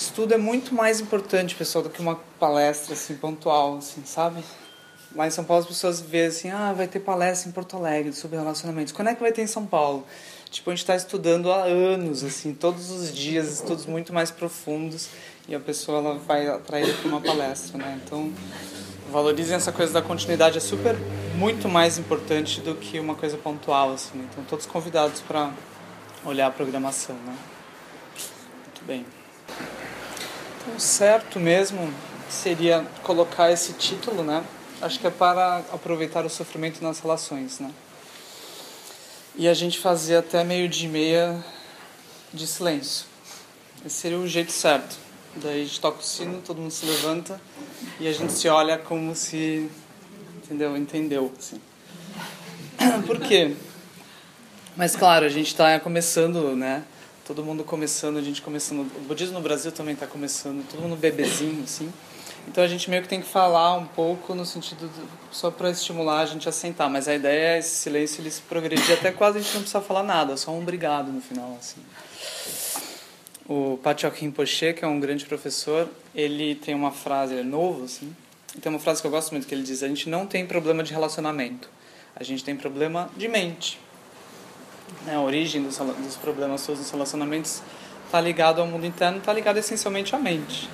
estudo é muito mais importante, pessoal, do que uma palestra assim pontual, assim, sabe? Lá em São Paulo as pessoas veem assim, ah, vai ter palestra em Porto Alegre sobre relacionamentos. Quando é que vai ter em São Paulo? Tipo, a gente está estudando há anos, assim, todos os dias, estudos muito mais profundos, e a pessoa ela vai atrair para uma palestra, né? Então, valorizem essa coisa da continuidade, é super, muito mais importante do que uma coisa pontual, assim. Né? Então, todos convidados para olhar a programação, né? Muito bem. Então, certo mesmo seria colocar esse título, né? Acho que é para aproveitar o sofrimento nas relações, né? E a gente fazer até meio dia e meia de silêncio. Esse seria o jeito certo. Daí a gente toca o sino, todo mundo se levanta e a gente se olha como se, entendeu? Entendeu, assim. Por quê? Mas claro, a gente está começando, né? Todo mundo começando, a gente começando. O budismo no Brasil também está começando, todo mundo bebezinho, assim. Então a gente meio que tem que falar um pouco no sentido do, só para estimular a gente a sentar, mas a ideia é esse silêncio ele se progredir até quase a gente não precisa falar nada, só um obrigado no final assim. O Pachok Rinpoche, que é um grande professor, ele tem uma frase, ele é novo assim, e tem uma frase que eu gosto muito que ele diz: a gente não tem problema de relacionamento, a gente tem problema de mente. Né, a origem dos, dos problemas todos nos relacionamentos está ligado ao mundo interno, está ligado essencialmente à mente.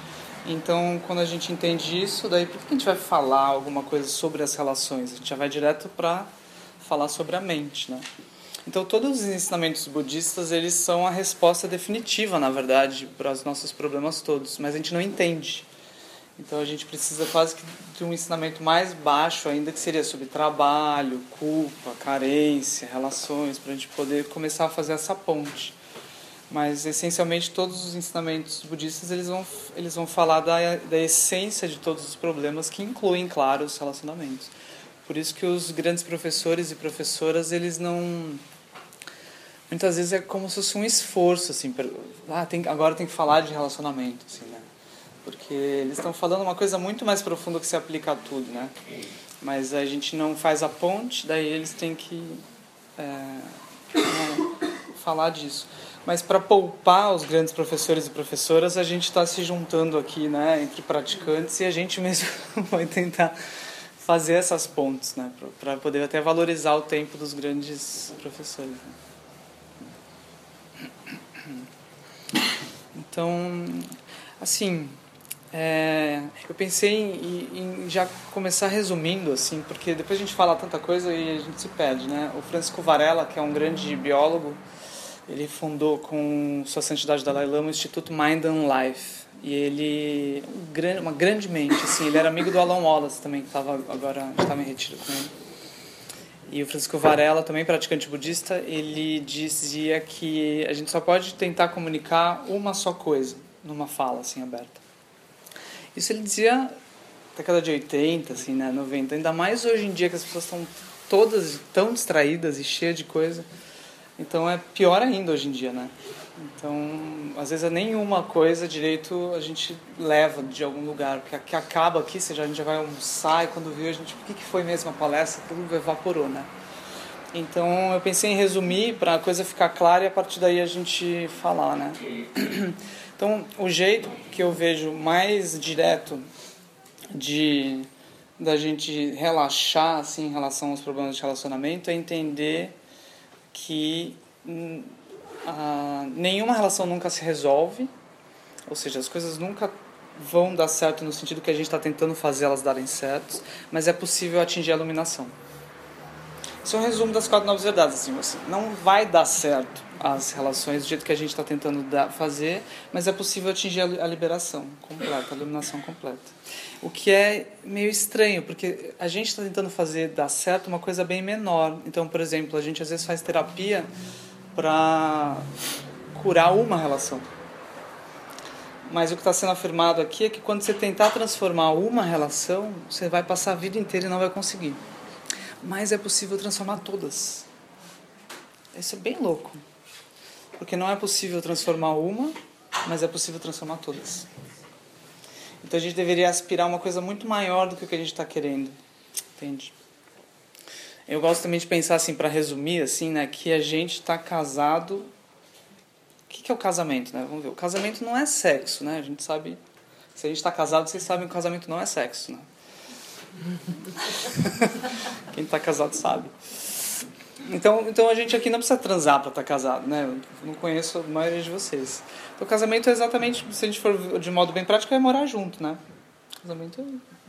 Então, quando a gente entende isso, daí por que a gente vai falar alguma coisa sobre as relações? A gente já vai direto para falar sobre a mente, né? Então, todos os ensinamentos budistas, eles são a resposta definitiva, na verdade, para os nossos problemas todos, mas a gente não entende. Então, a gente precisa quase que de um ensinamento mais baixo ainda, que seria sobre trabalho, culpa, carência, relações, para a gente poder começar a fazer essa ponte. Mas essencialmente todos os ensinamentos budistas eles vão eles vão falar da, da essência de todos os problemas que incluem claro os relacionamentos. Por isso que os grandes professores e professoras eles não muitas vezes é como se fosse um esforço assim pra, ah tem agora tem que falar de relacionamento assim né porque eles estão falando uma coisa muito mais profunda que se aplica a tudo né mas a gente não faz a ponte daí eles têm que é, falar disso mas para poupar os grandes professores e professoras, a gente está se juntando aqui, né, entre praticantes e a gente mesmo vai tentar fazer essas pontes, né, para poder até valorizar o tempo dos grandes professores. Né. Então, assim, é, eu pensei em, em, já começar resumindo, assim, porque depois a gente fala tanta coisa e a gente se perde, né? O Francisco Varela, que é um grande biólogo, ele fundou com sua santidade Dalai Lama o Instituto Mind and Life. E ele, uma grande mente, assim, ele era amigo do Alan Wallace também, que estava agora, estava em retiro com ele. E o Francisco Varela, também praticante budista, ele dizia que a gente só pode tentar comunicar uma só coisa numa fala assim aberta. Isso ele dizia década de 80, assim, né, 90, ainda mais hoje em dia que as pessoas estão todas tão distraídas e cheias de coisa. Então é pior ainda hoje em dia, né? Então, às vezes nenhuma coisa direito a gente leva de algum lugar, porque que acaba aqui, seja a gente já vai almoçar e quando viu a gente, o que, que foi mesmo a palestra, tudo evaporou, né? Então, eu pensei em resumir para a coisa ficar clara e a partir daí a gente falar, né? Então, o jeito que eu vejo mais direto de da gente relaxar assim em relação aos problemas de relacionamento é entender que hum, nenhuma relação nunca se resolve, ou seja, as coisas nunca vão dar certo no sentido que a gente está tentando fazer elas darem certo, mas é possível atingir a iluminação. Isso é um resumo das quatro novas verdades. Assim, você não vai dar certo as relações do jeito que a gente está tentando dar, fazer, mas é possível atingir a, liberação completa, a iluminação completa. O que é meio estranho, porque a gente está tentando fazer dar certo uma coisa bem menor. Então, por exemplo, a gente às vezes faz terapia para curar uma relação. Mas o que está sendo afirmado aqui é que quando você tentar transformar uma relação, você vai passar a vida inteira e não vai conseguir. Mas é possível transformar todas. Isso é bem louco. Porque não é possível transformar uma, mas é possível transformar todas. Então a gente deveria aspirar uma coisa muito maior do que o que a gente está querendo. Entende? Eu gosto também de pensar assim, para resumir, assim, né, que a gente está casado, que, que é o casamento, né? Vamos ver. O casamento não é sexo, né? A gente sabe. Se a gente está casado, vocês sabem que o casamento não é sexo, né? Quem está casado sabe. Então, então a gente aqui não precisa transar para estar tá casado, né? Eu não conheço a maioria de vocês. Então, casamento é exatamente, se a gente for de modo bem prático, é morar junto, né? Casamento é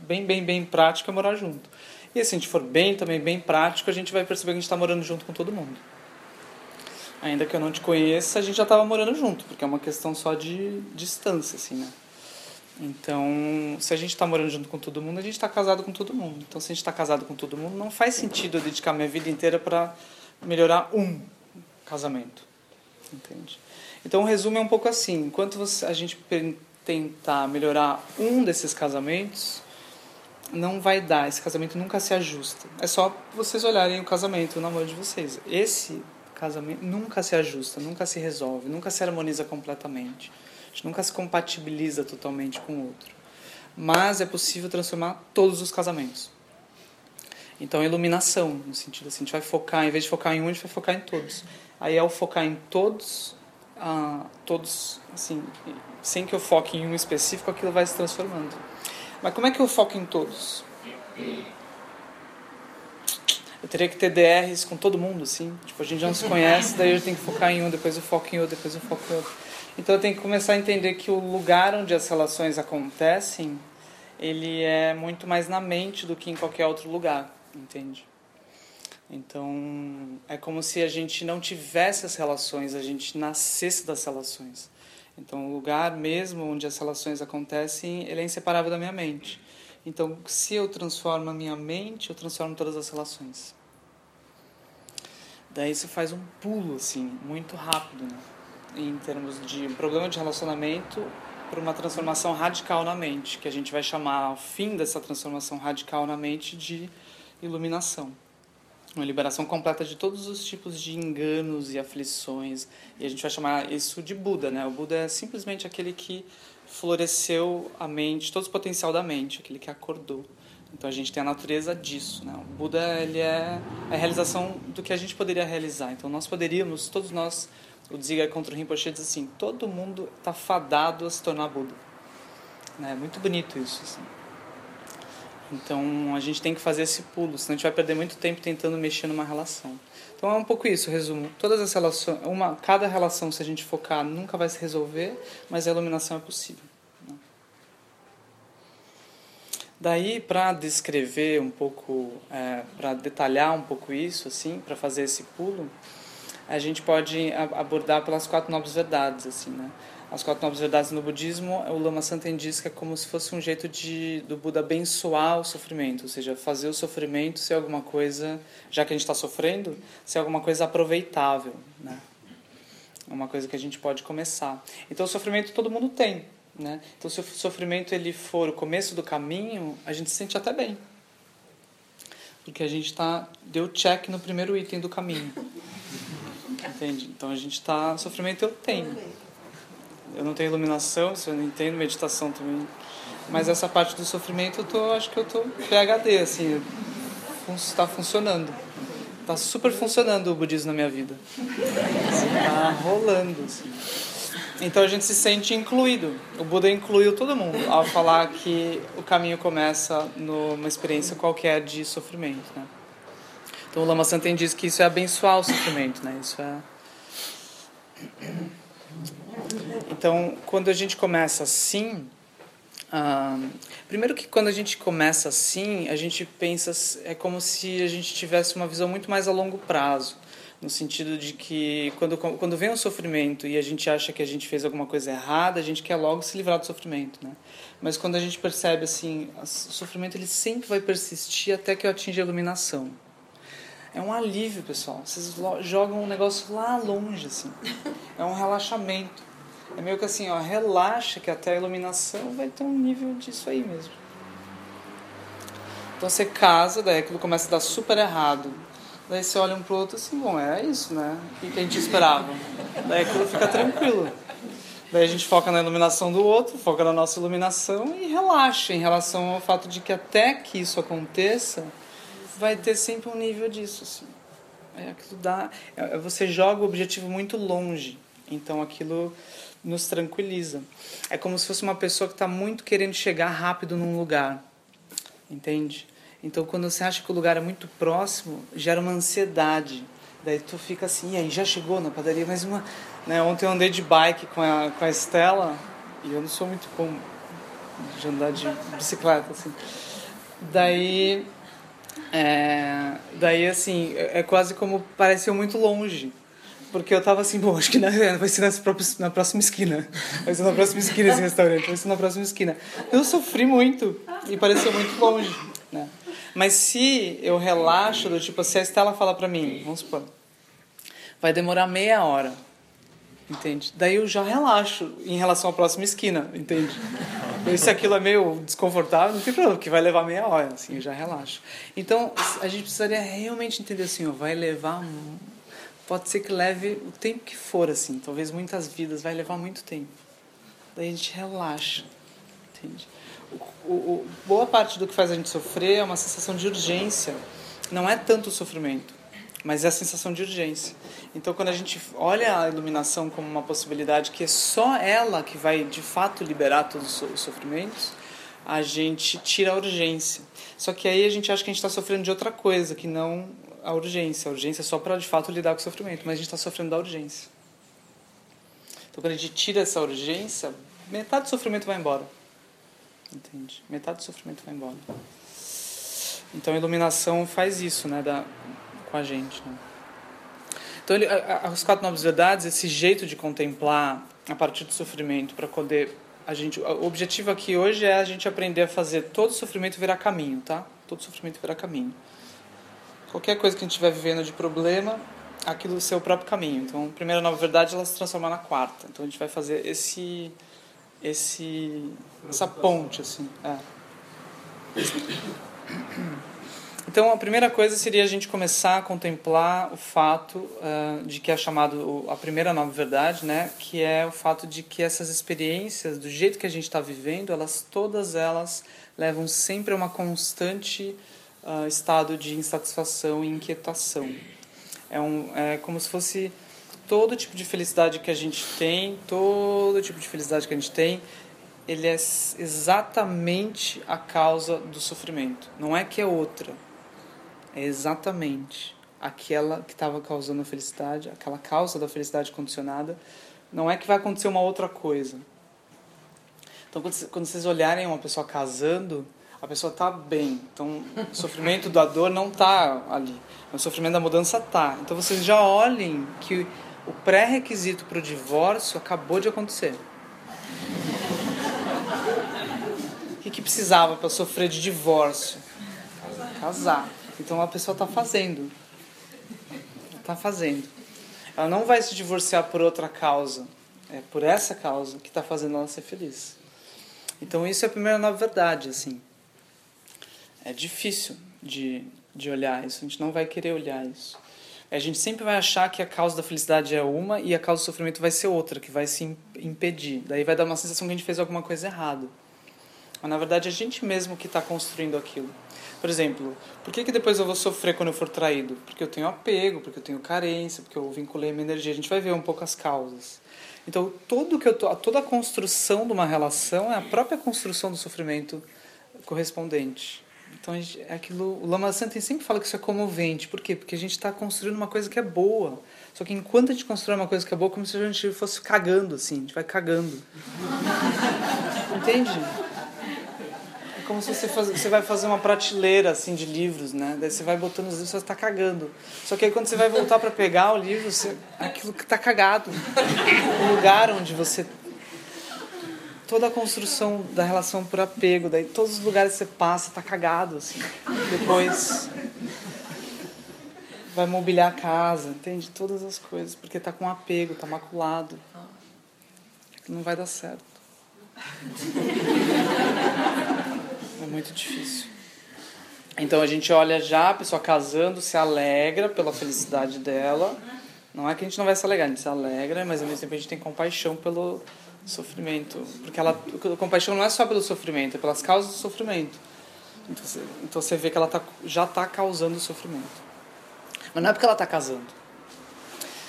bem, bem, bem prático é morar junto. E se a gente for bem, também bem prático, a gente vai perceber que a gente está morando junto com todo mundo. Ainda que eu não te conheça, a gente já estava morando junto, porque é uma questão só de distância, assim, né? Então, se a gente está morando junto com todo mundo, a gente está casado com todo mundo. Então, se a gente está casado com todo mundo, não faz sentido eu dedicar minha vida inteira para melhorar um casamento. Entende? Então, o resumo é um pouco assim: enquanto você, a gente tentar melhorar um desses casamentos, não vai dar. Esse casamento nunca se ajusta. É só vocês olharem o casamento, o namoro de vocês. Esse casamento nunca se ajusta, nunca se resolve, nunca se harmoniza completamente. Gente nunca se compatibiliza totalmente com o outro. Mas é possível transformar todos os casamentos. Então, iluminação, no sentido assim, a gente vai focar, em vez de focar em um, a gente vai focar em todos. Aí, ao focar em todos, ah, todos, assim, sem que eu foque em um específico, aquilo vai se transformando. Mas como é que eu foco em todos? Eu teria que ter DRs com todo mundo, assim. Tipo, a gente já não se conhece, daí eu tenho que focar em um, depois eu foco em outro, depois eu foco em outro. Então eu tenho que começar a entender que o lugar onde as relações acontecem, ele é muito mais na mente do que em qualquer outro lugar, entende? Então, é como se a gente não tivesse as relações, a gente nascesse das relações. Então, o lugar mesmo onde as relações acontecem, ele é inseparável da minha mente. Então, se eu transformo a minha mente, eu transformo todas as relações. Daí você faz um pulo, assim, muito rápido, né? Em termos de um problema de relacionamento para uma transformação radical na mente, que a gente vai chamar o fim dessa transformação radical na mente de iluminação. Uma liberação completa de todos os tipos de enganos e aflições. E a gente vai chamar isso de Buda, né? O Buda é simplesmente aquele que floresceu a mente, todo o potencial da mente, aquele que acordou. Então a gente tem a natureza disso, né? O Buda ele é a realização do que a gente poderia realizar. Então nós poderíamos, todos nós o Dziga contra o Rinpoche diz assim: todo mundo está fadado a se tornar Buda. É muito bonito isso. Assim. Então a gente tem que fazer esse pulo, senão a gente vai perder muito tempo tentando mexer numa relação. Então é um pouco isso, resumo. Todas as relações, uma, cada relação, se a gente focar, nunca vai se resolver, mas a iluminação é possível. Né? Daí, para descrever um pouco, é, para detalhar um pouco isso, assim, para fazer esse pulo, a gente pode abordar pelas quatro nobres verdades, assim, né? As quatro nobres verdades no budismo, o Lama Santen diz que é como se fosse um jeito de do Buda abençoar o sofrimento, ou seja, fazer o sofrimento ser alguma coisa, já que a gente está sofrendo, ser alguma coisa aproveitável, né? É uma coisa que a gente pode começar. Então, o sofrimento todo mundo tem, né? Então, se o sofrimento ele for o começo do caminho, a gente se sente até bem, porque a gente tá deu check no primeiro item do caminho. Entende? Então a gente está. Sofrimento eu tenho. Eu não tenho iluminação, eu não entendo meditação também. Mas essa parte do sofrimento eu tô, acho que eu tô PHD, assim, está funcionando. Está super funcionando o budismo na minha vida. Está rolando, assim. Então a gente se sente incluído. O Buda incluiu todo mundo ao falar que o caminho começa numa experiência qualquer de sofrimento, né? Então o Lama Santen diz que isso é abençoar o sofrimento, né? Isso é Então, quando a gente começa assim, ah, primeiro que quando a gente começa assim, a gente pensa é como se a gente tivesse uma visão muito mais a longo prazo, no sentido de que quando quando vem um sofrimento e a gente acha que a gente fez alguma coisa errada, a gente quer logo se livrar do sofrimento, né? Mas quando a gente percebe assim, o sofrimento ele sempre vai persistir até que eu atinja a iluminação. É um alívio, pessoal. Vocês jogam um negócio lá longe, assim. É um relaxamento. É meio que assim, ó, relaxa que até a iluminação vai ter um nível disso aí mesmo. Então você casa, daí aquilo começa a dar super errado. Daí você olha um pro outro assim, bom, é isso, né? O que a gente esperava? Daí aquilo fica tranquilo. Daí a gente foca na iluminação do outro, foca na nossa iluminação e relaxa em relação ao fato de que até que isso aconteça, vai ter sempre um nível disso, assim. É, aquilo dá, é, você joga o objetivo muito longe. Então aquilo nos tranquiliza. É como se fosse uma pessoa que está muito querendo chegar rápido num lugar, entende? Então quando você acha que o lugar é muito próximo, gera uma ansiedade. Daí tu fica assim, e aí já chegou na padaria, mais uma. Né? Ontem eu andei de bike com a, com a Estela, e eu não sou muito bom de andar de bicicleta, assim. Daí, é, daí assim, é, é quase como pareceu muito longe. Porque eu tava assim, bom, acho que na, vai ser nessa própria, na próxima esquina. Vai ser na próxima esquina esse restaurante, vai ser na próxima esquina. Eu sofri muito e pareceu muito longe, né? Mas se eu relaxo, do tipo, se a Estela fala pra mim, vamos supor, vai demorar meia hora, entende? Daí eu já relaxo em relação à próxima esquina, entende? E se aquilo é meio desconfortável, não tem problema, porque vai levar meia hora, assim, eu já relaxo. Então, a gente precisaria realmente entender assim, ó, vai levar pode ser que leve o tempo que for, assim, talvez muitas vidas, vai levar muito tempo. Daí a gente relaxa, entende? O, o, boa parte do que faz a gente sofrer é uma sensação de urgência. Não é tanto o sofrimento, mas é a sensação de urgência. Então, quando a gente olha a iluminação como uma possibilidade que é só ela que vai de fato liberar todos os sofrimentos, a gente tira a urgência. Só que aí a gente acha que a gente está sofrendo de outra coisa, que não a urgência. A urgência é só para de fato lidar com o sofrimento, mas a gente está sofrendo da urgência. Então, quando a gente tira essa urgência, metade do sofrimento vai embora. Entende? Metade do sofrimento vai embora. Então, a iluminação faz isso, né, da, com a gente. Né? Então, ele, a, a, os quatro novas verdades, esse jeito de contemplar a partir do sofrimento para poder a gente, o objetivo aqui hoje é a gente aprender a fazer todo sofrimento virar caminho, tá? Todo sofrimento virar caminho qualquer coisa que a gente estiver vivendo de problema, aquilo ser o próprio caminho. Então, a primeira nova verdade ela se transforma na quarta. Então, a gente vai fazer esse esse essa ponte assim. É. Então, a primeira coisa seria a gente começar a contemplar o fato uh, de que é chamado a primeira nova verdade, né? Que é o fato de que essas experiências, do jeito que a gente está vivendo, elas todas elas levam sempre a uma constante uh, estado de insatisfação e inquietação. É, um, é como se fosse todo tipo de felicidade que a gente tem, todo tipo de felicidade que a gente tem, ele é exatamente a causa do sofrimento. Não é que é outra, é exatamente aquela que estava causando a felicidade, aquela causa da felicidade condicionada. Não é que vai acontecer uma outra coisa. Então, quando vocês olharem uma pessoa casando, a pessoa está bem. Então, o sofrimento da dor não está ali. O sofrimento da mudança está. Então, vocês já olhem que o pré-requisito para o divórcio acabou de acontecer. O que, que precisava para sofrer de divórcio? Casar. Então, a pessoa está fazendo. Está fazendo. Ela não vai se divorciar por outra causa. É por essa causa que está fazendo ela ser feliz. Então, isso é a primeira nova verdade, assim é difícil de, de olhar isso, a gente não vai querer olhar isso. A gente sempre vai achar que a causa da felicidade é uma e a causa do sofrimento vai ser outra, que vai se impedir. Daí vai dar uma sensação que a gente fez alguma coisa errada. Mas na verdade é a gente mesmo que está construindo aquilo. Por exemplo, por que, que depois eu vou sofrer quando eu for traído? Porque eu tenho apego, porque eu tenho carência, porque eu vinculei minha energia. A gente vai ver um pouco as causas. Então, tudo que eu tô, toda a construção de uma relação é a própria construção do sofrimento correspondente. Então, é aquilo, o Lama Santen sempre fala que isso é comovente. Por quê? Porque a gente está construindo uma coisa que é boa. Só que enquanto a gente constrói uma coisa que é boa, como se a gente fosse cagando, assim. A gente vai cagando. Entende? Como se você, faz, você vai fazer uma prateleira, assim, de livros, né? Daí você vai botando os livros, você está cagando. Só que aí quando você vai voltar para pegar o livro, você, aquilo que está cagado. O lugar onde você toda a construção da relação por apego, daí todos os lugares que você passa tá cagado, assim. Depois vai mobiliar a casa, entende? Todas as coisas, porque tá com apego, tá maculado. Não vai dar certo. É muito difícil. Então a gente olha já a pessoa casando, se alegra pela felicidade dela. Não é que a gente não vai se alegrar, a gente se alegra, mas ao mesmo tempo a gente tem compaixão pelo sofrimento. Porque ela, a compaixão não é só pelo sofrimento, é pelas causas do sofrimento. Então você, então você vê que ela tá, já está causando sofrimento. Mas não é porque ela está casando.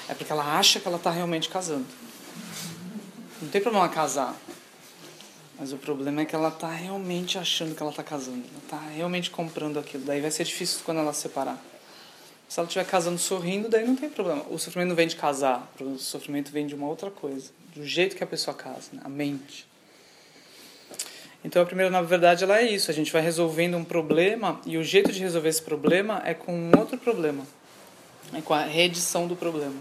É porque ela acha que ela está realmente casando. Não tem problema casar. Mas o problema é que ela tá realmente achando que ela tá casando. Ela tá realmente comprando aquilo. Daí vai ser difícil quando ela se separar. Se ela estiver casando sorrindo, daí não tem problema. O sofrimento não vem de casar. O sofrimento vem de uma outra coisa. Do jeito que a pessoa casa, né? a mente. Então a primeira, na verdade, ela é isso. A gente vai resolvendo um problema e o jeito de resolver esse problema é com um outro problema. É com a reedição do problema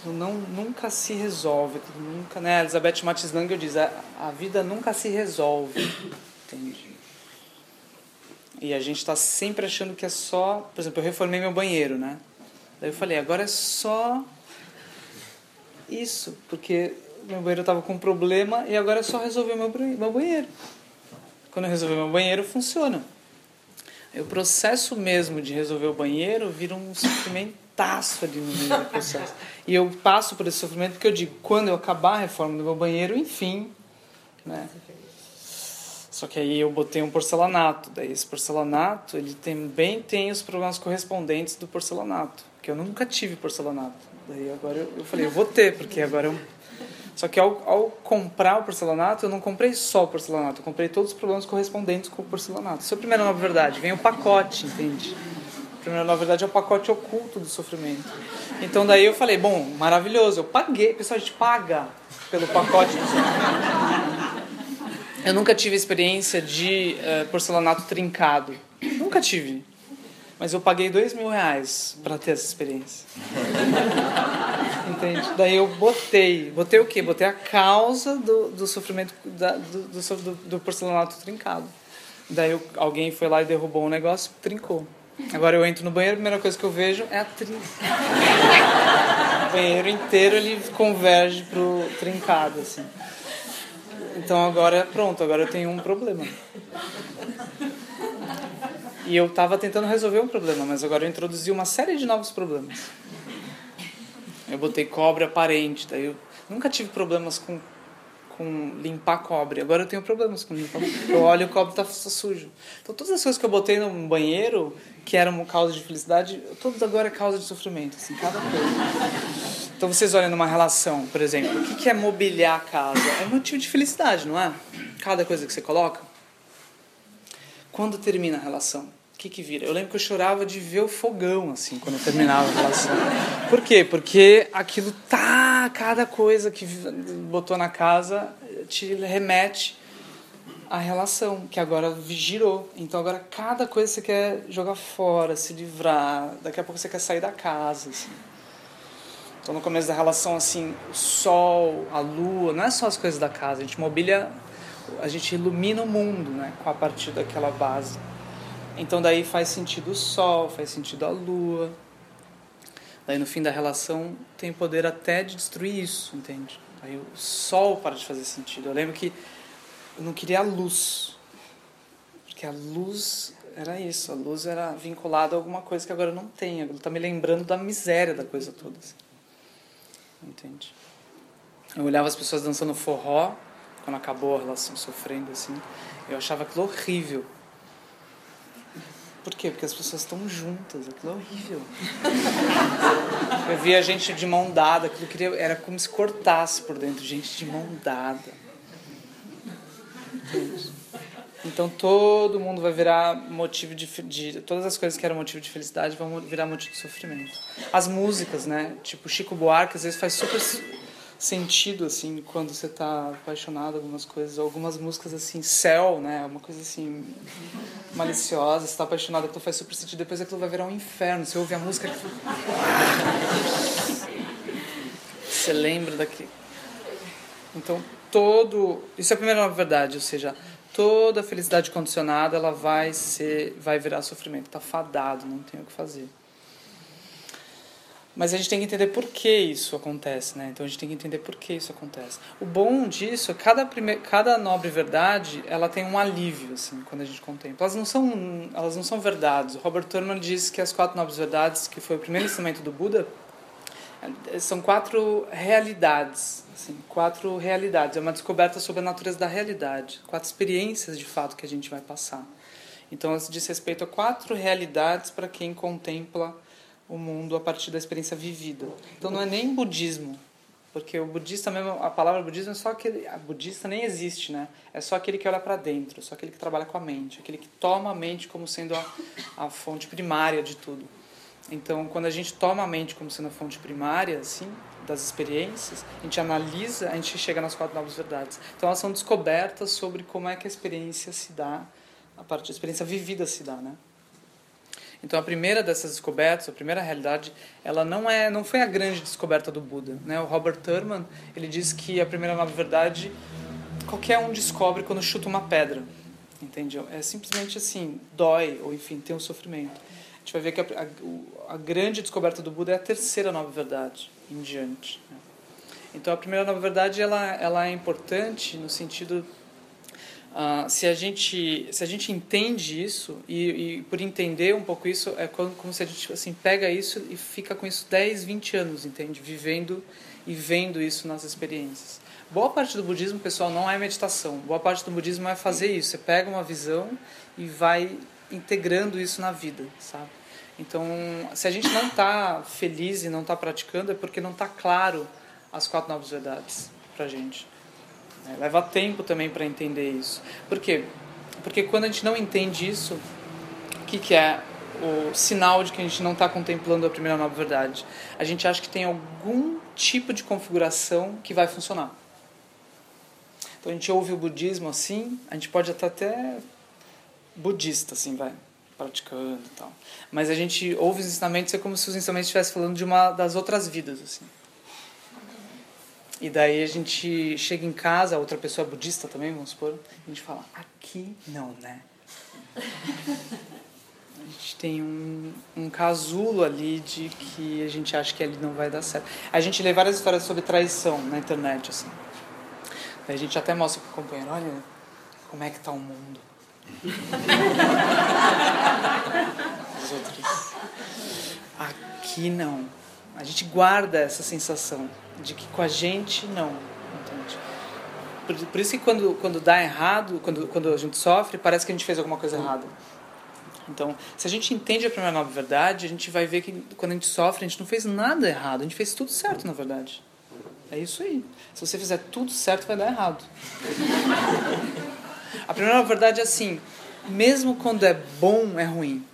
aquilo não, nunca se resolve, aquilo nunca, né? A Elizabeth Mattis Langel diz, a, a vida nunca se resolve, entende? E a gente está sempre achando que é só, por exemplo, eu reformei meu banheiro, né? Daí eu falei, agora é só isso, porque meu banheiro estava com problema e agora é só resolver meu, meu banheiro. Quando eu resolver meu banheiro, funciona. O processo mesmo de resolver o banheiro vira um sofrimento putaço ali no meio do processo. E eu passo por esse sofrimento porque eu digo, quando eu acabar a reforma do meu banheiro, enfim, né? Só que aí eu botei um porcelanato. Daí esse porcelanato, ele também tem os problemas correspondentes do porcelanato. Que eu nunca tive porcelanato. Daí agora eu, eu falei, eu vou ter, porque agora eu... Só que ao, ao, comprar o porcelanato, eu não comprei só o porcelanato. Eu comprei todos os problemas correspondentes com o porcelanato. Isso é a primeira nova verdade. Vem o pacote, entende? Na verdade, é o pacote oculto do sofrimento. Então daí eu falei, bom, maravilhoso, eu paguei. Pessoal, a gente paga pelo pacote do sofrimento. Eu nunca tive experiência de uh, porcelanato trincado. Nunca tive. Mas eu paguei dois mil reais para ter essa experiência. Entende? Daí eu botei. Botei o quê? Botei a causa do, do sofrimento da, do, do, do, porcelanato trincado. Daí eu, alguém foi lá e derrubou um negócio, trincou. Agora eu entro no banheiro, a primeira coisa que eu vejo é a atriz. o banheiro inteiro ele converge pro trincado, assim. Então agora, pronto, agora eu tenho um problema. E eu estava tentando resolver um problema, mas agora eu introduzi uma série de novos problemas. Eu botei cobre aparente, daí eu nunca tive problemas com com limpar cobre. Agora eu tenho problemas com limpar. Eu olho o cobre está sujo. Então todas as coisas que eu botei no banheiro, que eram causa de felicidade, todas agora é causa de sofrimento, assim, cada coisa. Então vocês olham numa relação, por exemplo, o que é mobiliar a casa? É motivo de felicidade, não é? Cada coisa que você coloca. Quando termina a relação? Que que vira? Eu lembro que eu chorava de ver o fogão, assim, quando eu terminava a relação. Por quê? Porque aquilo tá, cada coisa que botou na casa te remete à relação, que agora girou. Então agora cada coisa você quer jogar fora, se livrar, daqui a pouco você quer sair da casa, assim. Então no começo da relação, assim, o sol, a lua, não é só as coisas da casa, a gente mobília, a gente ilumina o mundo, né, a partir daquela base. Então daí faz sentido o sol, faz sentido a lua. Daí no fim da relação tem poder até de destruir isso, entende? Aí o sol para de fazer sentido. Eu lembro que eu não queria a luz. Porque a luz era isso, a luz era vinculada a alguma coisa que agora não tem. Agora está me lembrando da miséria da coisa toda. Assim. Entende? Eu olhava as pessoas dançando forró, quando acabou a relação, sofrendo assim. Eu achava aquilo horrível. Por quê? Porque as pessoas estão juntas, aquilo é horrível. Eu via gente de mão dada, aquilo queria, era como se cortasse por dentro, gente de mão dada. Então todo mundo vai virar motivo de, de, Todas as coisas que eram motivo de felicidade vão virar motivo de sofrimento. As músicas, né? Tipo Chico Buarque, às vezes faz super sentido assim quando você está apaixonado algumas coisas algumas músicas assim céu né uma coisa assim maliciosa você está apaixonado aquilo faz super sentido depois aquilo vai virar um inferno você ouve a música você lembra daqui? Então todo isso é a primeira verdade ou seja toda felicidade condicionada ela vai ser vai virar sofrimento está fadado não tem o que fazer mas a gente tem que entender por que isso acontece, né? Então a gente tem que entender por que isso acontece. O bom disso é cada prime... cada nobre verdade, ela tem um alívio assim, quando a gente contempla. Elas não são elas não são verdades. Robert Thurman diz que as quatro nobres verdades, que foi o primeiro ensinamento do Buda, são quatro realidades, assim, quatro realidades. É uma descoberta sobre a natureza da realidade, quatro experiências de fato que a gente vai passar. Então, isso diz respeito a quatro realidades para quem contempla o mundo a partir da experiência vivida. Então não é nem budismo, Porque o budista mesmo, a palavra budismo é só aquele, a budista nem existe, né? É só aquele que olha para dentro, só aquele que trabalha com a mente, aquele que toma a mente como sendo a, a fonte primária de tudo. Então, quando a gente toma a mente como sendo a fonte primária, assim, das experiências, a gente analisa, a gente chega nas quatro novas verdades. Então, elas são descobertas sobre como é que a experiência se dá, a parte da experiência vivida se dá, né? Então a primeira dessas descobertas, a primeira realidade, ela não é, não foi a grande descoberta do Buda, né? O Robert Thurman, ele diz que a primeira nova verdade qualquer um descobre quando chuta uma pedra, entendeu? É simplesmente assim, dói ou enfim, tem um sofrimento. A gente vai ver que a, a, a grande descoberta do Buda é a terceira nova verdade em diante. Né? Então a primeira nova verdade ela ela é importante no sentido Uh, se a gente se a gente entende isso e, e, por entender um pouco isso é como, como se a gente assim pega isso e fica com isso 10, 20 anos, entende? Vivendo e vendo isso nas experiências. Boa parte do budismo, pessoal, não é meditação. Boa parte do budismo é fazer isso. Você pega uma visão e vai integrando isso na vida, sabe? Então, se a gente não está feliz e não está praticando, é porque não está claro as quatro novas verdades para gente. É, leva tempo também para entender isso. Por quê? Porque quando a gente não entende isso, o que, que é o sinal de que a gente não está contemplando a primeira nova verdade? A gente acha que tem algum tipo de configuração que vai funcionar. Então a gente ouve o budismo assim, a gente pode até até budista assim, vai praticando e tal. Mas a gente ouve os ensinamentos é como se os ensinamentos estivessem falando de uma das outras vidas assim. E daí a gente chega em casa, outra pessoa budista também, vamos supor, a gente fala, aqui não, né? A gente tem um, um casulo ali de que a gente acha que ali não vai dar certo. A gente lê várias histórias sobre traição na internet, assim. Daí a gente até mostra pro companheiro, olha como é que tá o mundo. Os outros. Aqui não. A gente guarda essa sensação de que com a gente não. Entende? Por, por isso que quando, quando dá errado, quando, quando a gente sofre, parece que a gente fez alguma coisa errada. Então, se a gente entende a primeira nova verdade, a gente vai ver que quando a gente sofre, a gente não fez nada errado, a gente fez tudo certo, na verdade. É isso aí. Se você fizer tudo certo, vai dar errado. a primeira nova verdade é assim: mesmo quando é bom, é ruim.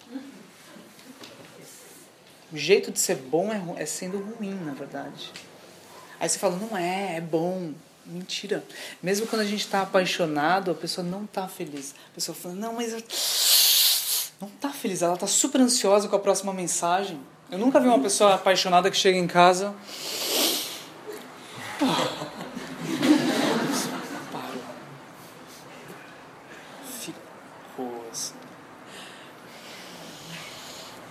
O jeito de ser bom é, é sendo ruim, na verdade. Aí você fala, não é, é bom. Mentira. Mesmo quando a gente está apaixonado, a pessoa não está feliz. A pessoa fala, não, mas eu... não está feliz. Ela está super ansiosa com a próxima mensagem. Eu nunca vi uma pessoa apaixonada que chega em casa. Parou. Ficou assim.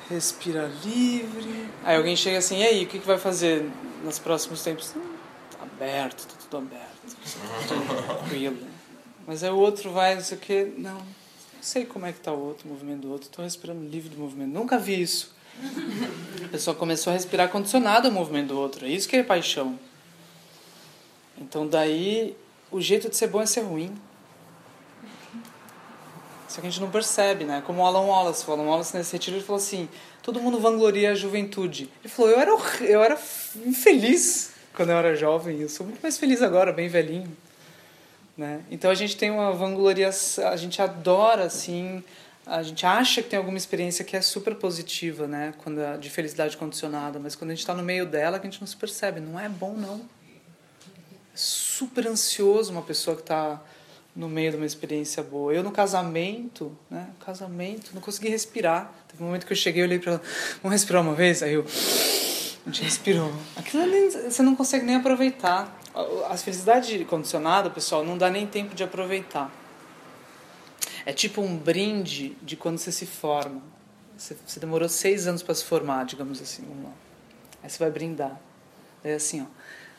Respira livre. Aí alguém chega assim, e aí, o que, que vai fazer nos próximos tempos? Tá aberto, tá tudo aberto. Tranquilo. Mas aí o outro vai, não sei o quê. Não, não sei como é que tá o outro, o movimento do outro. Estou respirando livre do movimento. Nunca vi isso. A pessoa começou a respirar condicionado ao movimento do outro. É isso que é paixão. Então daí o jeito de ser bom é ser ruim. Só que a gente não percebe, né? Como o Alan Wallace, o Alan Wallace nesse retiro ele falou assim: todo mundo vangloria a juventude. Ele falou: eu era, eu era infeliz quando eu era jovem, eu sou muito mais feliz agora, bem velhinho. Né? Então a gente tem uma vangloria, a gente adora assim, a gente acha que tem alguma experiência que é super positiva, né? Quando é de felicidade condicionada, mas quando a gente está no meio dela, que a gente não se percebe, não é bom não. É super ansioso uma pessoa que está no meio de uma experiência boa. Eu no casamento, né? Casamento, não consegui respirar. Teve um momento que eu cheguei, eu olhei para ela, vamos respirar uma vez? Aí eu a gente respirou. Aquilo nem, você não consegue nem aproveitar. A felicidade condicionada, pessoal, não dá nem tempo de aproveitar. É tipo um brinde de quando você se forma. Você, você demorou seis anos para se formar, digamos assim. Vamos lá. Aí você vai brindar. É assim, ó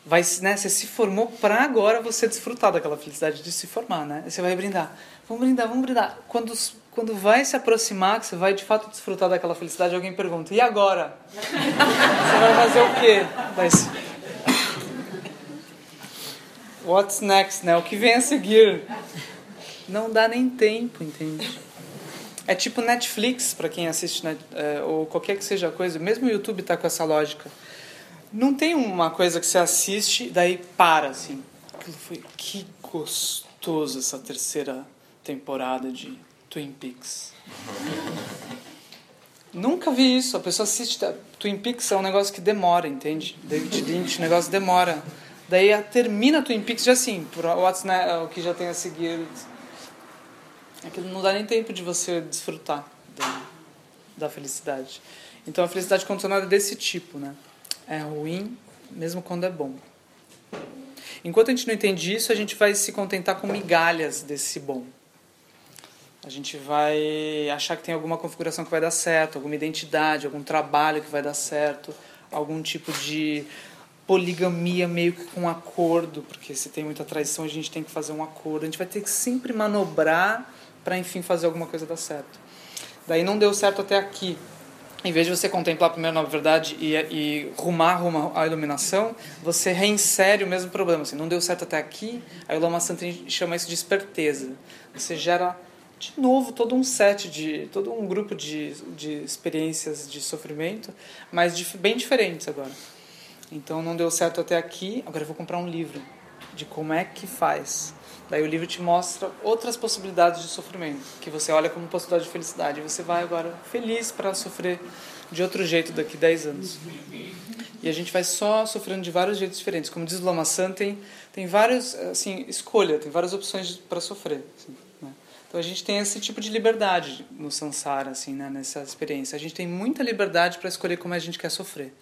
vai, né, você se formou para agora você desfrutar daquela felicidade de se formar, né? Você vai brindar. Vamos brindar, vamos brindar. Quando, quando vai se aproximar, que você vai de fato desfrutar daquela felicidade, alguém pergunta: "E agora?" você vai fazer o quê? What's next, né? O que vem a seguir? Não dá nem tempo, entende? É tipo Netflix para quem assiste, né? É, ou qualquer que seja a coisa. Mesmo o YouTube está com essa lógica Não tem uma coisa que você assiste e daí para, assim. Aquilo foi. Que gostoso essa terceira temporada de Twin Peaks. Nunca vi isso. A pessoa assiste. Twin Peaks é um negócio que demora, entende? David Lynch, o negócio demora. Daí termina Twin Peaks já assim, por what's né, o que já tem a seguir. Aquilo não dá nem tempo de você desfrutar da, da felicidade. Então a felicidade condicionada é desse tipo, né? É ruim, mesmo quando é bom. Enquanto a gente não entende isso, a gente vai se contentar com migalhas desse bom. A gente vai achar que tem alguma configuração que vai dar certo, alguma identidade, algum trabalho que vai dar certo, algum tipo de poligamia meio que com acordo, porque se tem muita traição a gente tem que fazer um acordo. A gente vai ter que sempre manobrar para enfim fazer alguma coisa dar certo. Daí não deu certo até aqui. Em vez de você contemplar primeiro na verdade e, e rumar rumo à iluminação, você reinsere o mesmo problema. Assim, não deu certo até aqui, a Lama Santa chama isso de esperteza. Você gera de novo todo um set de todo um grupo de, de experiências de sofrimento mas de, bem diferentes agora então não deu certo até aqui agora eu vou comprar um livro de como é que faz daí o livro te mostra outras possibilidades de sofrimento que você olha como possibilidade de felicidade e você vai agora feliz para sofrer de outro jeito daqui 10 anos e a gente vai só sofrendo de vários jeitos diferentes como diz Lama San tem tem vários assim escolha tem várias opções para sofrer assim. Então a gente tem esse tipo de liberdade no samsara, assim, né, nessa experiência. A gente tem muita liberdade para escolher como a gente quer sofrer.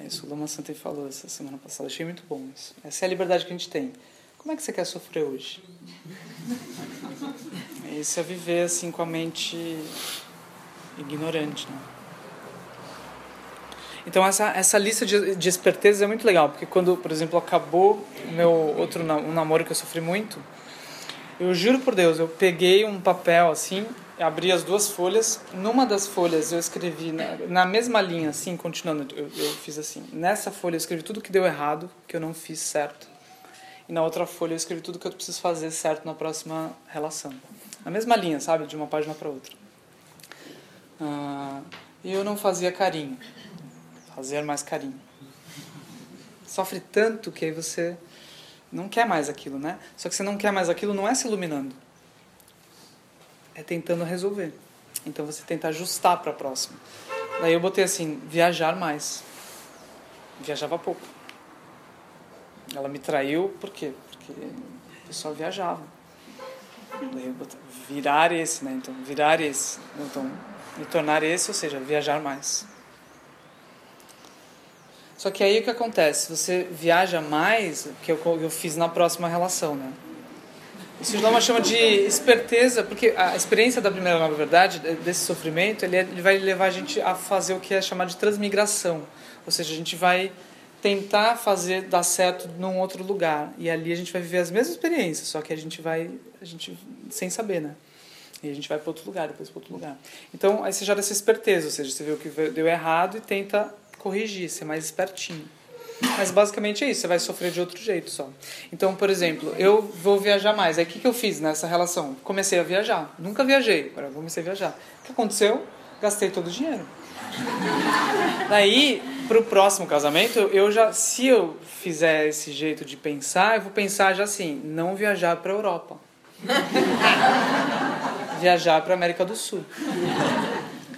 É isso o Lama Santei falou essa semana passada. Achei muito bom isso. Essa é a liberdade que a gente tem. Como é que você quer sofrer hoje? Isso é viver assim com a mente ignorante, né? Então essa essa lista de, de espertezas é muito legal, porque quando, por exemplo, acabou o meu outro um namoro que eu sofri muito, eu juro por Deus, eu peguei um papel assim, abri as duas folhas. Numa das folhas eu escrevi, na, na mesma linha, assim, continuando, eu, eu, fiz assim. Nessa folha eu escrevi tudo que deu errado, que eu não fiz certo. E na outra folha eu escrevi tudo que eu preciso fazer certo na próxima relação. Na mesma linha, sabe? De uma página para outra. Ah, e eu não fazia carinho. Fazer mais carinho. Sofre tanto que aí você não quer mais aquilo, né? Só que você não quer mais aquilo não é se iluminando. É tentando resolver. Então você tenta ajustar para a próxima. Daí eu botei assim, viajar mais. Viajava pouco. Ela me traiu por quê? Porque o pessoal viajava. Virar esse, né? Então, virar esse. Então, me tornar esse, ou seja, viajar mais. Só que aí o que acontece? Você viaja mais, que eu, eu fiz na próxima relação, né? Isso dá uma chama de esperteza, porque a experiência da primeira nova verdade, desse sofrimento, ele, é, ele vai levar a gente a fazer o que é chamado de transmigração. Ou seja, a gente vai tentar fazer dar certo num outro lugar. E ali a gente vai viver as mesmas experiências, só que a gente vai, a gente sem saber, né? E a gente vai para outro lugar, depois para outro lugar. Então, aí você gera essa esperteza, ou seja, você vê o que deu errado e tenta corrigir, ser mais espertinho. Mas basicamente é isso, você vai sofrer de outro jeito só. Então, por exemplo, eu vou viajar mais. Aí o que, que eu fiz nessa relação? Comecei a viajar. Nunca viajei, agora comecei a viajar. O que aconteceu? Gastei todo o dinheiro. Daí, para o próximo casamento, eu já, se eu fizer esse jeito de pensar, eu vou pensar já assim: não viajar para Europa, viajar para América do Sul.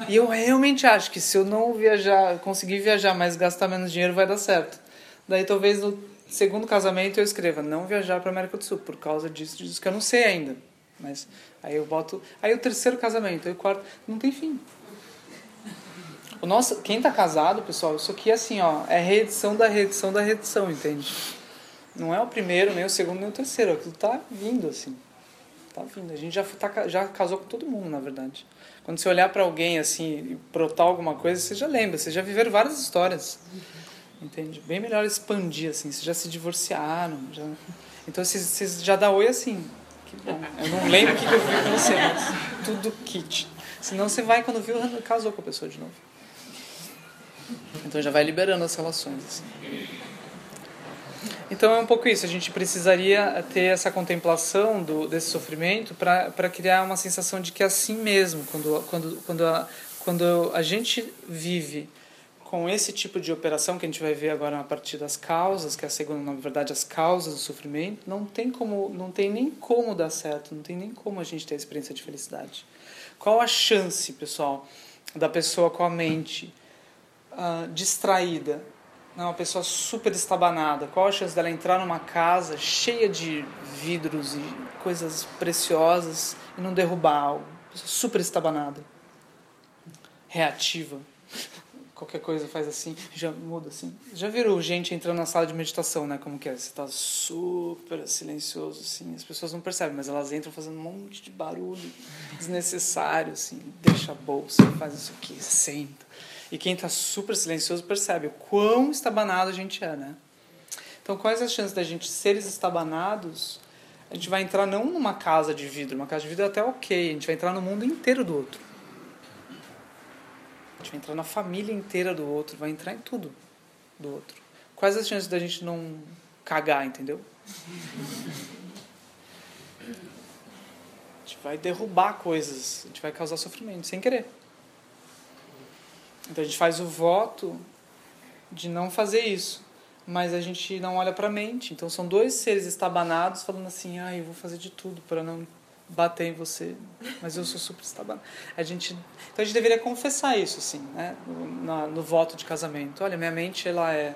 E eu realmente acho que se eu não viajar, conseguir viajar, mas gastar menos dinheiro, vai dar certo. Daí talvez no segundo casamento eu escreva não viajar para América do Sul por causa disso, disso que eu não sei ainda. Mas aí eu boto, aí o terceiro casamento, aí o quarto, não tem fim. O nosso, quem tá casado, pessoal, isso aqui é assim, ó, é reedição da reedição da reedição, entende? Não é o primeiro, nem o segundo, nem o terceiro, aquilo tá vindo assim. Tá vindo. A gente já tá, já casou com todo mundo, na verdade. Quando você olhar para alguém assim e brotar alguma coisa, você já lembra, você já viveram várias histórias. Entende? Bem melhor expandir assim, vocês já se divorciaram, já... Então vocês, já dá oi assim. Que bom. Eu não lembro o que eu vi com você, mas tudo kit. Senão você vai quando viu, casou com a pessoa de novo. Então já vai liberando as relações assim. Então é um pouco isso, a gente precisaria ter essa contemplação do, desse sofrimento para criar uma sensação de que é assim mesmo, quando, quando, quando, a, quando a gente vive com esse tipo de operação que a gente vai ver agora a partir das causas, que é a segunda, na verdade, as causas do sofrimento, não tem como, não tem nem como dar certo, não tem nem como a gente ter a experiência de felicidade. Qual a chance, pessoal, da pessoa com a mente uh, distraída, né, uma pessoa super estabanada, qual a chance dela entrar numa casa cheia de vidros e coisas preciosas e não derrubar algo? Pessoa super estabanada, reativa qualquer coisa faz assim, já muda assim. Já viram gente entrando na sala de meditação, né? Como que é? Você tá super silencioso, assim, as pessoas não percebem, mas elas entram fazendo um monte de barulho desnecessário, assim, deixa a bolsa, faz isso aqui, senta. E quem tá super silencioso percebe o quão estabanado a gente é, né? Então, quais as chances da gente seres estabanados? A gente vai entrar não numa casa de vidro, uma casa de vidro é até ok, a gente vai entrar no mundo inteiro do outro gente vai entrar na família inteira do outro, vai entrar em tudo do outro. Quais as chances da gente não cagar, entendeu? A gente vai derrubar coisas, a gente vai causar sofrimento sem querer. Então a gente faz o voto de não fazer isso, mas a gente não olha para a mente. Então são dois seres estabanados falando assim: "Ah, eu vou fazer de tudo para não bater em você, mas eu sou super estabanado. A gente, então a gente deveria confessar isso, assim, né? No, no, voto de casamento. Olha, minha mente ela é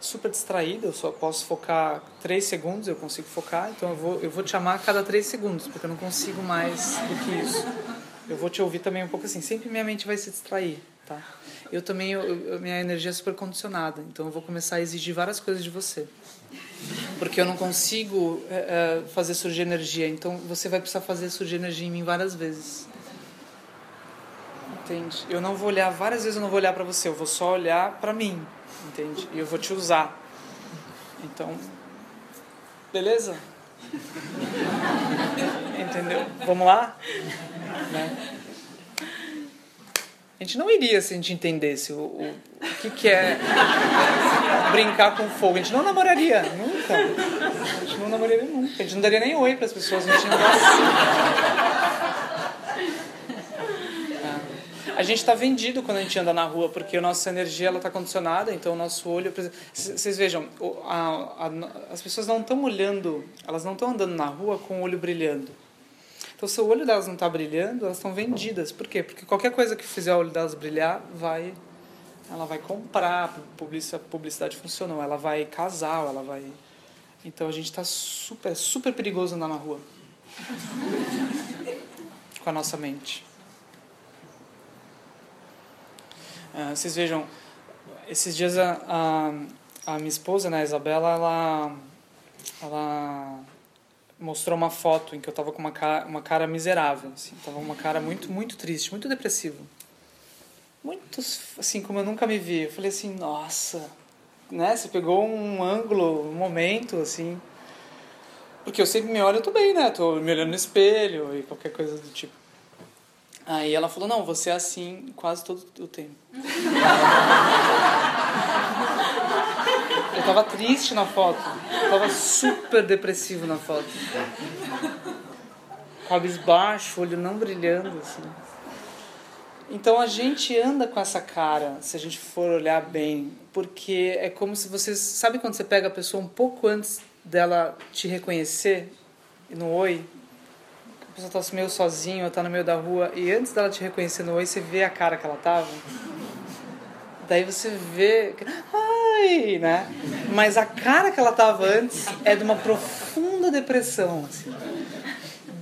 super distraída, eu só posso focar três segundos, eu consigo focar, então eu vou, eu vou te amar a cada três segundos, porque eu não consigo mais do que isso. Eu vou te ouvir também um pouco assim, sempre minha mente vai se distrair, tá? Eu também, eu, minha energia é super condicionada, então eu vou começar a exigir várias coisas de você porque eu não consigo é, fazer surgir energia. Então você vai precisar fazer surgir energia em mim várias vezes. Entende? Eu não vou olhar várias vezes, eu não vou olhar para você, eu vou só olhar para mim, entende? E eu vou te usar. Então, beleza? Entendeu? Vamos lá? Né? A gente não iria se a gente entendesse o, o, o que, que é brincar com fogo. A gente não namoraria, nunca. A gente não namoraria nunca. A gente não daria nem oi para as pessoas, não tinha é. A gente está vendido quando a gente anda na rua, porque a nossa energia está condicionada, então o nosso olho. Vocês vejam, a, a, as pessoas não estão olhando, elas não estão andando na rua com o olho brilhando. Então, se o olho delas não está brilhando, elas estão vendidas. Por quê? Porque qualquer coisa que fizer o olho delas brilhar, vai, ela vai comprar. A publicidade funcionou. Ela vai casar, ela vai. Então, a gente está super, super perigoso andar na rua com a nossa mente. Uh, vocês vejam, esses dias a, a, a minha esposa, né, a Isabela, ela, ela mostrou uma foto em que eu tava com uma cara, uma cara miserável, assim, tava uma cara muito muito triste, muito depressivo. Muito assim como eu nunca me vi. Eu falei assim, nossa, né? Você pegou um ângulo, um momento assim. Porque eu sempre me olho, eu tô bem, né? Tô me olhando no espelho e qualquer coisa do tipo. Aí ela falou: "Não, você é assim quase todo o tempo". Eu tava triste na foto. Eu tava super depressivo na foto. Cabisbaixo, olho não brilhando, assim. Então a gente anda com essa cara, se a gente for olhar bem, porque é como se você. Sabe quando você pega a pessoa um pouco antes dela te reconhecer no oi? A pessoa tá meio sozinha, tá no meio da rua, e antes dela te reconhecer no oi, você vê a cara que ela tava? Daí você vê, ai, né? Mas a cara que ela tava antes é de uma profunda depressão, assim.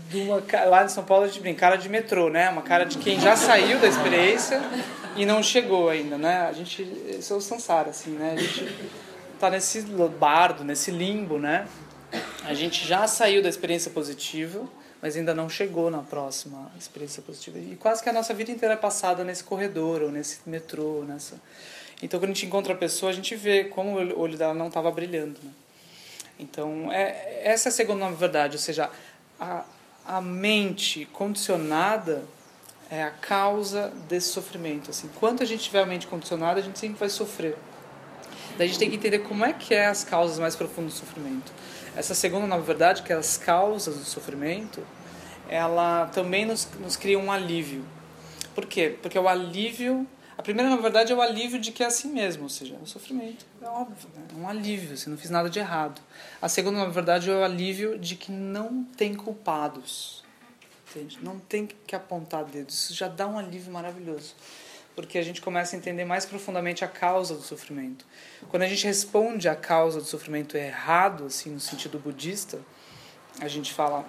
De uma, lá em São Paulo a gente brinca, cara de metrô, né? Uma cara de quem já saiu da experiência e não chegou ainda, né? A gente, esse é o Sansara, assim, né? A gente tá nesse bardo, nesse limbo, né? A gente já saiu da experiência positiva, mas ainda não chegou na próxima experiência positiva. E quase que a nossa vida inteira é passada nesse corredor, ou nesse metrô, nessa... Então, quando a gente encontra a pessoa, a gente vê como o olho dela não estava brilhando. Né? Então, é, essa é a segunda verdade, ou seja, a, a mente condicionada é a causa desse sofrimento. Assim, enquanto a gente tiver a mente condicionada, a gente sempre vai sofrer. Daí a gente tem que entender como é que é as causas mais profundas do sofrimento. Essa segunda, na verdade, que é as causas do sofrimento, ela também nos, nos cria um alívio. Por quê? Porque o alívio, A primeira, na verdade, é o alívio de que é assim mesmo, ou seja, é o sofrimento, é óbvio, né? é um alívio, assim, não fiz nada de errado. A segunda, na verdade, é o alívio de que não tem culpados, entende? Não tem que apontar dedos, isso já dá um alívio maravilhoso, porque a gente começa a entender mais profundamente a causa do sofrimento. Quando a gente responde à causa do sofrimento errado, assim, no sentido budista, a gente fala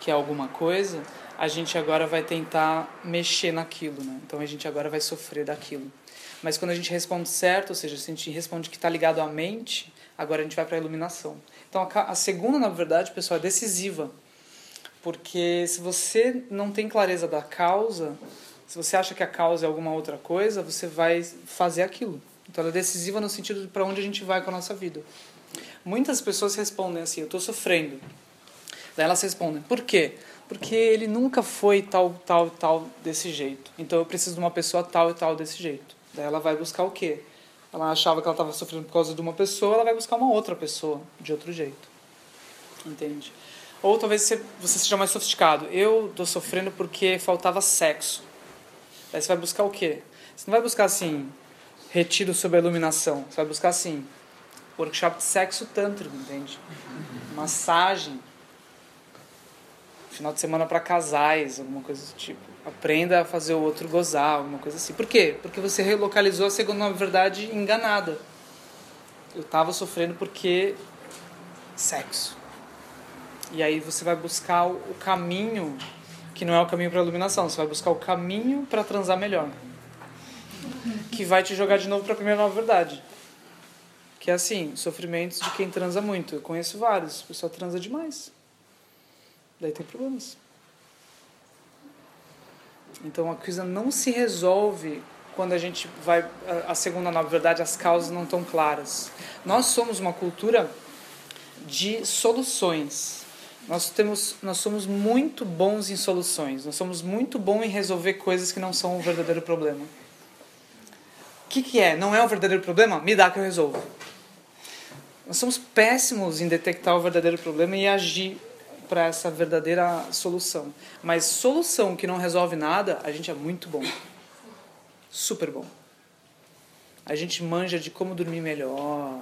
que é alguma coisa, a gente agora vai tentar mexer naquilo, né? Então a gente agora vai sofrer daquilo. Mas quando a gente responde certo, ou seja, se a gente responde que está ligado à mente, agora a gente vai para a iluminação. Então a, a segunda, na verdade, pessoal, é decisiva. Porque se você não tem clareza da causa, se você acha que a causa é alguma outra coisa, você vai fazer aquilo. Então ela é decisiva no sentido de para onde a gente vai com a nossa vida. Muitas pessoas respondem assim: eu estou sofrendo. Daí elas respondem: por quê? porque ele nunca foi tal, tal, tal desse jeito. Então eu preciso de uma pessoa tal e tal desse jeito. Daí ela vai buscar o quê? Ela achava que ela estava sofrendo por causa de uma pessoa, ela vai buscar uma outra pessoa de outro jeito. Entende? Ou talvez você, você seja mais sofisticado. Eu estou sofrendo porque faltava sexo. Daí você vai buscar o quê? Você não vai buscar assim, retiro sobre a iluminação. Você vai buscar assim, workshop de sexo tântrico, entende? Massagem final de semana para casais, alguma coisa do tipo. Aprenda a fazer o outro gozar, alguma coisa assim. Por quê? Porque você relocalizou a segunda verdade enganada. Eu estava sofrendo porque sexo. E aí você vai buscar o caminho que não é o caminho para a iluminação, você vai buscar o caminho para transar melhor. Que vai te jogar de novo para a primeira nova verdade. Que é assim, sofrimentos de quem transa muito. Eu conheço vários, o pessoal transa demais daí tem problemas. Então a coisa não se resolve quando a gente vai a segunda na verdade as causas não estão claras. Nós somos uma cultura de soluções. Nós temos nós somos muito bons em soluções. Nós somos muito bons em resolver coisas que não são o verdadeiro problema. O que, que é? Não é o verdadeiro problema? Me dá que eu resolvo. Nós somos péssimos em detectar o verdadeiro problema e agir para essa verdadeira solução. Mas solução que não resolve nada, a gente é muito bom. Super bom. A gente manja de como dormir melhor,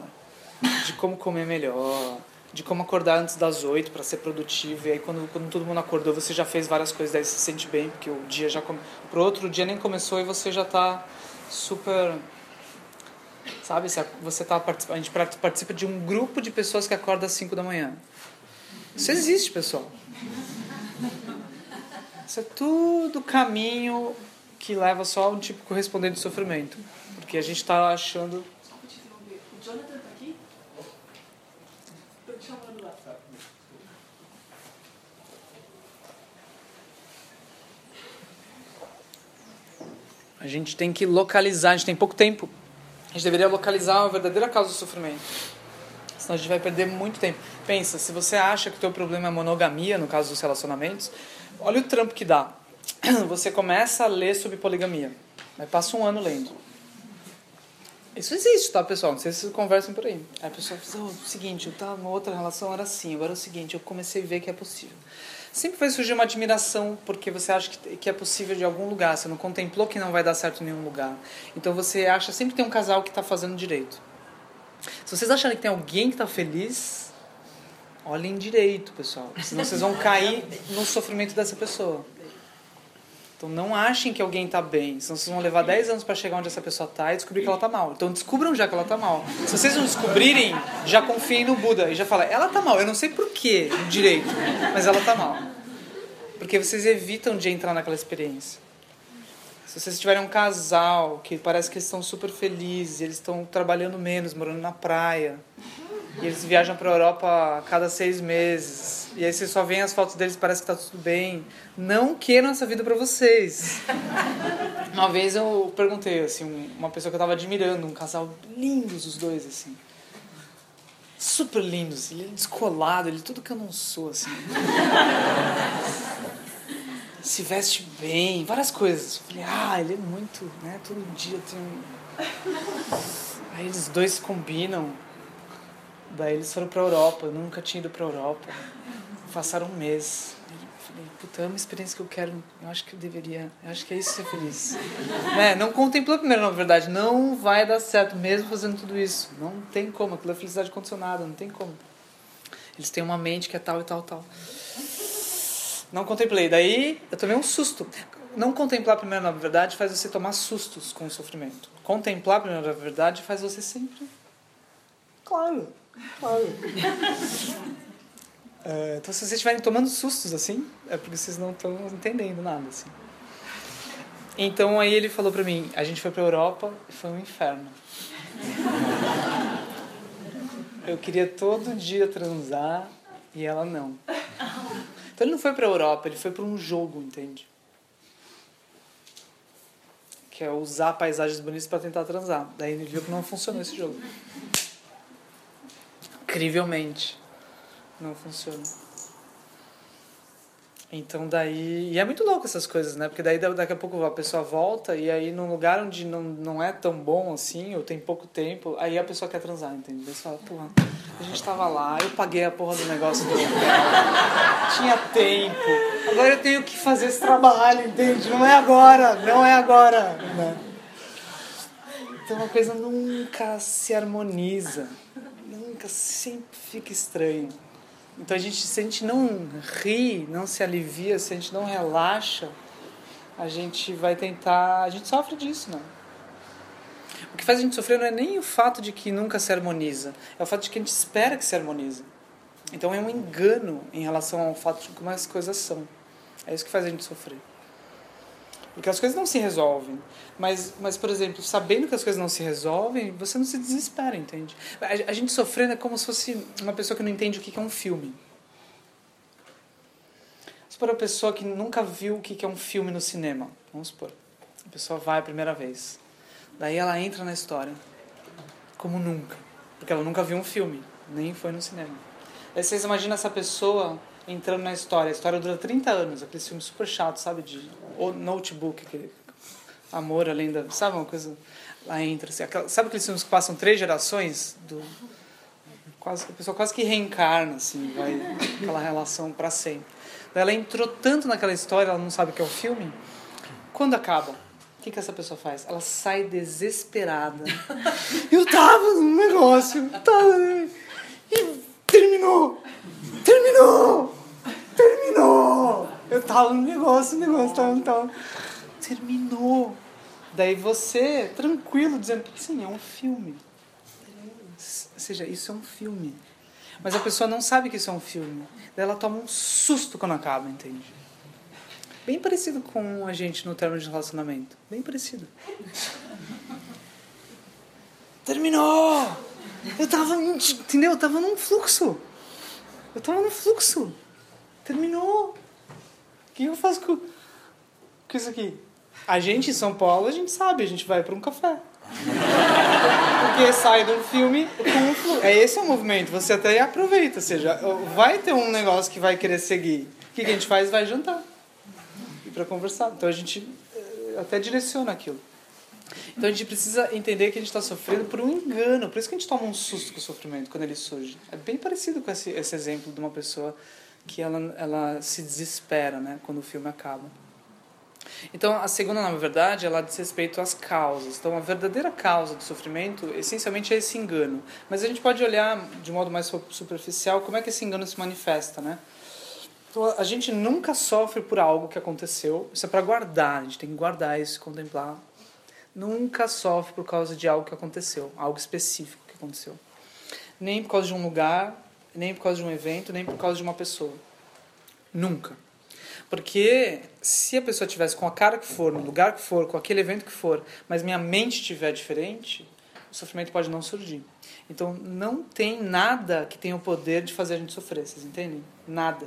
de como comer melhor, de como acordar antes das oito para ser produtivo. E aí quando, quando todo mundo acordou, você já fez várias coisas, daí se sente bem, porque o dia já come... pro outro dia nem começou e você já está super sabe, você tá a gente participa de um grupo de pessoas que acorda às 5 da manhã. Isso existe, pessoal. Isso é tudo caminho que leva só a um tipo correspondente de sofrimento. Porque a gente está achando. O Jonathan está aqui? Estou te chamando lá. A gente tem que localizar, a gente tem pouco tempo. A gente deveria localizar a verdadeira causa do sofrimento. Senão a gente vai perder muito tempo. Pensa, se você acha que o teu problema é monogamia, no caso dos relacionamentos, olha o trampo que dá. Você começa a ler sobre poligamia, mas passa um ano lendo. Isso existe, tá, pessoal? Não sei se vocês conversam por aí. Aí a pessoa diz, oh, o seguinte, eu tava numa outra relação, era assim, agora é o seguinte, eu comecei a ver que é possível. Sempre vai surgir uma admiração porque você acha que, é possível de algum lugar, você não contemplou que não vai dar certo em nenhum lugar. Então você acha sempre que tem um casal que está fazendo direito. Se vocês acharem que tem alguém que está feliz, olhem direito, pessoal. Senão vocês vão cair no sofrimento dessa pessoa. Então não achem que alguém está bem, senão vocês vão levar 10 anos para chegar onde essa pessoa está e descobrir que ela está mal. Então descubram já que ela está mal. Se vocês não descobrirem, já confiem no Buda e já fala, ela está mal, eu não sei porquê direito, mas ela está mal. Porque vocês evitam de entrar naquela experiência. Se vocês tiverem um casal que parece que eles estão super felizes, eles estão trabalhando menos, morando na praia, e eles viajam para a Europa a cada seis meses, e aí vocês só veem as fotos deles parece que está tudo bem, não queiram essa vida para vocês. Uma vez eu perguntei, assim, uma pessoa que eu estava admirando, um casal lindos os dois, assim super lindos, ele é descolado, ele é tudo que eu não sou, assim se veste bem, várias coisas. Eu falei, ah, ele é muito, né? Todo dia tem um. Aí eles dois se combinam. Daí eles foram pra Europa. Eu nunca tinha ido pra Europa. Passaram um mês. Eu falei, puta, é uma experiência que eu quero. Eu acho que eu deveria. Eu acho que é isso ser feliz. né? Não contemplou primeiro, na verdade. Não vai dar certo, mesmo fazendo tudo isso. Não tem como. Aquilo é felicidade condicionada, não tem como. Eles têm uma mente que é tal e tal, tal. Não contemplei. Daí eu tomei um susto. Não contemplar primeiro na verdade faz você tomar sustos com o sofrimento. Contemplar primeiro na verdade faz você sempre. Claro, claro. É, então, se vocês estiverem tomando sustos assim, é porque vocês não estão entendendo nada. Assim. Então, aí ele falou pra mim: a gente foi pra Europa e foi um inferno. Eu queria todo dia transar e ela não. Então, ele não foi pra Europa, ele foi pra um jogo, entende? Que é usar paisagens bonitas para tentar transar. Daí ele viu que não funcionou esse jogo. Incrivelmente não funciona. Então daí. E é muito louco essas coisas, né? Porque daí daqui a pouco a pessoa volta e aí num lugar onde não, não é tão bom assim, ou tem pouco tempo, aí a pessoa quer transar, entende? Você fala, porra, a gente tava lá, eu paguei a porra do negócio do tinha tempo, agora eu tenho que fazer esse trabalho, entende? Não é agora, não é agora, né? Então a coisa nunca se harmoniza, nunca, sempre fica estranho. Então a gente, se a gente não ri, não se alivia, se a gente não relaxa, a gente vai tentar. A gente sofre disso, não. O que faz a gente sofrer não é nem o fato de que nunca se harmoniza, é o fato de que a gente espera que se harmonize. Então é um engano em relação ao fato de como as coisas são. É isso que faz a gente sofrer. Porque as coisas não se resolvem. Mas, mas, por exemplo, sabendo que as coisas não se resolvem, você não se desespera, entende? A, a gente sofrendo é como se fosse uma pessoa que não entende o que é um filme. Vamos supor uma pessoa que nunca viu o que é um filme no cinema. Vamos supor. A pessoa vai a primeira vez. Daí ela entra na história. Como nunca. Porque ela nunca viu um filme. Nem foi no cinema. Aí vocês imaginam essa pessoa entrando na história. A história dura 30 anos. Aquele filme super chato, sabe? De o notebook, aquele amor além da. Sabe uma coisa? Lá entra. Assim, aquela, sabe aqueles filmes que passam três gerações? Do, quase, a pessoa quase que reencarna, assim, vai aquela relação para sempre. Daí ela entrou tanto naquela história, ela não sabe o que é o filme. Quando acaba, o que, que essa pessoa faz? Ela sai desesperada. Eu tava num negócio, tava. E terminou! Terminou! Terminou! Eu tava no negócio, o negócio tava, tava. Terminou! Daí você, tranquilo, dizendo sim, é um filme. Ou seja, isso é um filme. Mas a pessoa não sabe que isso é um filme. Daí ela toma um susto quando acaba, entende? Bem parecido com a gente no termo de relacionamento. Bem parecido. Terminou! Eu tava, entendeu? Eu tava num fluxo. Eu tava num fluxo. Terminou. O que eu faço com, com isso aqui? A gente em São Paulo, a gente sabe, a gente vai para um café. Porque sai de um filme com um fluxo. É esse é o movimento, você até aproveita, ou seja, vai ter um negócio que vai querer seguir. O que a gente faz? Vai jantar. E para conversar. Então a gente eh, até direciona aquilo. Então a gente precisa entender que a gente está sofrendo por um engano. Por isso que a gente toma um susto com o sofrimento quando ele surge. É bem parecido com esse, esse exemplo de uma pessoa que ela, ela se desespera né, quando o filme acaba. Então, a segunda, na verdade, ela diz respeito às causas. Então, a verdadeira causa do sofrimento, essencialmente, é esse engano. Mas a gente pode olhar de modo mais superficial como é que esse engano se manifesta, né? Então, a gente nunca sofre por algo que aconteceu. Isso é para guardar, a gente tem que guardar isso, contemplar. Nunca sofre por causa de algo que aconteceu, algo específico que aconteceu. Nem por causa de um lugar, nem por causa de um evento, nem por causa de uma pessoa. Nunca. Porque se a pessoa tivesse com a cara que for, no lugar que for, com aquele evento que for, mas minha mente estiver diferente, o sofrimento pode não surgir. Então não tem nada que tenha o poder de fazer a gente sofrer, vocês entendem? Nada.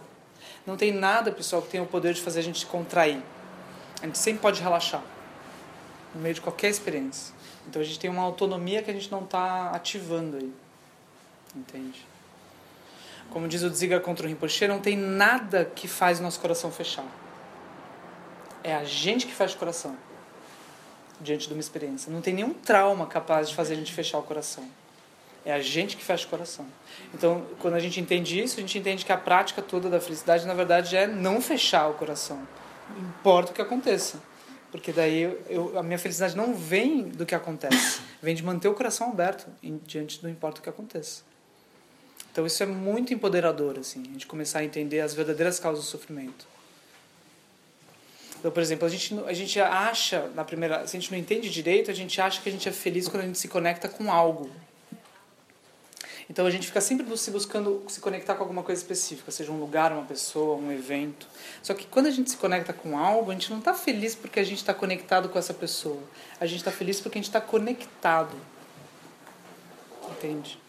Não tem nada, pessoal, que tenha o poder de fazer a gente contrair. A gente sempre pode relaxar no meio de qualquer experiência. Então a gente tem uma autonomia que a gente não está ativando aí. Entende? Como diz o Dziga contra o Rinpoche, não tem nada que faz nosso coração fechar. É a gente que fecha o coração diante de uma experiência. Não tem nenhum trauma capaz de fazer a gente fechar o coração. É a gente que fecha o coração. Então, quando a gente entende isso, a gente entende que a prática toda da felicidade, na verdade, é não fechar o coração. Importa o que aconteça. Porque daí eu, eu, a minha felicidade não vem do que acontece, vem de manter o coração aberto em, diante do importa o que aconteça. Então isso é muito empoderador, assim, a gente começar a entender as verdadeiras causas do sofrimento. Então, por exemplo, a gente, a gente acha, na primeira, se a gente não entende direito, a gente acha que a gente é feliz quando a gente se conecta com algo. Então a gente fica sempre se buscando se conectar com alguma coisa específica, seja um lugar, uma pessoa, um evento. Só que quando a gente se conecta com algo, a gente não está feliz porque a gente está conectado com essa pessoa. A gente está feliz porque a gente está conectado. Entende?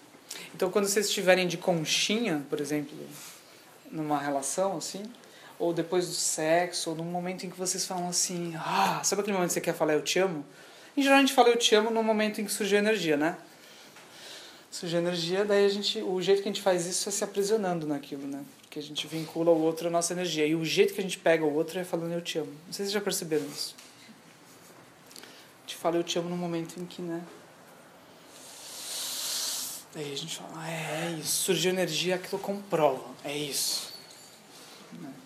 Então quando vocês estiverem de conchinha, por exemplo, numa relação assim, ou depois do sexo, ou num momento em que vocês falam assim, ah, sabe aquele momento que você quer falar eu te amo? Em geral a gente fala eu te amo no momento em que surgiu a energia, né? Surge energia, daí a gente, o jeito que a gente faz isso é se aprisionando naquilo, né? Porque a gente vincula o outro à nossa energia. E o jeito que a gente pega o outro é falando eu te amo. Não sei se vocês já perceberam isso. A gente fala eu te amo no momento em que, né? Daí a gente fala, ah, é, é isso. Surgiu energia, aquilo comprova. É isso.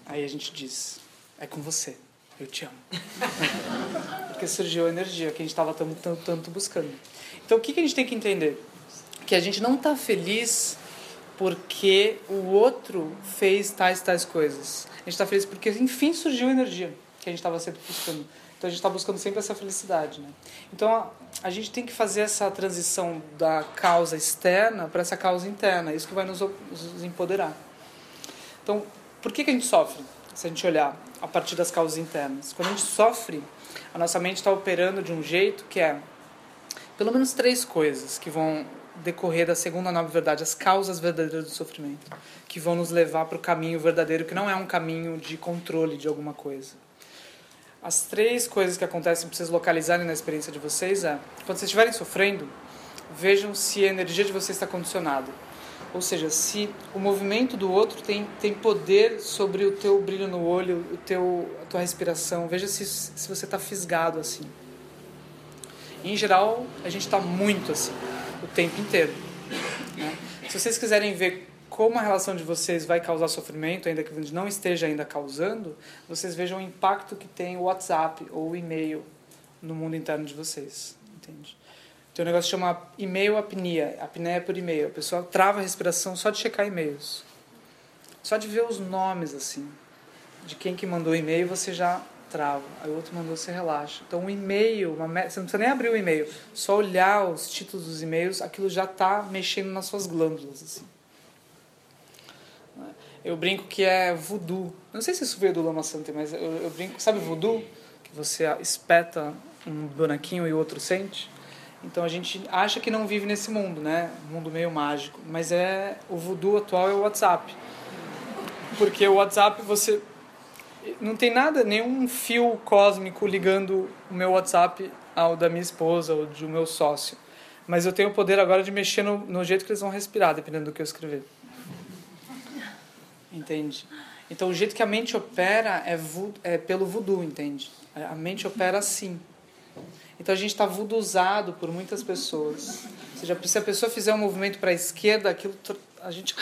Aí a gente diz, é com você. Eu te amo. Porque surgiu a energia que a gente estava tanto, tanto buscando. Então o que, que a gente tem que entender? Que a gente não está feliz porque o outro fez tais tais coisas. A gente está feliz porque enfim surgiu a energia que a gente estava sempre buscando. Então a gente está buscando sempre essa felicidade, né? Então a, a, gente tem que fazer essa transição da causa externa para essa causa interna. Isso que vai nos, nos empoderar. Então, por que, que a gente sofre? Se a gente olhar a partir das causas internas, quando a gente sofre, a nossa mente está operando de um jeito que é pelo menos três coisas que vão decorrer da segunda nova verdade, as causas verdadeiras do sofrimento, que vão nos levar para o caminho verdadeiro, que não é um caminho de controle de alguma coisa. As três coisas que acontecem para vocês localizarem na experiência de vocês é, quando vocês estiverem sofrendo, vejam se a energia de vocês está condicionada. Ou seja, se o movimento do outro tem, tem poder sobre o teu brilho no olho, o teu, a tua respiração. Veja se, se você está fisgado assim. Em geral, a gente está muito assim o tempo inteiro. Né? Se vocês quiserem ver como a relação de vocês vai causar sofrimento, ainda que não esteja ainda causando, vocês vejam o impacto que tem o WhatsApp ou o e-mail no mundo interno de vocês, entende? Tem um negócio que chama e-mail apneia, apneia por e-mail. A pessoa trava a respiração só de checar e-mails. Só de ver os nomes, assim, de quem que mandou e-mail, você já trava. Aí o outro mandou, você relaxa. Então, um e-mail, uma, você não precisa nem abrir o e-mail. Só olhar os títulos dos e-mails, aquilo já está mexendo nas suas glândulas. Assim. Eu brinco que é voodoo. Não sei se isso veio do Lama Santa, mas eu, eu brinco... Sabe voodoo? Que você espeta um bonequinho e o outro sente? Então a gente acha que não vive nesse mundo, né? Um mundo meio mágico. Mas é o voodoo atual é o WhatsApp. Porque o WhatsApp você não tem nada, nenhum fio cósmico ligando o meu WhatsApp ao da minha esposa ou do meu sócio. Mas eu tenho o poder agora de mexer no, no jeito que eles vão respirar, dependendo do que eu escrever. Entende? Então, o jeito que a mente opera é, é pelo voodoo, entende? A mente opera assim. Então, a gente está vooduzado por muitas pessoas. Ou seja, se a pessoa fizer um movimento para a esquerda, aquilo a gente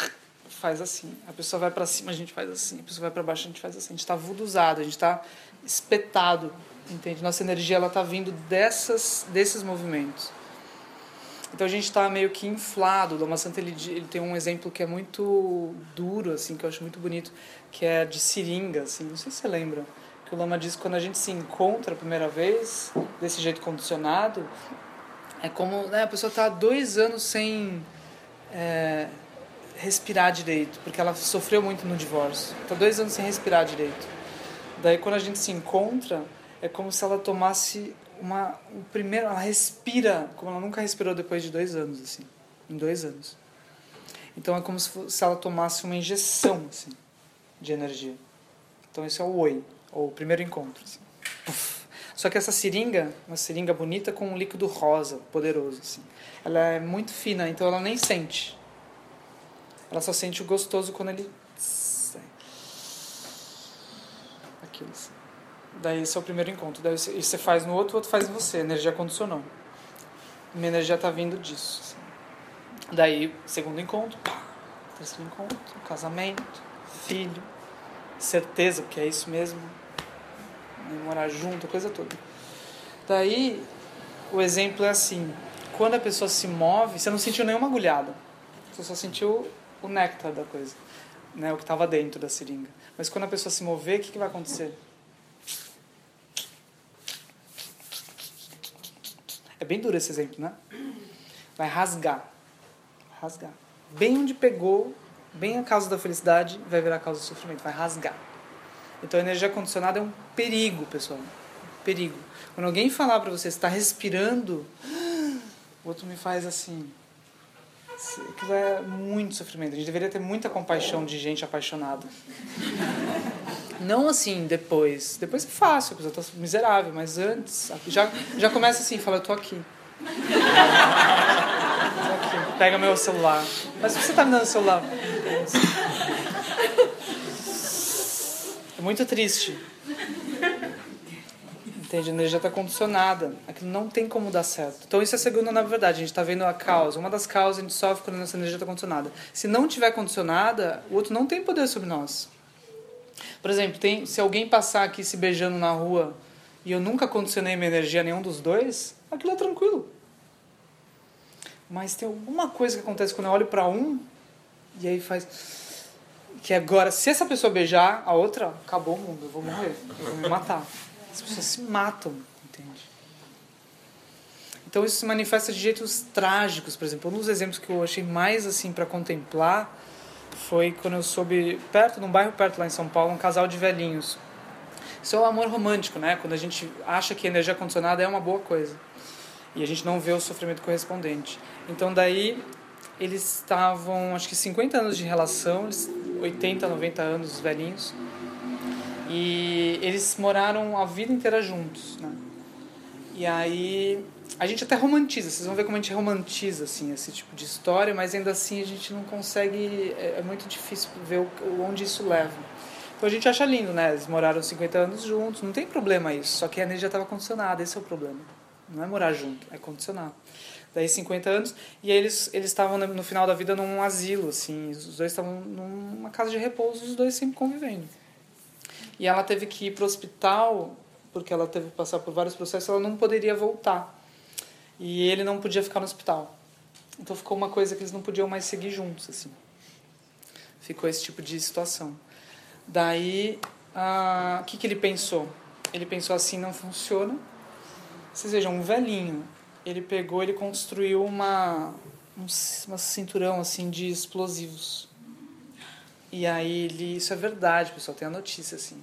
faz assim. A pessoa vai para cima, a gente faz assim. A pessoa vai para baixo, a gente faz assim. A gente está vuduzado, a gente está espetado, entende? Nossa energia ela está vindo dessas, desses movimentos. Então a gente está meio que inflado. O Lama Santa ele, ele tem um exemplo que é muito duro, assim, que eu acho muito bonito, que é de seringa, assim. Não sei se você lembra. Que o Lama diz que quando a gente se encontra a primeira vez, desse jeito condicionado, é como né, a pessoa está dois anos sem é, respirar direito, porque ela sofreu muito no divórcio. Está dois anos sem respirar direito. Daí quando a gente se encontra, é como se ela tomasse uma o primeiro, ela respira como ela nunca respirou depois de dois anos assim, em dois anos. Então é como se, se ela tomasse uma injeção assim, de energia. Então esse é o oi, ou o primeiro encontro. Assim. Só que essa seringa, uma seringa bonita com um líquido rosa, poderoso assim. Ela é muito fina, então ela nem sente. Ela só sente o gostoso quando ele. Aquilo assim. Daí esse é o primeiro encontro. Daí você faz no outro, o outro faz em você. A energia condicionou. Minha energia está vindo disso. Assim. Daí, segundo encontro, pá, terceiro encontro, casamento, filho, certeza, porque é isso mesmo, morar junto, coisa toda. Daí, o exemplo é assim: quando a pessoa se move, você não sentiu nenhuma agulhada, você só sentiu o néctar da coisa, né, o que estava dentro da seringa. Mas quando a pessoa se mover, o que, que vai acontecer? É bem duro esse exemplo, né? Vai rasgar. Rasgar. Bem onde pegou, bem a causa da felicidade, vai virar a causa do sofrimento. Vai rasgar. Então a energia condicionada é um perigo, pessoal. perigo. Quando alguém falar para você, está respirando, o outro me faz assim. Aquilo é muito sofrimento. A gente deveria ter muita compaixão de gente apaixonada. Não assim, depois. Depois é fácil, a pessoa tá miserável, mas antes. Já, já começa assim, fala, eu tô aqui. tô aqui. Pega meu celular. Mas por que você tá me dando o celular? É muito triste. Entende? A energia está condicionada. Aquilo não tem como dar certo. Então, isso é segunda, na verdade. A gente está vendo a causa. Uma das causas a gente sofre quando a nossa energia está condicionada. Se não tiver condicionada, o outro não tem poder sobre nós. Por exemplo, tem, se alguém passar aqui se beijando na rua e eu nunca condicionei minha energia a nenhum dos dois, aquilo é tranquilo. Mas tem alguma coisa que acontece quando eu olho para um e aí faz. Que agora, se essa pessoa beijar a outra, acabou o mundo, eu vou morrer, eu vou me matar. As pessoas se matam, entende? Então isso se manifesta de jeitos trágicos, por exemplo. Um dos exemplos que eu achei mais assim para contemplar foi quando eu soube, perto, num bairro perto lá em São Paulo, um casal de velhinhos. Isso é o amor romântico, né? Quando a gente acha que a energia condicionada é uma boa coisa. E a gente não vê o sofrimento correspondente. Então daí eles estavam, acho que 50 anos de relação, 80, 90 anos, os velhinhos. E eles moraram a vida inteira juntos, né? E aí a gente até romantiza, vocês vão ver como a gente romantiza assim esse tipo de história, mas ainda assim a gente não consegue, é, é muito difícil ver onde isso leva. Então a gente acha lindo, né? Eles moraram 50 anos juntos, não tem problema isso, só que a energia estava condicionada, esse é o problema. Não é morar junto, é condicionar. Daí 50 anos, e aí eles eles estavam no final da vida num asilo, assim, os dois estavam numa casa de repouso, os dois sempre convivendo. E ela teve que ir para o hospital, porque ela teve que passar por vários processos, ela não poderia voltar e ele não podia ficar no hospital. Então ficou uma coisa que eles não podiam mais seguir juntos, assim. Ficou esse tipo de situação. Daí, o uh, que, que ele pensou? Ele pensou assim, não funciona. Vocês vejam, um velhinho, ele pegou, ele construiu uma, um, uma cinturão assim de explosivos. E aí ele, isso é verdade, pessoal, tem a notícia assim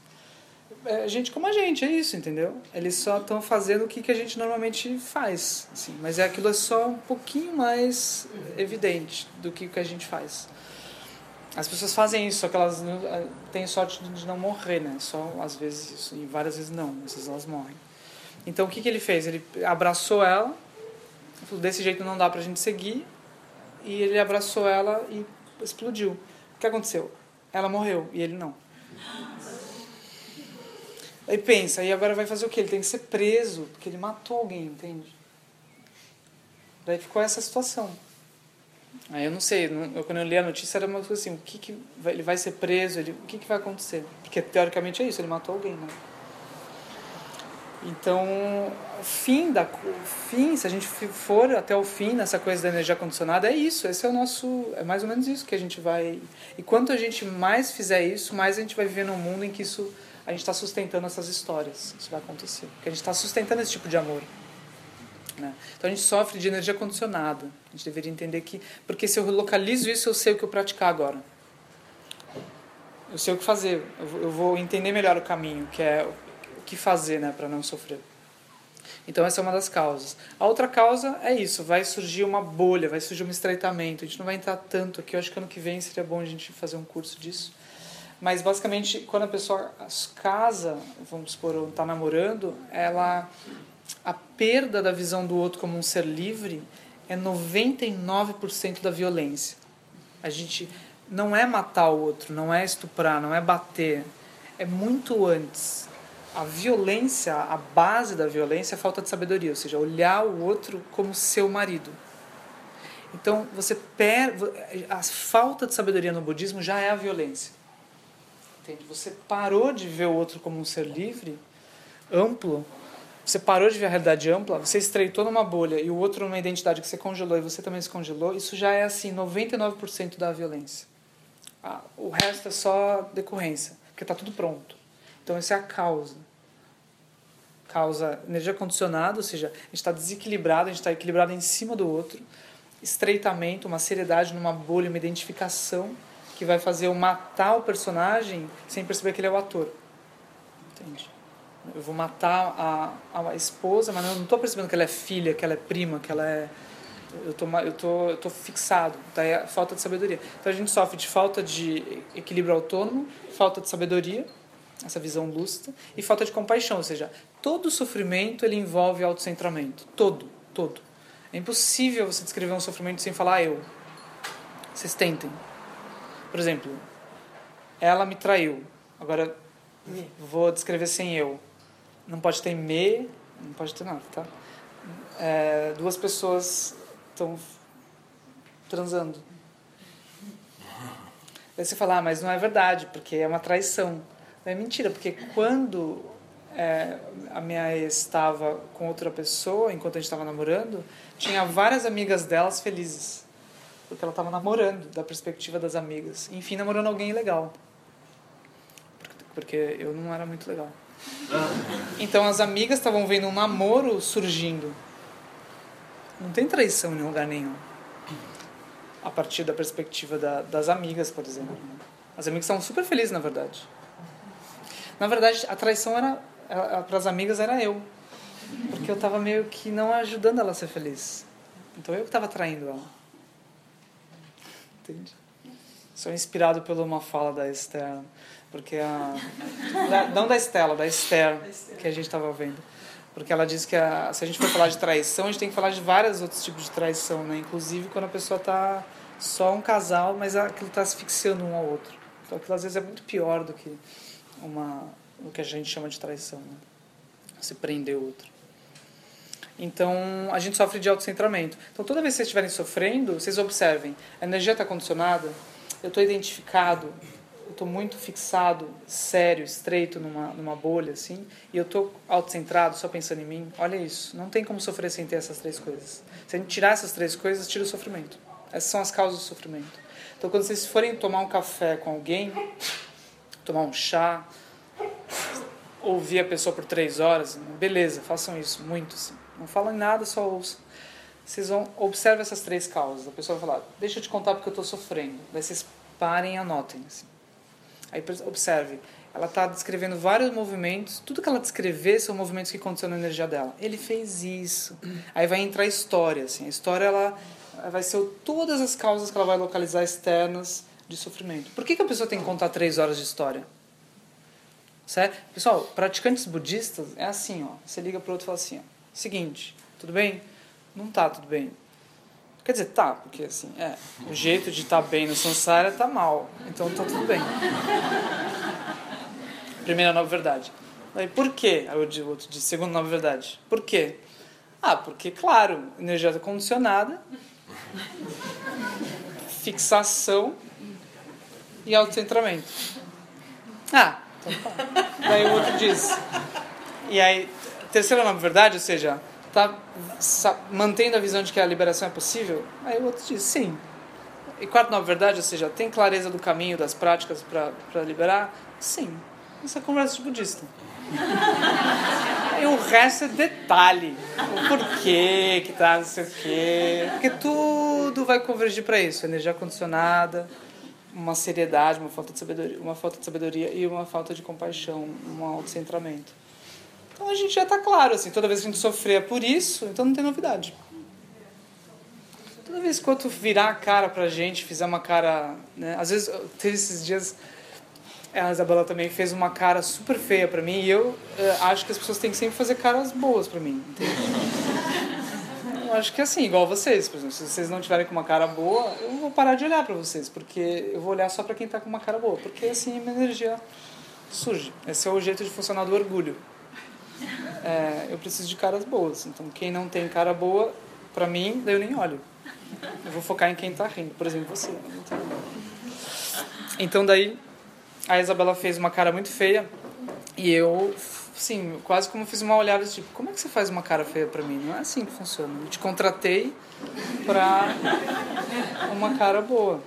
é gente como a gente, é isso, entendeu? Eles só estão fazendo o que, que a gente normalmente faz, assim, mas é aquilo é só um pouquinho mais evidente do que que a gente faz. As pessoas fazem isso, só que elas é, têm sorte de não morrer, né? Só às vezes isso, e várias vezes não, às vezes elas morrem. Então o que, que ele fez? Ele abraçou ela, falou, desse jeito não dá pra gente seguir, e ele abraçou ela e explodiu. O que aconteceu? Ela morreu e ele não. Aí pensa, aí agora vai fazer o quê? Ele tem que ser preso, porque ele matou alguém, entende? Daí ficou essa situação. Aí eu não sei, eu, quando eu li a notícia era uma coisa assim, o que, que vai, ele vai ser preso, ele, o que, que vai acontecer? Porque teoricamente é isso, ele matou alguém, né? Então, o fim da o fim, se a gente for até o fim nessa coisa da energia condicionada, é isso, esse é o nosso, é mais ou menos isso que a gente vai. E quanto a gente mais fizer isso, mais a gente vai viver num mundo em que isso a gente está sustentando essas histórias. Isso vai acontecer. Porque a gente está sustentando esse tipo de amor. Né? Então a gente sofre de energia condicionada. A gente deveria entender que. Porque se eu localizo isso, eu sei o que eu praticar agora. Eu sei o que fazer. Eu vou entender melhor o caminho, que é o que fazer né, para não sofrer. Então essa é uma das causas. A outra causa é isso, vai surgir uma bolha, vai surgir um estreitamento. A gente não vai entrar tanto aqui, eu acho que ano que vem seria bom a gente fazer um curso disso. Mas basicamente, quando a pessoa casa, vamos supor, ou está namorando, ela a perda da visão do outro como um ser livre é 99% da violência. A gente não é matar o outro, não é estuprar, não é bater, é muito antes. A violência, a base da violência é a falta de sabedoria, ou seja, olhar o outro como seu marido. Então, você per... a falta de sabedoria no budismo já é a violência. Entende? Você parou de ver o outro como um ser livre, amplo, você parou de ver a realidade ampla, você estreitou numa bolha e o outro numa identidade que você congelou e você também se congelou, isso já é assim 99% da violência. Ah, o resto é só decorrência, porque está tudo pronto. Então essa é a causa. Causa energia condicionada, ou seja, a gente está desequilibrado, a gente está equilibrado em cima do outro, estreitamento, uma seriedade numa bolha, uma identificação que vai fazer eu matar o personagem sem perceber que ele é o ator. Entende? Eu vou matar a, a esposa, mas eu não estou percebendo que ela é filha, que ela é prima, que ela é. Eu tô, eu tô, eu tô fixado. Daí é falta de sabedoria. Então a gente sofre de falta de equilíbrio autônomo, falta de sabedoria, essa visão lúcida, e falta de compaixão. Ou seja, todo sofrimento ele envolve autocentramento. Todo, todo. É impossível você descrever um sofrimento sem falar eu. Vocês tentem. Por exemplo, ela me traiu. Agora, vou descrever sem eu não pode ter me, não pode ter nada, tá? É, duas pessoas estão transando. Aí você fala, ah, mas não é verdade, porque é uma traição. É mentira, porque quando é, a minha ex estava com outra pessoa, enquanto a gente estava namorando, tinha várias amigas delas felizes. Porque ela estava namorando, da perspectiva das amigas. Enfim, namorando alguém legal. Porque eu não era muito legal. Então as amigas estavam vendo um namoro surgindo. Não tem traição em lugar nenhum. A partir da perspectiva da, das amigas, por exemplo. As amigas estavam super felizes, na verdade. Na verdade, a traição era para as amigas era eu. Porque eu estava meio que não ajudando ela a ser feliz. Então eu que estava traindo ela. Entende? Sou inspirado por uma fala da Esther porque a não da Estela, da Esther, que a gente estava vendo. Porque ela diz que a, se a gente for falar de traição, a gente tem que falar de vários outros tipos de traição, né? Inclusive quando a pessoa está só um casal, mas aquilo está asfixiando um ao outro. Então aquilo às vezes é muito pior do que uma o que a gente chama de traição, né? Se prender o outro. Então, a gente sofre de autocentramento. Então, toda vez que vocês estiverem sofrendo, vocês observem, a energia está condicionada, eu estou identificado, eu estou muito fixado, sério, estreito numa, numa bolha, assim, e eu estou autocentrado, só pensando em mim, olha isso. Não tem como sofrer sem ter essas três coisas. Se a gente tirar essas três coisas, tira o sofrimento. Essas são as causas do sofrimento. Então, quando vocês forem tomar um café com alguém, tomar um chá, ouvir a pessoa por três horas, beleza, façam isso, muito assim. Não falam em nada, só ouçam. Vocês vão observar essas três causas. A pessoa vai falar, deixa eu te contar porque eu estou sofrendo. Daí vocês parem e anotem. Assim. Aí observe, ela está descrevendo vários movimentos, tudo que ela descrever são movimentos que condicionam a energia dela. Ele fez isso. Aí vai entrar a história, assim. A história ela vai ser todas as causas que ela vai localizar externas de sofrimento. Por que, que a pessoa tem que contar três horas de história? Certo? Pessoal, praticantes budistas é assim, ó. Você liga para outro e fala assim, ó, seguinte, tudo bem? Não tá tudo bem. Quer dizer, tá, porque assim, é, o jeito de estar tá bem no samsara tá mal, então tá tudo bem. Primeira nova verdade. Aí, por quê? Aí o outro diz, segunda nova verdade. Por quê? Ah, porque, claro, energia condicionada, fixação e autocentramento. Ah, então tá. Daí o outro diz. E aí, terceira nova verdade, ou seja, está mantendo a visão de que a liberação é possível? Aí o outro diz sim. E quarto, na verdade, ou seja, tem clareza do caminho, das práticas para liberar? Sim. Isso é conversa de budista. e o resto é detalhe. O porquê que tá, não sei o quê. Porque tudo vai convergir para isso. Energia condicionada, uma seriedade, uma falta de sabedoria, uma falta de sabedoria e uma falta de compaixão, um autocentramento. Então a gente já está claro, assim, toda vez que a gente sofrer por isso, então não tem novidade. Toda vez que outro virar a cara pra gente, fizer uma cara. Né, às vezes, teve esses dias. A Isabela também fez uma cara super feia pra mim e eu uh, acho que as pessoas têm que sempre fazer caras boas pra mim. Eu acho que é assim, igual vocês, por exemplo, se vocês não tiverem com uma cara boa, eu vou parar de olhar pra vocês, porque eu vou olhar só pra quem tá com uma cara boa, porque assim minha energia surge. Esse é o jeito de funcionar do orgulho é, eu preciso de caras boas. Então, quem não tem cara boa, pra mim, daí eu nem olho. Eu vou focar em quem está rindo, por exemplo, você. Então daí a Isabela fez uma cara muito feia e eu, sim, quase como fiz uma olhada tipo, como é que você faz uma cara feia para mim? Não é assim que funciona. Eu te contratei para uma cara boa.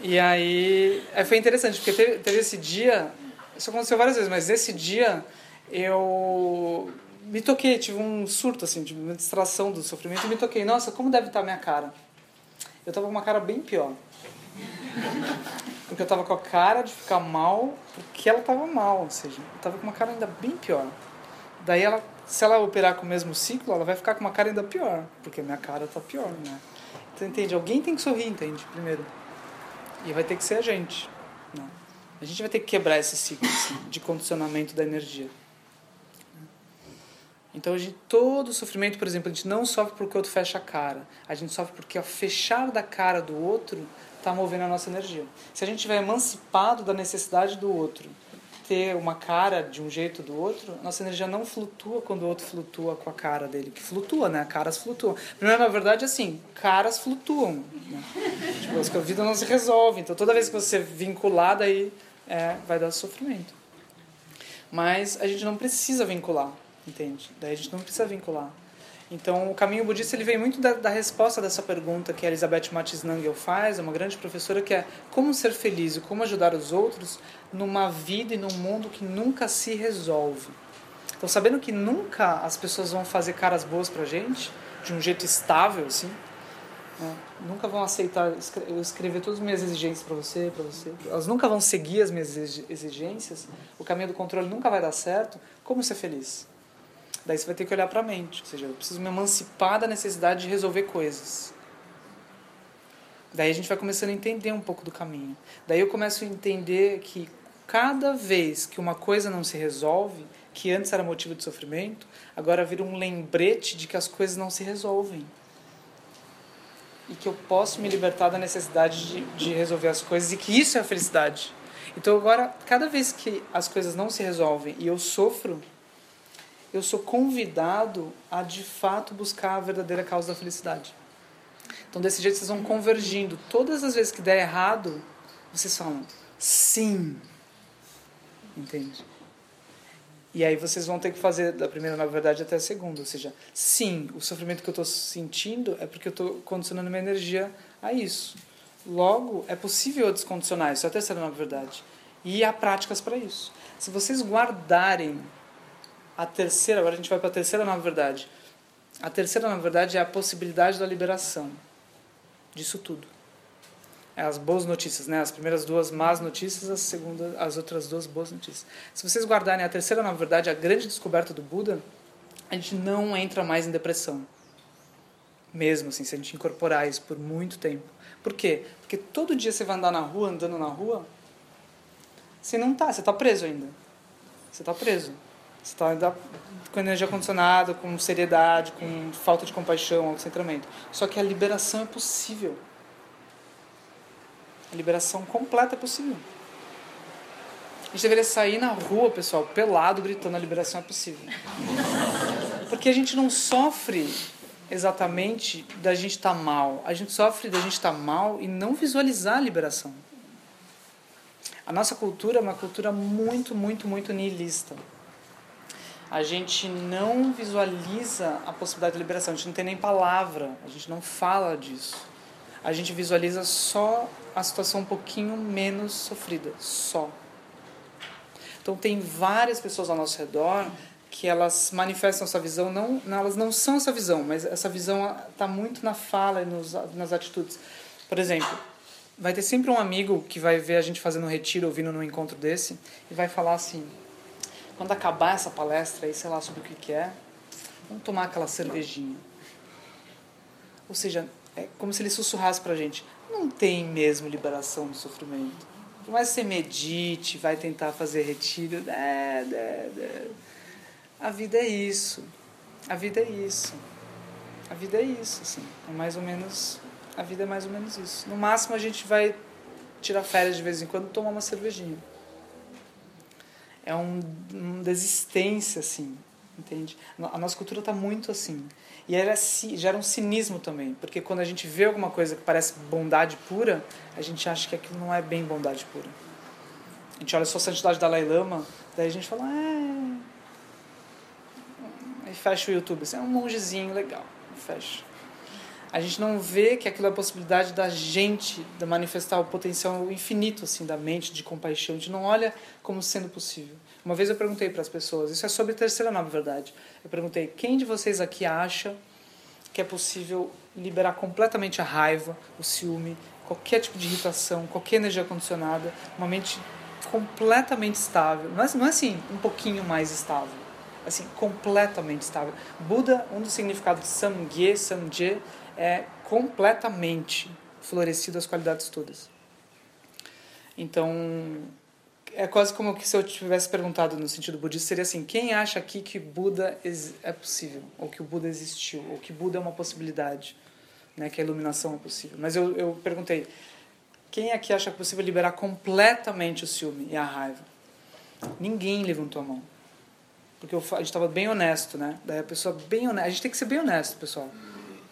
E aí foi interessante, porque teve, teve esse dia, isso aconteceu várias vezes, mas esse dia eu me toquei, tive um surto, assim, de uma distração do sofrimento e me toquei. Nossa, como deve estar a minha cara? Eu tava com uma cara bem pior. Porque eu tava com a cara de ficar mal porque ela tava mal, ou seja, eu tava com uma cara ainda bem pior. Daí ela, se ela operar com o mesmo ciclo, ela vai ficar com uma cara ainda pior, porque minha cara tá pior, né? Então entende? Alguém tem que sorrir, entende? Primeiro. E vai ter que ser a gente. Né? A gente vai ter que quebrar esse ciclo assim, de condicionamento da energia. Então, a gente, todo o sofrimento, por exemplo, a gente não sofre porque o outro fecha a cara. A gente sofre porque ao fechar da cara do outro está movendo a nossa energia. Se a gente estiver emancipado da necessidade do outro, ter uma cara de um jeito do outro, a nossa energia não flutua quando o outro flutua com a cara dele. Que flutua, né? Caras flutuam. Primeiro, na verdade, assim, caras flutuam. Né? tipo, a vida não se resolve. Então, toda vez que você vincular, daí é, vai dar sofrimento. Mas a gente não precisa vincular entende? Daí a gente não precisa vincular. Então, o caminho budista ele vem muito da, da resposta dessa pergunta que a Elizabeth Matis Nangel faz, é uma grande professora, que é como ser feliz e como ajudar os outros numa vida e num mundo que nunca se resolve. Então, sabendo que nunca as pessoas vão fazer caras boas pra gente, de um jeito estável, assim, né? nunca vão aceitar eu escrever todas as minhas exigências para você, para você. Elas nunca vão seguir as minhas exigências. O caminho do controle nunca vai dar certo. Como ser feliz? Daí você vai ter que olhar para a mente, ou seja, eu preciso me emancipar da necessidade de resolver coisas. Daí a gente vai começando a entender um pouco do caminho. Daí eu começo a entender que cada vez que uma coisa não se resolve, que antes era motivo de sofrimento, agora vira um lembrete de que as coisas não se resolvem. E que eu posso me libertar da necessidade de, de resolver as coisas e que isso é a felicidade. Então agora, cada vez que as coisas não se resolvem e eu sofro, eu sou convidado a de fato buscar a verdadeira causa da felicidade. Então, desse jeito, vocês vão convergindo. Todas as vezes que der errado, vocês falam sim. Entende? E aí vocês vão ter que fazer da primeira, na verdade, até a segunda. Ou seja, sim, o sofrimento que eu estou sentindo é porque eu estou condicionando minha energia a isso. Logo, é possível eu descondicionar isso, é a terceira, na verdade. E há práticas para isso. Se vocês guardarem a terceira, agora a gente vai para a terceira na verdade. A terceira na verdade é a possibilidade da liberação disso tudo. É as boas notícias, né? As primeiras duas más notícias, as segunda, as outras duas boas notícias. Se vocês guardarem a terceira na verdade, a grande descoberta do Buda, a gente não entra mais em depressão. Mesmo assim, se a gente incorporar isso por muito tempo. Por quê? Porque todo dia você vai andar na rua, andando na rua, você não tá, você tá preso ainda. Você tá preso. Você está com energia condicionada, com seriedade, com falta de compaixão, autocentramento. Só que a liberação é possível. A liberação completa é possível. A gente deveria sair na rua, pessoal, pelado, gritando: a liberação é possível. Porque a gente não sofre exatamente da gente estar tá mal. A gente sofre da gente estar tá mal e não visualizar a liberação. A nossa cultura é uma cultura muito, muito, muito nihilista a gente não visualiza a possibilidade de liberação, a gente não tem nem palavra, a gente não fala disso. A gente visualiza só a situação um pouquinho menos sofrida, só. Então tem várias pessoas ao nosso redor que elas manifestam essa visão, não, elas não são essa visão, mas essa visão está muito na fala e nos, nas atitudes. Por exemplo, vai ter sempre um amigo que vai ver a gente fazendo um retiro, ouvindo num encontro desse, e vai falar assim: quando acabar essa palestra aí, sei lá sobre o que, que é, vamos tomar aquela cervejinha. Ou seja, é como se ele sussurrasse pra gente: não tem mesmo liberação do sofrimento. Por mais que você medite, vai tentar fazer retiro, é, é, é. a vida é isso. A vida é isso. A vida é isso, assim. É mais ou menos. A vida é mais ou menos isso. No máximo a gente vai tirar férias de vez em quando e tomar uma cervejinha é um, uma desistência, assim. entende? A nossa cultura está muito assim. E era, gera um cinismo também, porque quando a gente vê alguma coisa que parece bondade pura, a gente acha que aquilo não é bem bondade pura. A gente olha só a santidade da Dalai Lama, daí a gente fala, é. Aí fecha o YouTube, assim, é um mongezinho legal, fecha. A gente não vê que aquilo é a possibilidade da gente de manifestar o potencial infinito assim da mente de compaixão. A gente não olha como sendo possível. Uma vez eu perguntei para as pessoas, isso é sobre terceira na verdade. Eu perguntei: quem de vocês aqui acha que é possível liberar completamente a raiva, o ciúme, qualquer tipo de irritação, qualquer energia condicionada, uma mente completamente estável? Não é, não é assim, um pouquinho mais estável. Assim, completamente estável. Buda, um dos significados de Samgye, Samje, é completamente florescido as qualidades todas. Então, é quase como que se eu tivesse perguntado no sentido budista, seria assim: quem acha aqui que Buda é possível? Ou que o Buda existiu? Ou que Buda é uma possibilidade? Né, que a iluminação é possível. Mas eu, eu perguntei: quem aqui acha que é possível liberar completamente o ciúme e a raiva? Ninguém levantou a mão. Porque eu, a gente estava bem honesto, né? Daí a pessoa bem honesta. A gente tem que ser bem honesto, pessoal.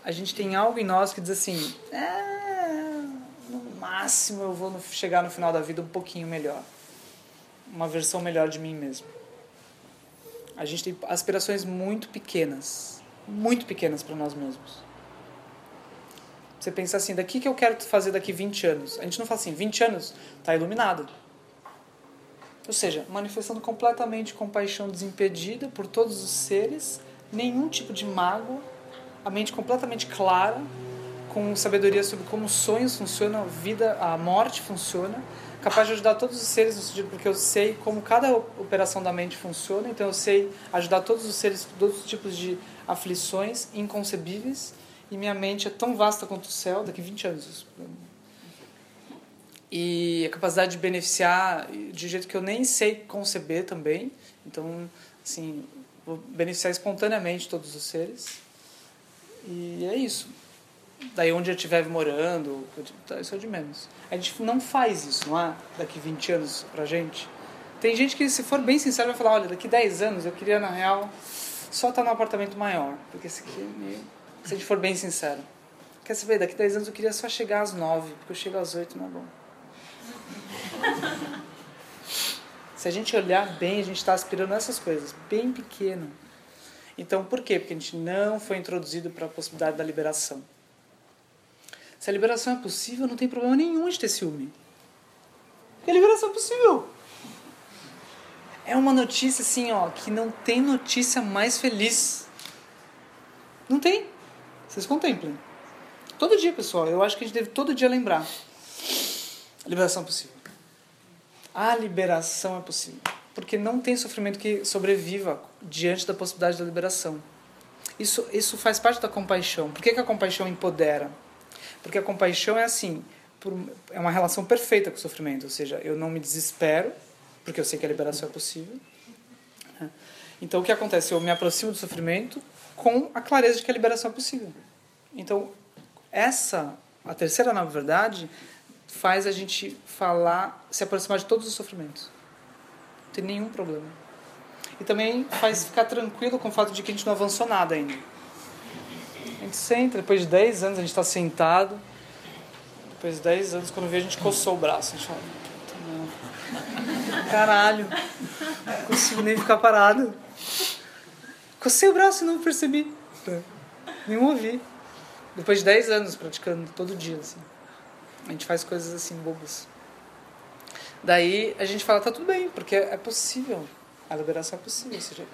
A gente tem algo em nós que diz assim: é, no máximo eu vou chegar no final da vida um pouquinho melhor uma versão melhor de mim mesmo. A gente tem aspirações muito pequenas, muito pequenas para nós mesmos. Você pensa assim, daqui que eu quero fazer daqui 20 anos. A gente não fala assim, 20 anos, tá iluminado. Ou seja, manifestando completamente compaixão desimpedida por todos os seres, nenhum tipo de mágoa, a mente completamente clara, com sabedoria sobre como os sonhos funcionam, a vida, a morte funciona, capaz de ajudar todos os seres no sentido porque eu sei como cada operação da mente funciona, então eu sei ajudar todos os seres, todos os tipos de aflições inconcebíveis, e minha mente é tão vasta quanto o céu, daqui 20 anos. E a capacidade de beneficiar de jeito que eu nem sei conceber também, então, assim, vou beneficiar espontaneamente todos os seres. E é isso daí onde eu estiver morando, isso é de menos. A gente não faz isso, não é? Daqui 20 anos pra gente. Tem gente que, se for bem sincero, vai falar: olha, daqui 10 anos eu queria, na real, só estar num apartamento maior. Porque esse aqui, se a gente for bem sincero. Quer saber? Daqui 10 anos eu queria só chegar às 9, porque eu chego às 8 não é bom. se a gente olhar bem, a gente está aspirando essas coisas, bem pequeno. Então, por quê? Porque a gente não foi introduzido para a possibilidade da liberação. Se a liberação é possível, não tem problema nenhum de ter ciúme. Porque a liberação é possível. É uma notícia assim, ó, que não tem notícia mais feliz. Não tem. Vocês contemplem. Todo dia, pessoal, eu acho que a gente deve todo dia lembrar. A liberação é possível. A liberação é possível. Porque não tem sofrimento que sobreviva diante da possibilidade da liberação. Isso, isso faz parte da compaixão. Por que, que a compaixão empodera? Porque a compaixão é assim, por, é uma relação perfeita com o sofrimento, ou seja, eu não me desespero, porque eu sei que a liberação é possível. Né? Então o que acontece? Eu me aproximo do sofrimento com a clareza de que a liberação é possível. Então, essa, a terceira na verdade, faz a gente falar, se aproximar de todos os sofrimentos. Não tem nenhum problema. E também faz ficar tranquilo com o fato de que a gente não avançou nada ainda. A gente senta, depois de 10 anos a gente está sentado. Depois de 10 anos, quando vê, a gente coçou o braço. A gente fala, Caralho, não consigo nem ficar parado. Cocei o braço e não percebi. Nem ouvi. Depois de 10 anos praticando todo dia, assim. A gente faz coisas assim, bobas. Daí a gente fala, tá tudo bem, porque é possível a liberação é possível. Seja,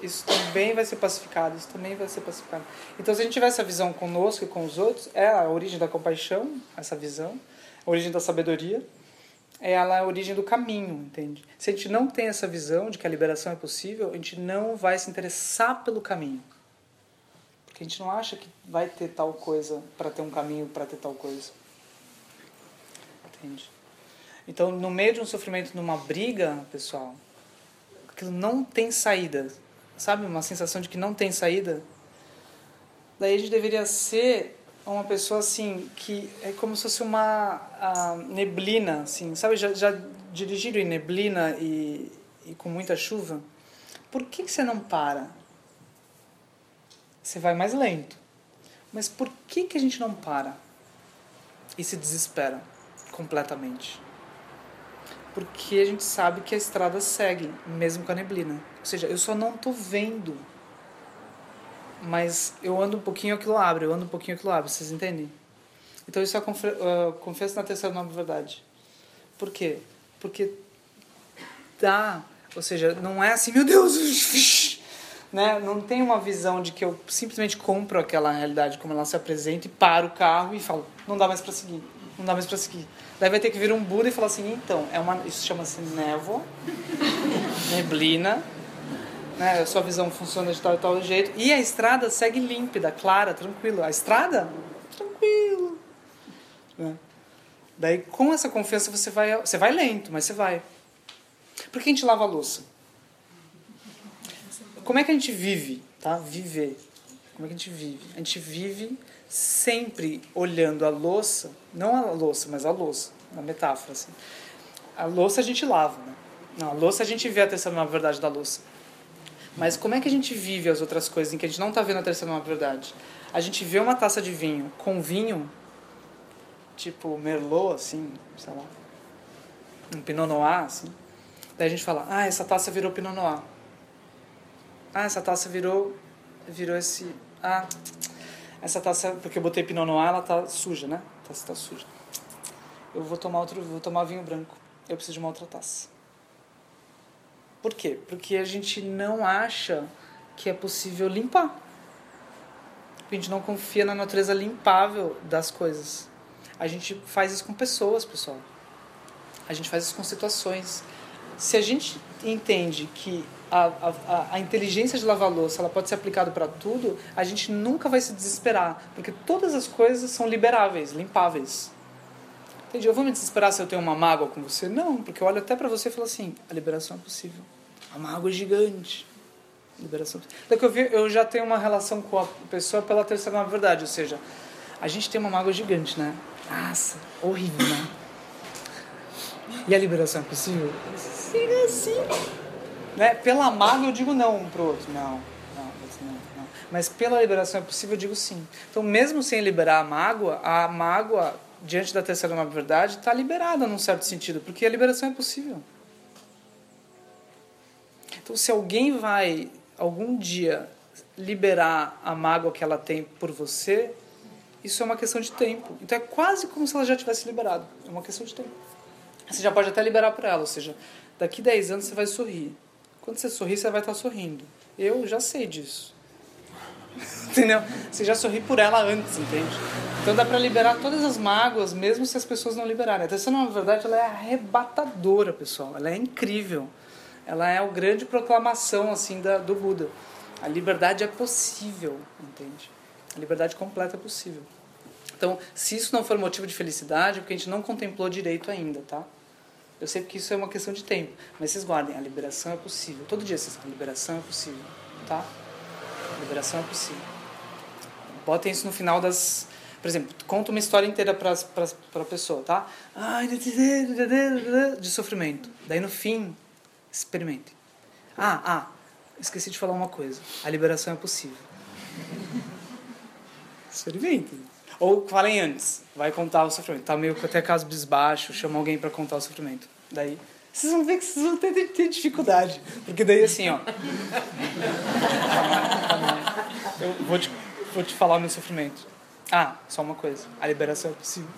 isso também vai ser pacificado, isso também vai ser pacificado. Então, se a gente tiver essa visão conosco e com os outros, é a origem da compaixão, essa visão, a origem da sabedoria, é ela a origem do caminho, entende? Se a gente não tem essa visão de que a liberação é possível, a gente não vai se interessar pelo caminho. Porque a gente não acha que vai ter tal coisa para ter um caminho para ter tal coisa. Entende? Então, no meio de um sofrimento, numa briga, pessoal, aquilo não tem saída, sabe? Uma sensação de que não tem saída. Daí a gente deveria ser uma pessoa assim que é como se fosse uma neblina, assim, sabe? Já, já dirigiram em neblina e, e com muita chuva? Por que, que você não para? você vai mais lento. Mas por que, que a gente não para e se desespera completamente? Porque a gente sabe que a estrada segue, mesmo com a neblina. Ou seja, eu só não tô vendo. Mas eu ando um pouquinho, aquilo abre, eu ando um pouquinho, aquilo abre. Vocês entendem? Então isso é uh, na terceira nova verdade. Por quê? Porque dá, ou seja, não é assim, meu Deus, né? Não tem uma visão de que eu simplesmente compro aquela realidade como ela se apresenta e paro o carro e falo, não dá mais para seguir, não dá mais para seguir. Daí vai ter que vir um Buda e falar assim, então, é uma, isso chama-se névoa, neblina, né? A sua visão funciona de tal e tal jeito e a estrada segue límpida, clara, tranquila. A estrada, tranquilo. Né? Daí, com essa confiança, você vai, você vai lento, mas você vai. Por que a gente lava a louça? Como é que a gente vive, tá? Viver. Como é que a gente vive? A gente vive sempre olhando a louça, não a louça, mas a louça, na metáfora, assim. A louça a gente lava, né? Não, a louça a gente vê a terceira nova verdade da louça. Mas como é que a gente vive as outras coisas em que a gente não está vendo a terceira nova verdade? A gente vê uma taça de vinho com vinho, tipo Merlot, assim, sei lá, um Pinot Noir, assim. Daí a gente fala, ah, essa taça virou Pinot Noir. Ah, essa taça virou, virou esse, ah, essa taça, porque eu botei Pinot Noir, ela tá suja, né? A taça tá suja. Eu vou tomar outro, vou tomar vinho branco. Eu preciso de uma outra taça. Por quê? Porque a gente não acha que é possível limpar. A gente não confia na natureza limpável das coisas. A gente faz isso com pessoas, pessoal. A gente faz isso com situações. Se a gente entende que a, a, a inteligência de lavar louça ela pode ser aplicada para tudo, a gente nunca vai se desesperar, porque todas as coisas são liberáveis, limpáveis. Entendi? Eu vou me desesperar se eu tenho uma mágoa com você? Não, porque eu olho até para você e falo assim: a liberação é possível. A mágoa é gigante. Liberação. Daqui eu, vi, eu já tenho uma relação com a pessoa pela terceira verdade, ou seja, a gente tem uma mágoa gigante, né? Nossa, horrível, né? E a liberação é possível? Sim, é sim. Né? Pela mágoa eu digo não um pro outro. Não, não, não, não. Mas pela liberação é possível, eu digo sim. Então, mesmo sem liberar a mágoa, a mágoa, diante da terceira nova verdade, está liberada num certo sentido, porque a liberação é possível. Então, se alguém vai algum dia liberar a mágoa que ela tem por você, isso é uma questão de tempo. Então é quase como se ela já tivesse liberado. É uma questão de tempo. Você já pode até liberar por ela, ou seja, daqui 10 anos você vai sorrir. Quando você sorrir, você vai estar sorrindo. Eu já sei disso. Entendeu? Você já sorri por ela antes, entende? Então dá para liberar todas as mágoas, mesmo se as pessoas não liberarem. A terceira, na verdade, ela é arrebatadora, pessoal. Ela é incrível. Ela é a grande proclamação assim da, do Buda. A liberdade é possível, entende? A liberdade completa é possível. Então, se isso não for motivo de felicidade, é porque a gente não contemplou direito ainda, tá? Eu sei que isso é uma questão de tempo, mas vocês guardem, a liberação é possível. Todo dia vocês a liberação é possível, tá? A liberação é possível. Botem isso no final das... Por exemplo, conta uma história inteira para a pessoa, tá? De sofrimento. Daí no fim, experimentem. Ah, ah, esqueci de falar uma coisa. A liberação é possível. Experimentem. Ou falem antes, vai contar o sofrimento. Tá meio até caso bisbaixo, chama alguém para contar o sofrimento. Daí, vocês vão ver que vocês vão ter, ter dificuldade. Porque daí assim, ó. Eu vou te, vou te falar o meu sofrimento. Ah, só uma coisa. A liberação é possível.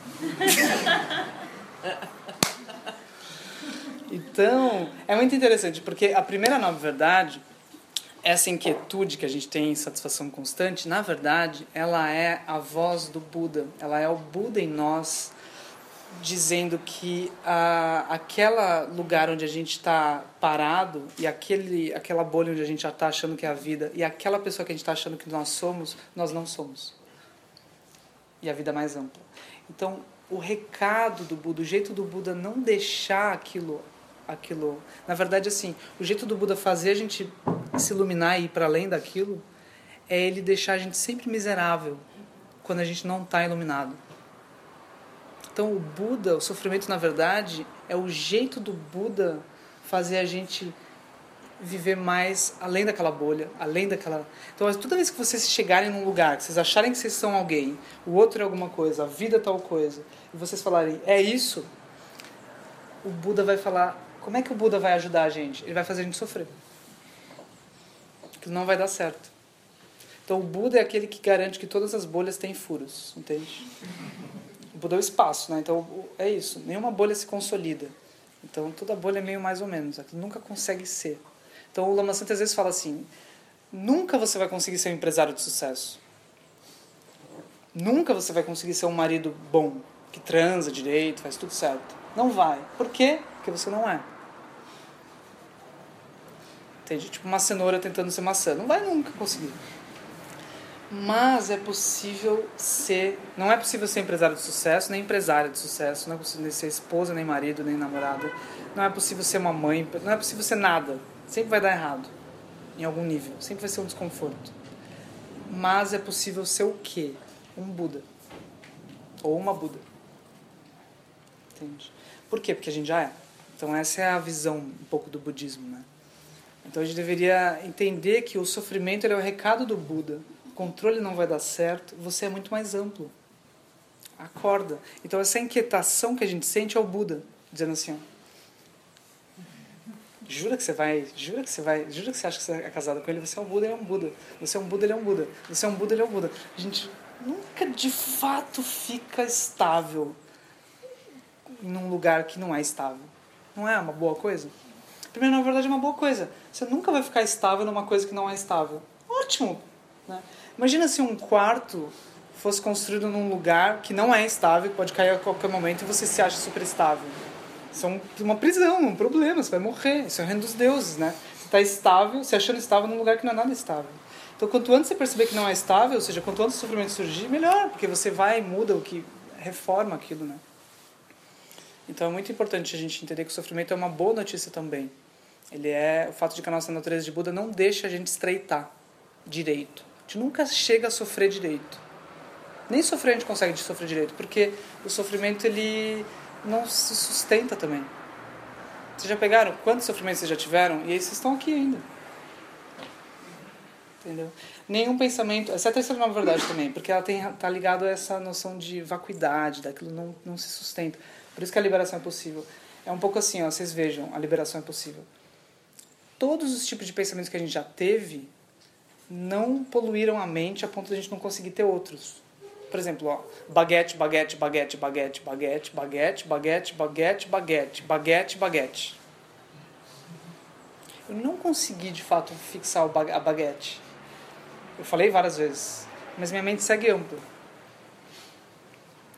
Então, é muito interessante, porque a primeira nova verdade essa inquietude que a gente tem em satisfação constante, na verdade, ela é a voz do Buda. Ela é o Buda em nós dizendo que a, aquela lugar onde a gente está parado e aquele, aquela bolha onde a gente já está achando que é a vida e aquela pessoa que a gente está achando que nós somos, nós não somos. E a vida é mais ampla. Então, o recado do Buda, o jeito do Buda não deixar aquilo aquilo. Na verdade, assim, o jeito do Buda fazer a gente se iluminar e ir para além daquilo é ele deixar a gente sempre miserável quando a gente não está iluminado. Então, o Buda, o sofrimento, na verdade, é o jeito do Buda fazer a gente viver mais além daquela bolha, além daquela. Então, toda vez que vocês chegarem num lugar, que vocês acharem que vocês são alguém, o outro é alguma coisa, a vida é tal coisa, e vocês falarem, é isso, o Buda vai falar. Como é que o Buda vai ajudar a gente? Ele vai fazer a gente sofrer. Que não vai dar certo. Então, o Buda é aquele que garante que todas as bolhas têm furos, entende? O Buda é o espaço, né? Então, é isso. Nenhuma bolha se consolida. Então, toda bolha é meio mais ou menos. Aquilo nunca consegue ser. Então, o Lama Santa às vezes fala assim: nunca você vai conseguir ser um empresário de sucesso. Nunca você vai conseguir ser um marido bom, que transa direito, faz tudo certo. Não vai. Por quê? Porque você não é. Entende? Tipo uma cenoura tentando ser maçã. Não vai nunca conseguir. Mas é possível ser. Não é possível ser empresário de sucesso, nem empresária de sucesso. Não é possível ser esposa, nem marido, nem namorada. Não é possível ser uma mãe. Não é possível ser nada. Sempre vai dar errado. Em algum nível. Sempre vai ser um desconforto. Mas é possível ser o quê? Um Buda. Ou uma Buda. Entende? Por quê? Porque a gente já é. Então essa é a visão um pouco do budismo, né? Então a gente deveria entender que o sofrimento é o recado do Buda controle não vai dar certo, você é muito mais amplo. Acorda. Então essa inquietação que a gente sente é o Buda, dizendo assim, ó, Jura que você vai, jura que você vai, jura que você acha que você é casado com ele, você é um Buda, ele é um Buda. Você é um Buda, ele é um Buda. Você é um Buda, ele é um Buda. A gente nunca de fato fica estável num lugar que não é estável. Não é uma boa coisa? Primeiro, na verdade, é uma boa coisa. Você nunca vai ficar estável numa coisa que não é estável. Ótimo! Né? Imagina se um quarto fosse construído num lugar que não é estável, pode cair a qualquer momento e você se acha super estável. Isso é uma prisão, um problema, você vai morrer. Isso é o reino dos deuses, né? Você está estável, se achando estável num lugar que não é nada estável. Então, quanto antes você perceber que não é estável, ou seja, quanto antes o sofrimento surgir, melhor, porque você vai e muda o que reforma aquilo, né? Então, é muito importante a gente entender que o sofrimento é uma boa notícia também. Ele é o fato de que a nossa natureza de Buda não deixa a gente estreitar direito gente nunca chega a sofrer direito. Nem sofrer a gente consegue sofrer direito, porque o sofrimento ele não se sustenta também. Vocês já pegaram? Quantos sofrimentos vocês já tiveram? E aí vocês estão aqui ainda. Entendeu? Nenhum pensamento. Essa é a terceira nova verdade também, porque ela tem tá ligado a essa noção de vacuidade, daquilo não, não se sustenta. Por isso que a liberação é possível. É um pouco assim, ó, vocês vejam, a liberação é possível. Todos os tipos de pensamentos que a gente já teve, não poluíram a mente a ponto de a gente não conseguir ter outros. Por exemplo, ó, baguete, baguete, baguete, baguete, baguete, baguete, baguete, baguete, baguete, baguete, baguete. Eu não consegui de fato fixar a baguete. Eu falei várias vezes, mas minha mente segue ampla.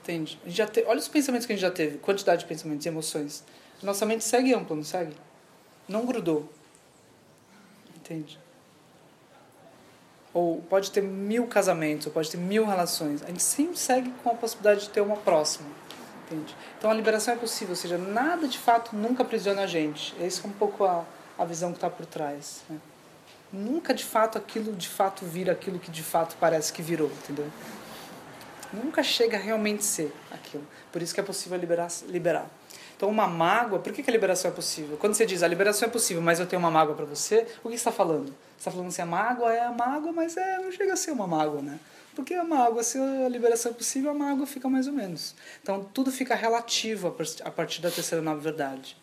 Entende? Já te... Olha os pensamentos que a gente já teve, quantidade de pensamentos e emoções. Nossa mente segue ampla, não segue? Não grudou. Entende? Ou pode ter mil casamentos, ou pode ter mil relações. A gente sempre segue com a possibilidade de ter uma próxima. Entende? Então a liberação é possível, ou seja, nada de fato nunca aprisiona a gente. Essa é um pouco a, a visão que está por trás. Né? Nunca de fato aquilo de fato vira aquilo que de fato parece que virou, entendeu? Nunca chega a realmente ser aquilo. Por isso que é possível liberar. liberar. Então, uma mágoa, por que, que a liberação é possível? Quando você diz a liberação é possível, mas eu tenho uma mágoa para você, o que está falando? Você está falando assim, a mágoa é a mágoa, mas é, não chega a ser uma mágoa, né? Porque a mágoa, se a liberação é possível, a mágoa fica mais ou menos. Então, tudo fica relativo a partir da terceira nova verdade.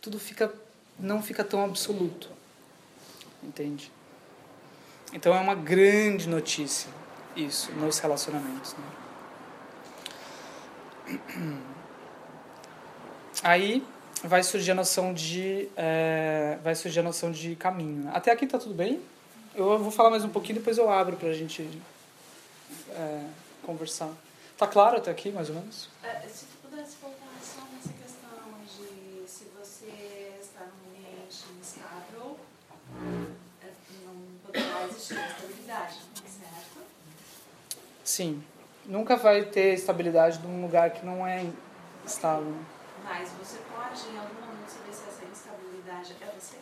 Tudo fica, não fica tão absoluto. Entende? Então, é uma grande notícia isso nos relacionamentos. Né? Aí vai surgir a noção de é, vai surgir a noção de caminho. Até aqui tá tudo bem? Eu vou falar mais um pouquinho depois eu abro para a gente é, conversar. Tá claro até aqui mais ou menos? É, se tu pudesse voltar só nessa questão de se você está num ambiente instável, é, não poderá existir estabilidade, certo? Sim. Nunca vai ter estabilidade num lugar que não é estável. Mas você pode, em algum momento, saber se essa instabilidade é você?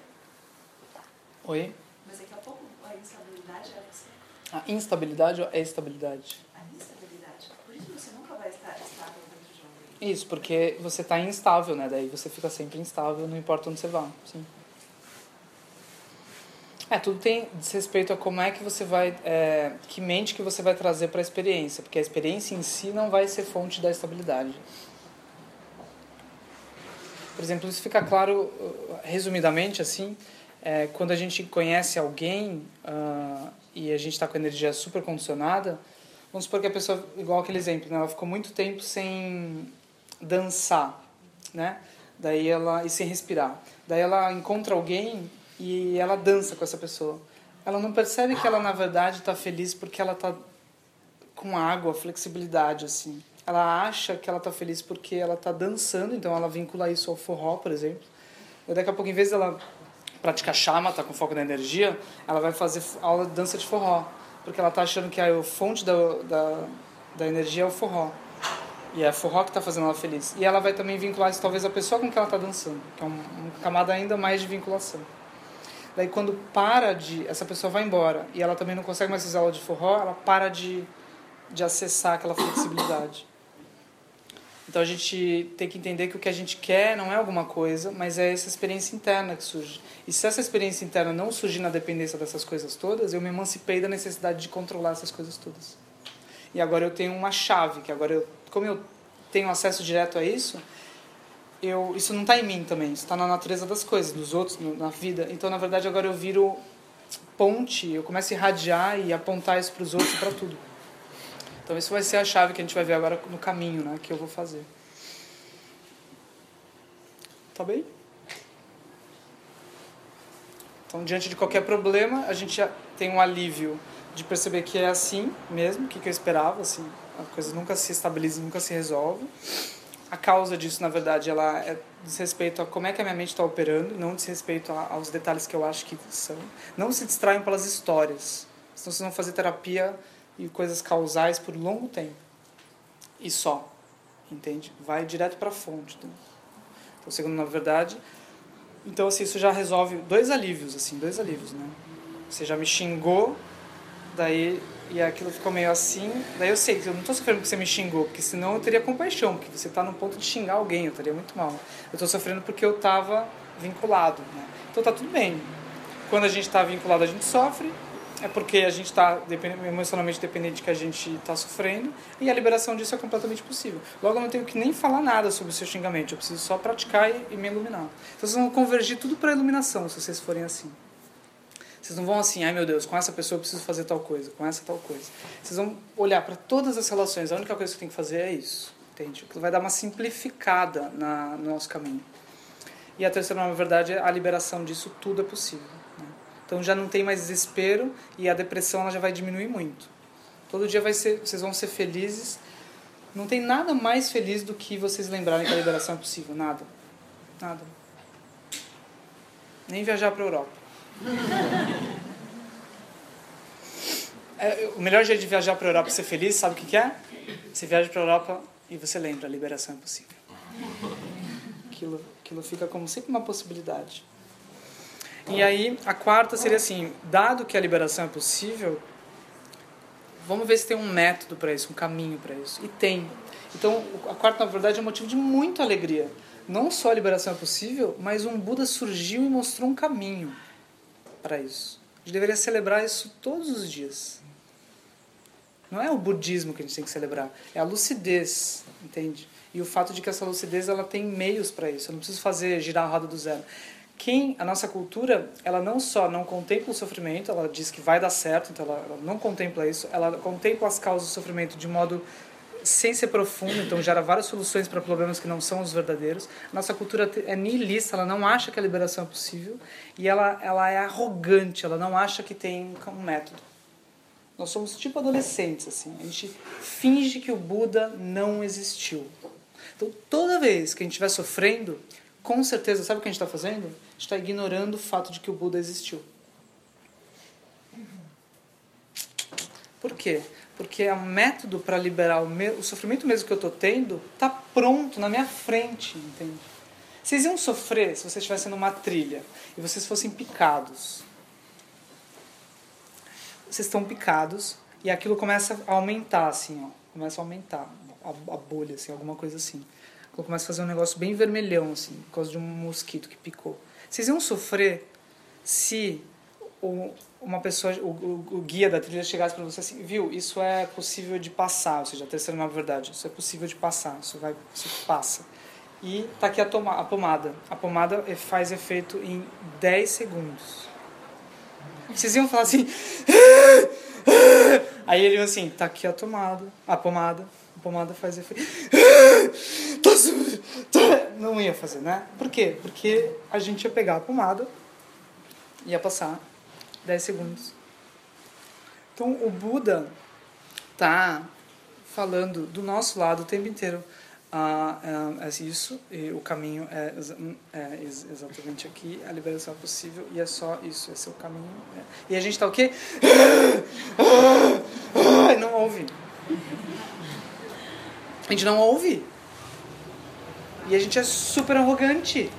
Oi? Mas daqui a pouco a instabilidade é você? A instabilidade a estabilidade? A instabilidade. Por isso você nunca vai estar estável dentro de um ambiente. Isso, porque você está instável, né? Daí você fica sempre instável, não importa onde você vá. Sim. É, tudo tem diz respeito a como é que você vai, é, que mente que você vai trazer para a experiência, porque a experiência em si não vai ser fonte da estabilidade. Por exemplo, isso fica claro, uh, resumidamente, assim, é, quando a gente conhece alguém uh, e a gente está com a energia super condicionada, vamos supor que a pessoa, igual aquele exemplo, né, ela ficou muito tempo sem dançar, né? Daí ela e sem respirar. Daí ela encontra alguém e ela dança com essa pessoa. Ela não percebe que ela na verdade está feliz porque ela está com água, flexibilidade assim. Ela acha que ela está feliz porque ela está dançando, então ela vincula isso ao forró, por exemplo. E daqui a pouco, em vez dela praticar chama, tá com foco na energia, ela vai fazer aula de dança de forró, porque ela está achando que a fonte da, da, da energia é o forró. E é forró que está fazendo ela feliz. E ela vai também vincular isso talvez a pessoa com que ela está dançando, que é uma camada ainda mais de vinculação. Daí quando para de essa pessoa vai embora e ela também não consegue mais fazer aula de forró, ela para de de acessar aquela flexibilidade. Então a gente tem que entender que o que a gente quer não é alguma coisa, mas é essa experiência interna que surge. E se essa experiência interna não surgir na dependência dessas coisas todas, eu me emancipei da necessidade de controlar essas coisas todas. E agora eu tenho uma chave, que agora eu, como eu tenho acesso direto a isso, eu, isso não está em mim também, isso está na natureza das coisas, dos outros, na vida. Então, na verdade, agora eu viro ponte, eu começo a irradiar e apontar isso para os outros e para tudo. Então, isso vai ser a chave que a gente vai ver agora no caminho né, que eu vou fazer. Tá bem? Então, diante de qualquer problema, a gente já tem um alívio de perceber que é assim mesmo, o que, que eu esperava, assim, a coisa nunca se estabiliza, nunca se resolve. A causa disso, na verdade, ela é diz respeito a como é que a minha mente está operando, não diz respeito a, aos detalhes que eu acho que são. Não se distraiam pelas histórias, senão vocês vão fazer terapia e coisas causais por longo tempo. E só, entende? Vai direto para a fonte. Então, segundo, na verdade, então assim, isso já resolve dois alívios, assim, dois alívios, né? Você já me xingou, daí e aquilo ficou meio assim. Daí eu sei que eu não estou sofrendo porque você me xingou, porque senão eu teria compaixão, porque você está no ponto de xingar alguém, eu estaria muito mal. Eu estou sofrendo porque eu estava vinculado. Né? Então tá tudo bem. Quando a gente está vinculado, a gente sofre, é porque a gente está emocionalmente dependente que a gente está sofrendo e a liberação disso é completamente possível. Logo, eu não tenho que nem falar nada sobre o seu xingamento, eu preciso só praticar e, e me iluminar. Então, vocês vão convergir tudo para a iluminação se vocês forem assim. Vocês não vão assim, ai meu Deus, com essa pessoa eu preciso fazer tal coisa, com essa tal coisa. Vocês vão olhar para todas as relações, a única coisa que tem que fazer é isso, entende? Vai dar uma simplificada na, no nosso caminho. E a terceira, na verdade, é a liberação disso tudo é possível. Então já não tem mais desespero e a depressão ela já vai diminuir muito. Todo dia vai ser, vocês vão ser felizes. Não tem nada mais feliz do que vocês lembrarem que a liberação é possível. Nada. Nada. Nem viajar para a Europa. É, o melhor jeito de viajar para a Europa e ser feliz, sabe o que, que é? Você viaja para a Europa e você lembra, a liberação é possível. Aquilo, aquilo fica como sempre uma possibilidade. E aí, a quarta seria assim: dado que a liberação é possível, vamos ver se tem um método para isso, um caminho para isso. E tem. Então, a quarta, na verdade, é um motivo de muita alegria. Não só a liberação é possível, mas um Buda surgiu e mostrou um caminho para isso. A gente deveria celebrar isso todos os dias. Não é o budismo que a gente tem que celebrar, é a lucidez, entende? E o fato de que essa lucidez ela tem meios para isso. Eu não preciso fazer girar a roda do zero. Quem a nossa cultura, ela não só não contempla o sofrimento, ela diz que vai dar certo, então ela, ela não contempla isso, ela contempla as causas do sofrimento de modo sem ser profundo, então gera várias soluções para problemas que não são os verdadeiros. Nossa cultura é nihilista, ela não acha que a liberação é possível e ela, ela é arrogante, ela não acha que tem um método. Nós somos tipo adolescentes, assim. A gente finge que o Buda não existiu. Então, toda vez que a gente estiver sofrendo, com certeza, sabe o que a gente está fazendo? A gente está ignorando o fato de que o Buda existiu. Por quê? porque o método para liberar o, o sofrimento mesmo que eu estou tendo está pronto na minha frente, entende? Vocês iam sofrer se vocês estivessem numa trilha e vocês fossem picados. Vocês estão picados e aquilo começa a aumentar, assim, ó. Começa a aumentar a, a bolha, assim, alguma coisa assim. Aquilo começa a fazer um negócio bem vermelhão, assim, por causa de um mosquito que picou. Vocês iam sofrer se o, uma pessoa, o, o, o guia da trilha chegasse para você assim, viu, isso é possível de passar, ou seja, a terceira nova verdade, isso é possível de passar, isso vai, isso passa. E tá aqui a, toma, a pomada. A pomada faz efeito em 10 segundos. Vocês iam falar assim. Aí ele assim, tá aqui a tomada, a pomada, a pomada faz efeito. Não ia fazer, né? Por quê? Porque a gente ia pegar a pomada, ia passar 10 segundos. Então o Buda tá falando do nosso lado o tempo inteiro. Ah, é, é isso, o caminho é, é, exatamente aqui, a liberação é possível e é só isso, esse é o caminho. É. E a gente tá o quê? Não ouve. A gente não ouve. E a gente é super arrogante.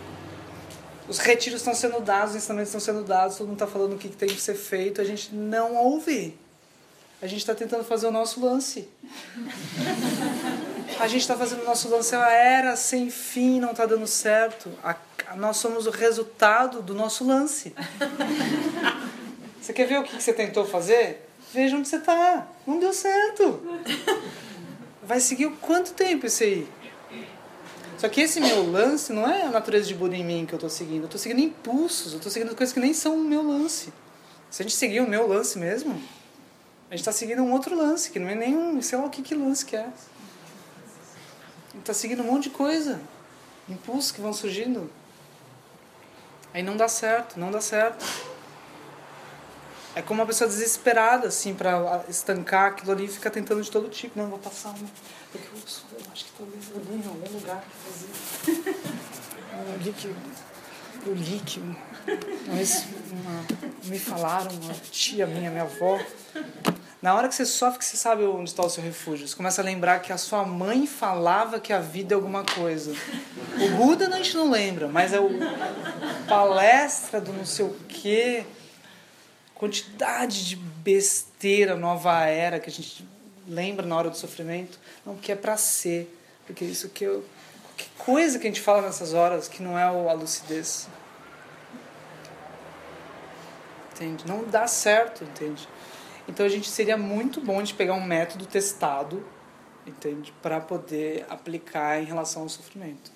Os retiros estão sendo dados, os ensinamentos estão sendo dados, todo mundo está falando o que, tem que ser feito, a gente não ouve. A gente está tentando fazer o nosso lance. A gente está fazendo o nosso lance, a era sem fim não está dando certo. A, nós somos o resultado do nosso lance. Você quer ver o que, que você tentou fazer? Veja onde você está. Não deu certo. Vai seguir quanto tempo isso aí? Só que esse meu lance não é a natureza de Buda em mim que eu estou seguindo. Eu estou seguindo impulsos, eu estou seguindo coisas que nem são o meu lance. Se a gente seguir o meu lance mesmo, a gente está seguindo um outro lance, que não é nem um, sei lá o que, que lance que é. A gente está seguindo um monte de coisa. Impulsos que vão surgindo. Aí não dá certo, não dá certo. É como uma pessoa desesperada, assim, para estancar aquilo ali e fica tentando de todo tipo. Não, vou passar uma. Porque eu, eu acho que talvez eu li em algum lugar que fazia. Eu li que. Eu li que. Mas uma, me falaram, uma tia minha, minha avó. Na hora que você sofre, que você sabe onde está o seu refúgio. Você começa a lembrar que a sua mãe falava que a vida é alguma coisa. O Buda a gente não lembra, mas é o palestra do não sei o quê quantidade de besteira nova era que a gente lembra na hora do sofrimento, não que é para ser, porque isso que eu que coisa que a gente fala nessas horas que não é a lucidez. Entende? Não dá certo, entende? Então a gente seria muito bom de pegar um método testado, entende, para poder aplicar em relação ao sofrimento.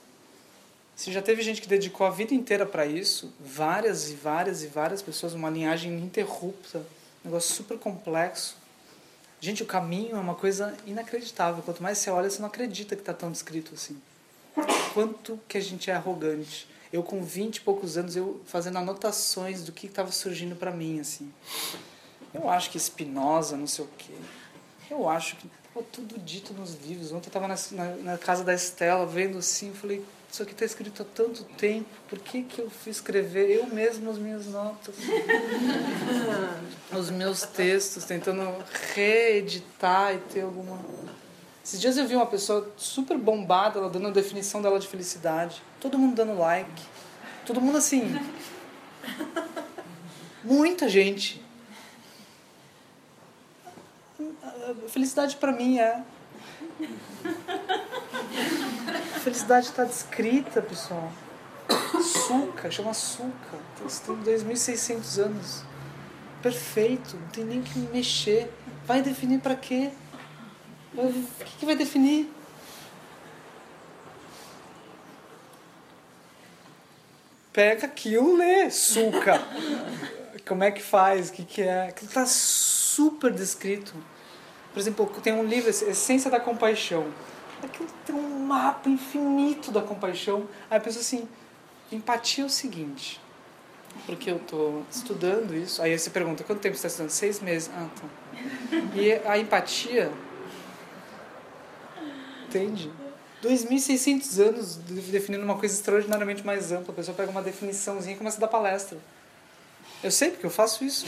Se já teve gente que dedicou a vida inteira para isso, várias e várias e várias pessoas, uma linhagem ininterrupta, um negócio super complexo. Gente, o caminho é uma coisa inacreditável. Quanto mais você olha, você não acredita que está tão descrito assim. Quanto que a gente é arrogante. Eu com 20 e poucos anos, eu fazendo anotações do que estava surgindo para mim, assim. Eu acho que Spinoza, não sei o quê. Eu acho que pô, tudo dito nos livros. Ontem eu estava na, na, na, casa da Estela, vendo assim, falei, isso aqui está escrito há tanto tempo, por que, que eu fui escrever eu mesmo as minhas notas? os meus textos, tentando reeditar e ter alguma. Esses dias eu vi uma pessoa super bombada, ela dando a definição dela de felicidade. Todo mundo dando like. Todo mundo assim. Muita gente. felicidade para mim é felicidade está descrita, pessoal. Suca, chama Suca. Tem 2.600 anos. Perfeito, não tem nem que mexer. Vai definir para quê? O que, que vai definir? Pega aquilo, lê. Suca. Como é que faz? O que, que é? Está super descrito. Por exemplo, tem um livro, Essência da Compaixão aquilo tem um mapa infinito da compaixão. Aí a pessoa assim, empatia é o seguinte, porque eu estou estudando isso. Aí você pergunta, quanto tempo você está estudando? Seis meses. Ah, tá. E a empatia, entende? 2.600 anos definindo uma coisa extraordinariamente mais ampla. A pessoa pega uma definiçãozinha e começa a dar palestra. Eu sei porque eu faço isso.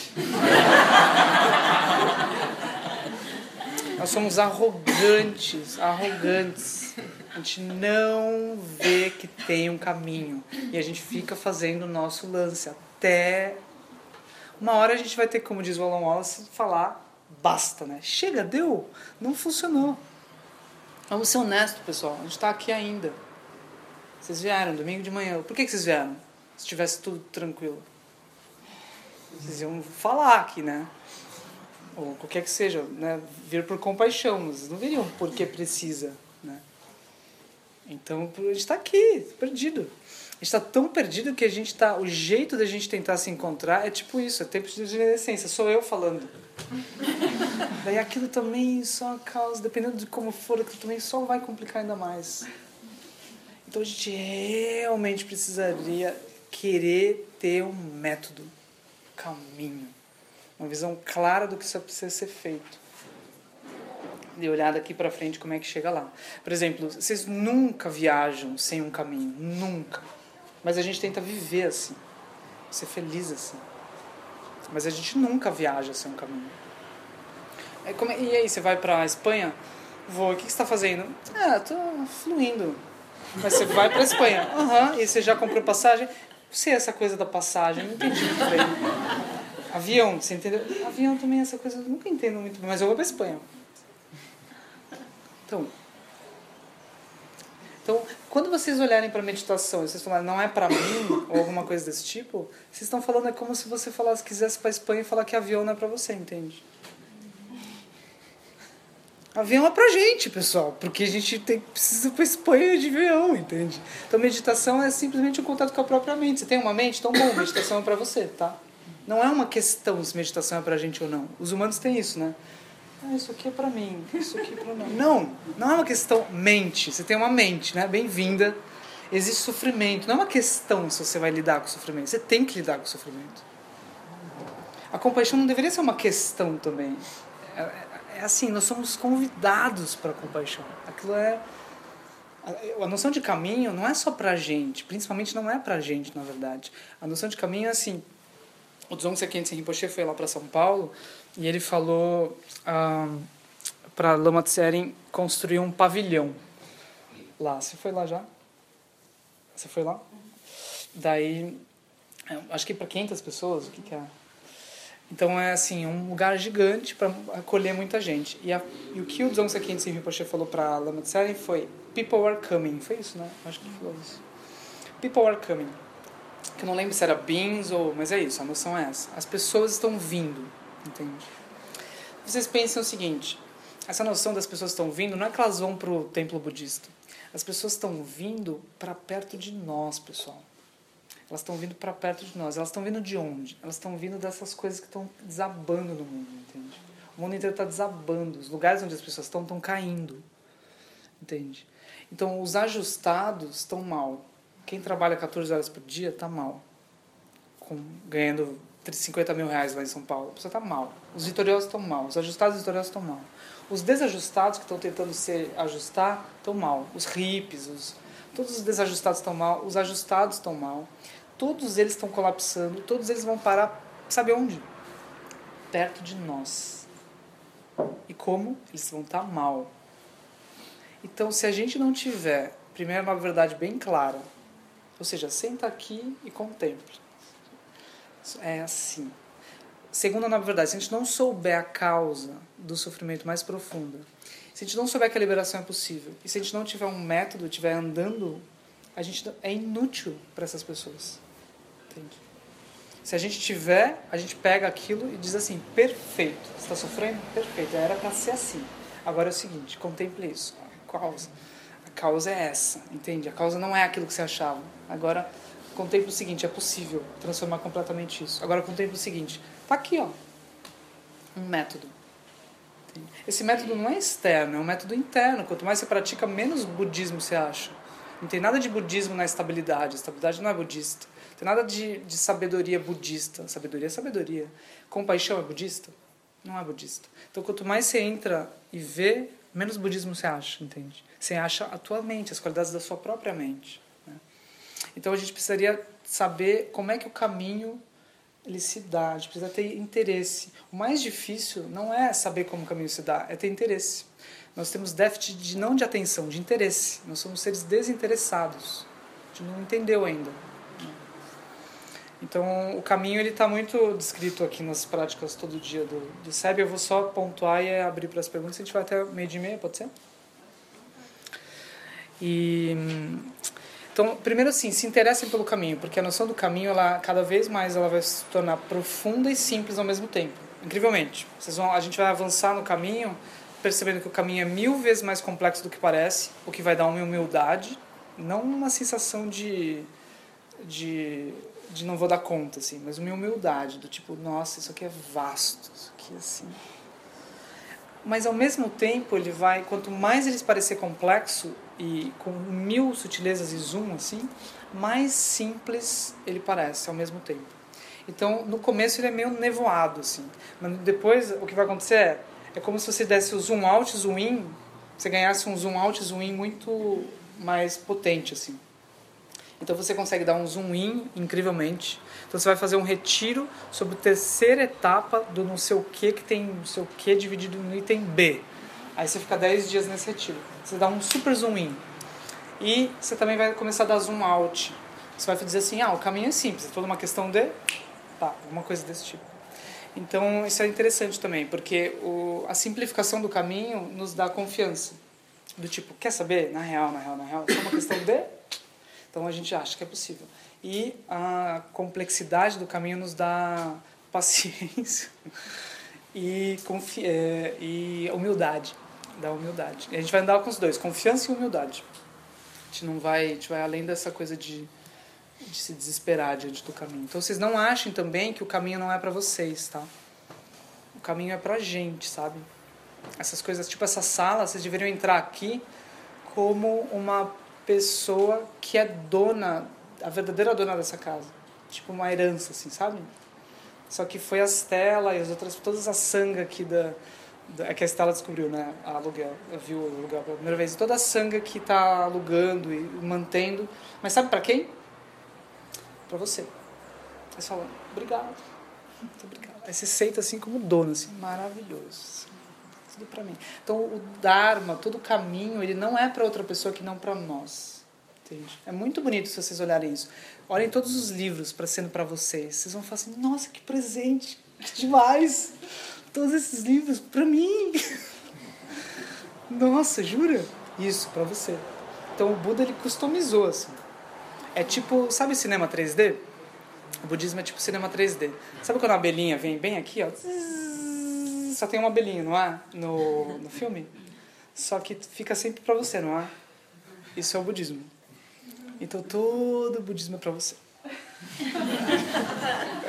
Nós somos arrogantes, arrogantes. A gente não vê que tem um caminho. E a gente fica fazendo o nosso lance até. Uma hora a gente vai ter, como diz o Alan Wallace, falar basta, né? Chega, deu. Não funcionou. Vamos ser honestos, pessoal. A gente está aqui ainda. Vocês vieram domingo de manhã. Por que, que vocês vieram? Se tivesse tudo tranquilo. Vocês iam falar aqui, né? Ou qualquer que seja, né? Vir por compaixão, mas não viriam porque precisa, né? Então, a gente está aqui, perdido. A gente está tão perdido que a gente tá. O jeito da gente tentar se encontrar é tipo isso, é tempo de adolescência, sou eu falando. Daí aquilo também só causa, dependendo de como for, aquilo também só vai complicar ainda mais. Então a gente realmente precisaria querer ter um método, um caminho, uma visão clara do que isso precisa ser feito. E olhar daqui para frente como é que chega lá. Por exemplo, vocês nunca viajam sem um caminho, nunca. Mas a gente tenta viver assim, ser feliz assim. Mas a gente nunca viaja sem um caminho. É como, e aí, você vai para Espanha? Vou, o que, que você está fazendo? Ah, tô fluindo mas você vai para Espanha. Aham, uhum. e você já comprou passagem? Não sei essa coisa da passagem, não entendi muito bem. Avião, você entendeu? Avião também, essa coisa, eu nunca entendo muito bem, mas eu vou para Espanha. Então, então, quando vocês olharem para meditação e vocês falarem, não é para mim, ou alguma coisa desse tipo, vocês estão falando é como se você falasse, quisesse para Espanha e falar que avião não é para você, entende? Avião é pra gente, pessoal, porque a gente tem, precisa para Espanha de avião, entende? Então meditação é simplesmente um contato com a própria mente. Você tem uma mente? Então bom, meditação é para você, tá? Não é uma questão se meditação é pra gente ou não. Os humanos têm isso, né? Ah, isso aqui é para mim, isso aqui é para não. Não, não é uma questão mente. Você tem uma mente, né? Bem-vinda. Existe sofrimento. Não é uma questão se você vai lidar com o sofrimento. Você tem que lidar com o sofrimento. A compaixão não deveria ser uma questão também. É, é é assim, nós somos convidados para a compaixão. Aquilo é a, a noção de caminho não é só para a gente, principalmente não é para a gente, na verdade. A noção de caminho é assim. O Dzongse Khyentse Rinpoche foi lá para São Paulo e ele falou ah, para Lama Tsering construir um pavilhão lá. Você foi lá já? Você foi lá? Daí, acho que para 500 pessoas, o que, que é? Então é assim, um lugar gigante para acolher muita gente. E, a, e o que o Dzongsa Khyentse Rinpoche falou para Lama Tsering foi People are coming. Foi isso, né? Acho que ele falou isso. People are coming. Que eu não lembro se era beings ou... Mas é isso, a noção é essa. As pessoas estão vindo, entende? Vocês pensam o seguinte, essa noção das pessoas estão vindo não é que elas vão para o templo budista. As pessoas estão vindo para perto de nós, pessoal. Elas estão vindo para perto de nós. Elas estão vindo de onde? Elas estão vindo dessas coisas que estão desabando no mundo, entende? O mundo inteiro está desabando. Os lugares onde as pessoas estão estão caindo, entende? Então, os ajustados estão mal. Quem trabalha 14 horas por dia está mal. Com, ganhando 50 mil reais lá em São Paulo. A pessoa está mal. Os vitoriosos estão mal. Os ajustados vitoriosos estão mal. Os desajustados que estão tentando se ajustar estão mal. Os hippies, os, todos os desajustados estão mal. Os ajustados estão mal todos eles estão colapsando, todos eles vão parar, sabe onde? Perto de nós. E como? Eles vão estar mal. Então, se a gente não tiver, primeiro, uma verdade bem clara, ou seja, senta aqui e contemple. É assim. Segunda, na verdade, se a gente não souber a causa do sofrimento mais profunda, se a gente não souber que a liberação é possível, e se a gente não tiver um método, estiver andando, a gente é inútil para essas pessoas. Entende? Se a gente tiver, a gente pega aquilo e diz assim: perfeito. Você está sofrendo? Perfeito. Era para ser assim. Agora é o seguinte: contemple isso. A causa. A causa é essa, entende? A causa não é aquilo que você achava. Agora, contemple o seguinte: é possível transformar completamente isso. Agora, contemple o seguinte: tá aqui, ó. Um método. Esse método não é externo, é um método interno. Quanto mais você pratica, menos budismo você acha. Não tem nada de budismo na estabilidade. Estabilidade não é budista. Tem nada de, de sabedoria budista. Sabedoria é sabedoria. Compaixão é budista? Não é budista. Então, quanto mais você entra e vê, menos budismo você acha, entende? Você acha a tua mente, as qualidades da sua própria mente. Então, a gente precisaria saber como é que o caminho ele se dá. A gente precisa ter interesse. O mais difícil não é saber como o caminho se dá, é ter interesse. Nós temos déficit de não de atenção, de interesse. Nós somos seres desinteressados. A gente não entendeu ainda. Então, o caminho ele está muito descrito aqui nas práticas todo dia do, do SEB. Eu vou só pontuar e abrir para as perguntas. A gente vai até meio de meia, pode ser? E Então, primeiro assim, se interessem pelo caminho, porque a noção do caminho, ela cada vez mais ela vai se tornar profunda e simples ao mesmo tempo. Incrivelmente. Vocês vão, a gente vai avançar no caminho, percebendo que o caminho é mil vezes mais complexo do que parece, o que vai dar uma humildade, não uma sensação de de de não vou dar conta assim, mas uma humildade do tipo, nossa, isso aqui é vasto, isso aqui é assim. Mas ao mesmo tempo ele vai, quanto mais ele parecer complexo e com mil sutilezas e zoom assim, mais simples ele parece ao mesmo tempo. Então, no começo ele é meio nevoado assim, mas depois o que vai acontecer é, é como se você desse o zoom out, zoom in, você ganhasse um zoom out, zoom in muito mais potente assim. Então você consegue dar um zoom in incrivelmente. Então você vai fazer um retiro sobre a terceira etapa do não sei o que que tem não sei o que dividido no item B. Aí você fica 10 dias nesse retiro. Você dá um super zoom in. E você também vai começar a dar zoom out. Você vai dizer assim, ah, o caminho é simples, é toda uma questão de... Tá, alguma coisa desse tipo. Então isso é interessante também, porque o, a simplificação do caminho nos dá confiança. Do tipo, quer saber? Na real, na real, na real, é só uma questão de então a gente acha que é possível. E a complexidade do caminho nos dá paciência e, confi é, e humildade. Dá humildade. E a gente vai andar com os dois, confiança e humildade. A gente não vai, a gente vai além dessa coisa de, de se desesperar diante do caminho. Então vocês não achem também que o caminho não é para vocês, tá? O caminho é pra gente, sabe? Essas coisas, tipo essa sala, vocês deveriam entrar aqui como uma pessoa que é dona, a verdadeira dona dessa casa. Tipo uma herança, assim, sabe? Só que foi a Stella e as outras, todas as sanga aqui da, da. É que a Stella descobriu, né? A aluguel, viu o aluguel pela primeira vez. Toda a sanga que tá alugando e mantendo. Mas sabe para quem? Para você. Aí você fala, obrigado. Muito obrigado. Aí você aceita assim como dono, assim, maravilhoso tudo para mim. Então o Dharma, todo o caminho, ele não é para outra pessoa que não para nós. Entende? É muito bonito se vocês olharem isso. Olhem todos os livros para sendo para vocês. Vocês vão falar assim: "Nossa, que presente! Que demais! Todos esses livros para mim". Nossa, jura? Isso para você. Então o Buda ele customizou assim. É tipo, sabe cinema 3D? O budismo é tipo cinema 3D. Sabe quando a abelhinha vem bem aqui, ó? só tem uma abelhinha, não é? No, no filme. Só que fica sempre para você, não é? Isso é o budismo. Então todo o budismo é para você.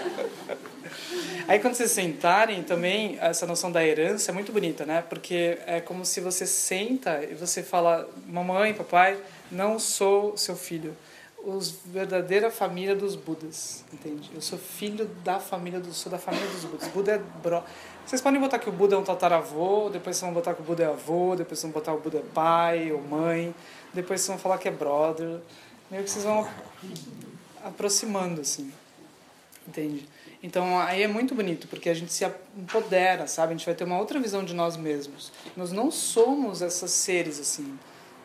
Aí quando vocês sentarem também, essa noção da herança é muito bonita, né? Porque é como se você senta e você fala, mamãe, papai, não sou seu filho. Os verdadeira família dos Budas, entende? Eu sou filho da família do, sou da família dos Budas. Buda é bro, vocês podem botar que o Buda é um tataravô, depois vocês vão botar que o Buda é avô, depois vocês vão botar que o Buda é pai ou mãe, depois vocês vão falar que é brother. Meio que vocês vão aproximando, assim. Entende? Então aí é muito bonito, porque a gente se empodera, sabe? A gente vai ter uma outra visão de nós mesmos. Nós não somos esses seres, assim,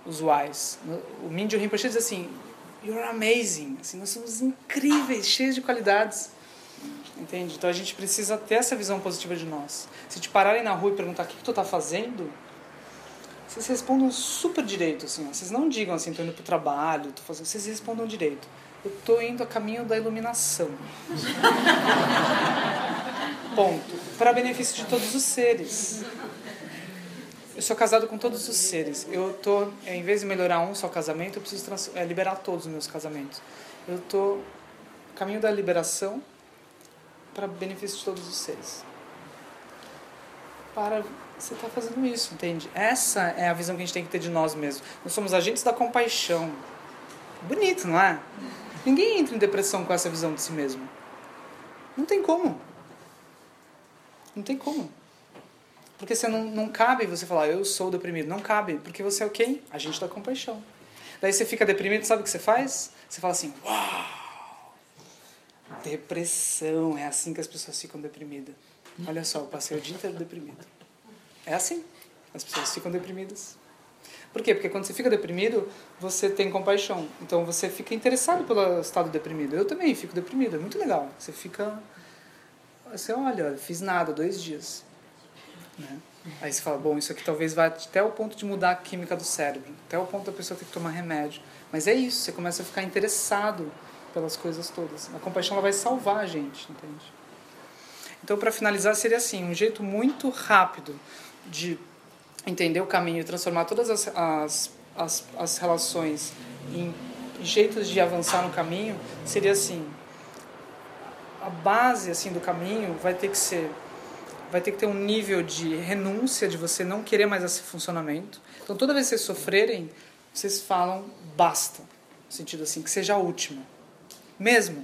usuais. O Mindio Rinpoche diz assim, you're amazing. Assim, nós somos incríveis, cheios de qualidades. Entende? Então a gente precisa ter essa visão positiva de nós. Se te pararem na rua e perguntar o que, que tu tá fazendo, vocês respondam super direito, assim. Ó. Vocês não digam assim, tô indo pro trabalho, tô fazendo. Vocês respondam direito. Eu tô indo a caminho da iluminação. Ponto. Para benefício de todos os seres. Eu sou casado com todos os seres. Eu tô, em vez de melhorar um só casamento, eu preciso é, liberar todos os meus casamentos. Eu tô caminho da liberação para benefício de todos os seres. Para você está fazendo isso, entende? Essa é a visão que a gente tem que ter de nós mesmos. Nós somos agentes da compaixão. Bonito, não é? Ninguém entra em depressão com essa visão de si mesmo. Não tem como. Não tem como. Porque você não, não cabe você falar, eu sou deprimido. Não cabe, porque você é o quem? Agente da compaixão. Daí você fica deprimido, sabe o que você faz? Você fala assim, uau! Depressão, é assim que as pessoas ficam deprimidas. Olha só, eu passei o dia inteiro deprimido. É assim. As pessoas ficam deprimidas. Por quê? Porque quando você fica deprimido, você tem compaixão. Então você fica interessado pelo estado deprimido. Eu também fico deprimido, é muito legal. Você fica. Você olha, fiz nada, dois dias. Né? Aí você fala, bom, isso aqui talvez vá até o ponto de mudar a química do cérebro, até o ponto da pessoa ter que tomar remédio. Mas é isso, você começa a ficar interessado pelas coisas todas. A compaixão ela vai salvar a gente, entende? Então, para finalizar, seria assim: um jeito muito rápido de entender o caminho transformar todas as, as, as, as relações em jeitos de avançar no caminho seria assim a base assim do caminho vai ter que ser vai ter que ter um nível de renúncia de você não querer mais esse funcionamento. Então toda vez que vocês sofrerem vocês falam basta no sentido assim que seja a última. Mesmo?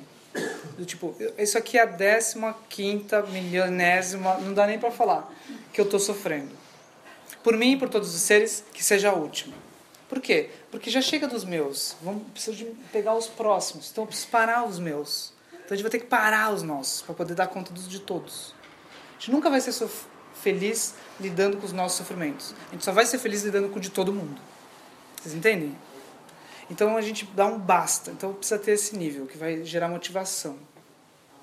Do tipo isso aqui é a décima quinta milionésima não dá nem para falar que eu estou sofrendo por mim e por todos os seres que seja a última por quê porque já chega dos meus vamos preciso de pegar os próximos então eu preciso parar os meus então a gente vai ter que parar os nossos para poder dar conta dos de todos. A gente nunca vai ser feliz lidando com os nossos sofrimentos. A gente só vai ser feliz lidando com o de todo mundo. Vocês entendem? Então a gente dá um basta. Então precisa ter esse nível que vai gerar motivação.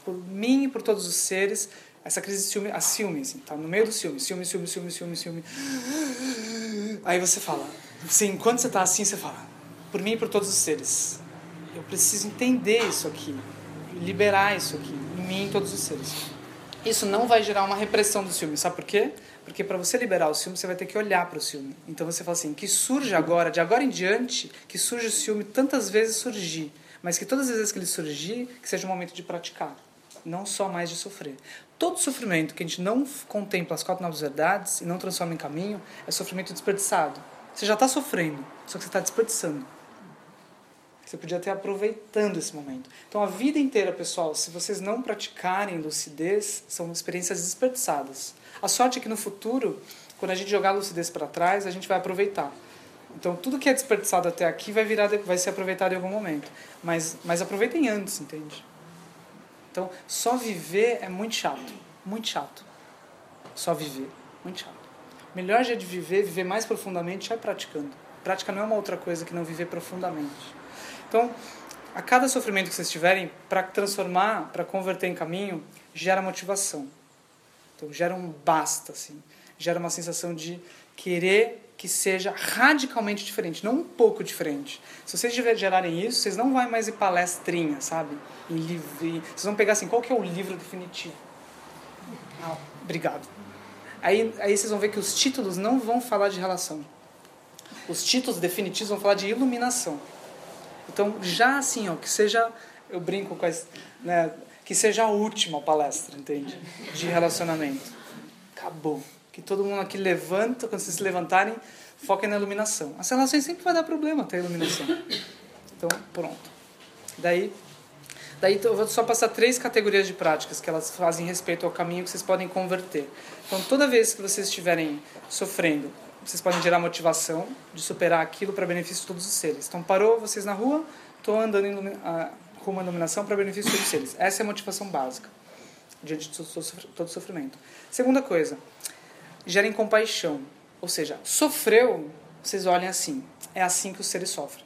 Por mim e por todos os seres, essa crise de ciúme, a ciúme, assim, tá no meio do ciúme, ciúme, ciúme, ciúme, ciúme, ciúme. Aí você fala, assim, enquanto você está assim, você fala, por mim e por todos os seres. Eu preciso entender isso aqui liberar isso aqui em mim e em todos os seres. Isso não vai gerar uma repressão do ciúme, sabe por quê? Porque para você liberar o ciúme, você vai ter que olhar para o ciúme. Então você fala assim, que surge agora, de agora em diante, que surge o ciúme tantas vezes surgir, mas que todas as vezes que ele surgir, que seja um momento de praticar, não só mais de sofrer. Todo sofrimento que a gente não contempla as quatro novas verdades e não transforma em caminho, é sofrimento desperdiçado. Você já está sofrendo, só que você está desperdiçando. Você podia estar aproveitando esse momento. Então, a vida inteira, pessoal, se vocês não praticarem lucidez, são experiências desperdiçadas. A sorte é que no futuro, quando a gente jogar a lucidez para trás, a gente vai aproveitar. Então, tudo que é desperdiçado até aqui vai virar, vai ser aproveitado em algum momento. Mas, mas aproveitem antes, entende? Então, só viver é muito chato, muito chato. Só viver, muito chato. Melhor jeito de viver, viver mais profundamente, é praticando. Prática não é uma outra coisa que não viver profundamente. Então, a cada sofrimento que vocês tiverem, para transformar, para converter em caminho, gera motivação. Então, gera um basta, assim. Gera uma sensação de querer que seja radicalmente diferente, não um pouco diferente. Se vocês gerarem isso, vocês não vão mais ir palestrinha, sabe? Em livro, vocês vão pegar assim, qual que é o livro definitivo? Ah, obrigado. Aí, aí vocês vão ver que os títulos não vão falar de relação. Os títulos definitivos vão falar de iluminação. Então, já assim, ó, que seja, eu brinco com as, né, que seja a última palestra, entende? De relacionamento. Acabou. Que todo mundo aqui levanta, quando vocês se levantarem, foquem na iluminação. As relações sempre vai dar problema ter iluminação. Então, pronto. Daí, daí eu vou só passar três categorias de práticas que elas fazem respeito ao caminho que vocês podem converter. Então, toda vez que vocês estiverem sofrendo vocês podem gerar motivação de superar aquilo para benefício de todos os seres. Então, parou vocês na rua, estou andando em a, rumo à iluminação para benefício de todos os seres. Essa é a motivação básica diante de todo sofrimento. Segunda coisa, gerem compaixão. Ou seja, sofreu, vocês olhem assim. É assim que os seres sofrem.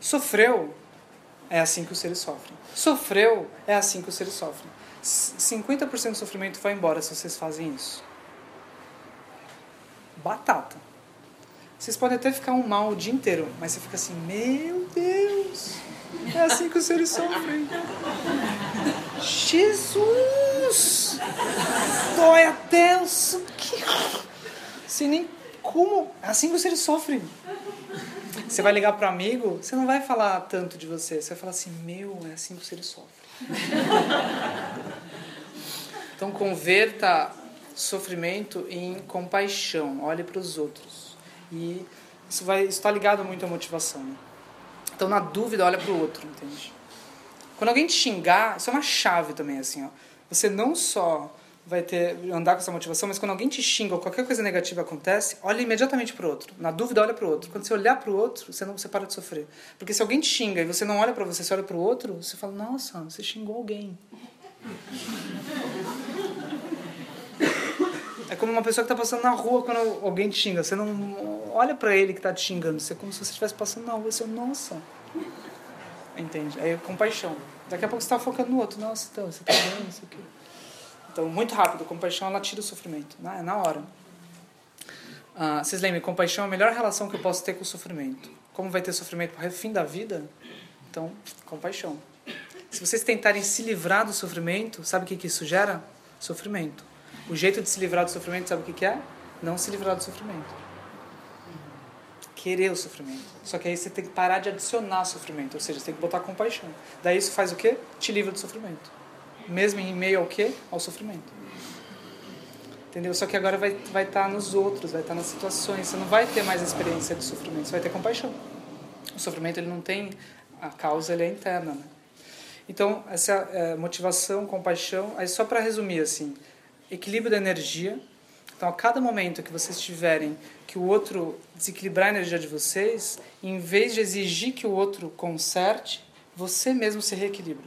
Sofreu, é assim que os seres sofrem. Sofreu, é assim que os seres sofrem. 50% do sofrimento vai embora se vocês fazem isso batata. Vocês podem até ficar um mal o dia inteiro, mas você fica assim, meu Deus, é assim que os seres sofrem. Jesus! Dói até o Assim, nem como. É assim que os seres sofrem. Você vai ligar para amigo, você não vai falar tanto de você, você vai falar assim, meu, é assim que os seres sofrem. Então converta sofrimento em compaixão, olhe para os outros. E isso vai está ligado muito à motivação. Né? Então, na dúvida, olha para o outro, entende? Quando alguém te xingar, isso é uma chave também, assim, ó. Você não só vai ter andar com essa motivação, mas quando alguém te xinga ou qualquer coisa negativa acontece, olha imediatamente para o outro. Na dúvida, olha para o outro. Quando você olhar para o outro, você não você para de sofrer. Porque se alguém te xinga e você não olha para você, você olha para o outro, você fala: "Nossa, você xingou alguém". É como uma pessoa que está passando na rua quando alguém te xinga. Você não olha para ele que está te xingando. Você é como se você estivesse passando na rua. Você, nossa. Entende? É compaixão. Daqui a pouco você está focando no outro. Nossa, então, você está bem, isso aqui. Então, muito rápido. Compaixão, ela tira o sofrimento. Na, hora. Ah, vocês lembram? Compaixão é a melhor relação que eu posso ter com o sofrimento. como vai ter sofrimento para o fim da vida, então, compaixão. Se vocês tentarem se livrar do sofrimento, sabe o que, que isso gera? Sofrimento. O jeito de se livrar do sofrimento, sabe o que, que é? Não se livrar do sofrimento. Querer o sofrimento. Só que aí você tem que parar de adicionar sofrimento, ou seja, você tem que botar compaixão. Daí isso faz o quê? Te livra do sofrimento. Mesmo em meio ao quê? Ao sofrimento. Entendeu? Só que agora vai vai estar tá nos outros, vai estar tá nas situações. Você não vai ter mais a experiência de sofrimento, você vai ter compaixão. O sofrimento ele não tem a causa, ele é interna, né? Então, essa é, motivação, compaixão, aí só para resumir assim, equilíbrio da energia. Então, a cada momento que vocês tiverem que o outro desequilibrar a energia de vocês, em vez de exigir que o outro conserte, você mesmo se reequilibra.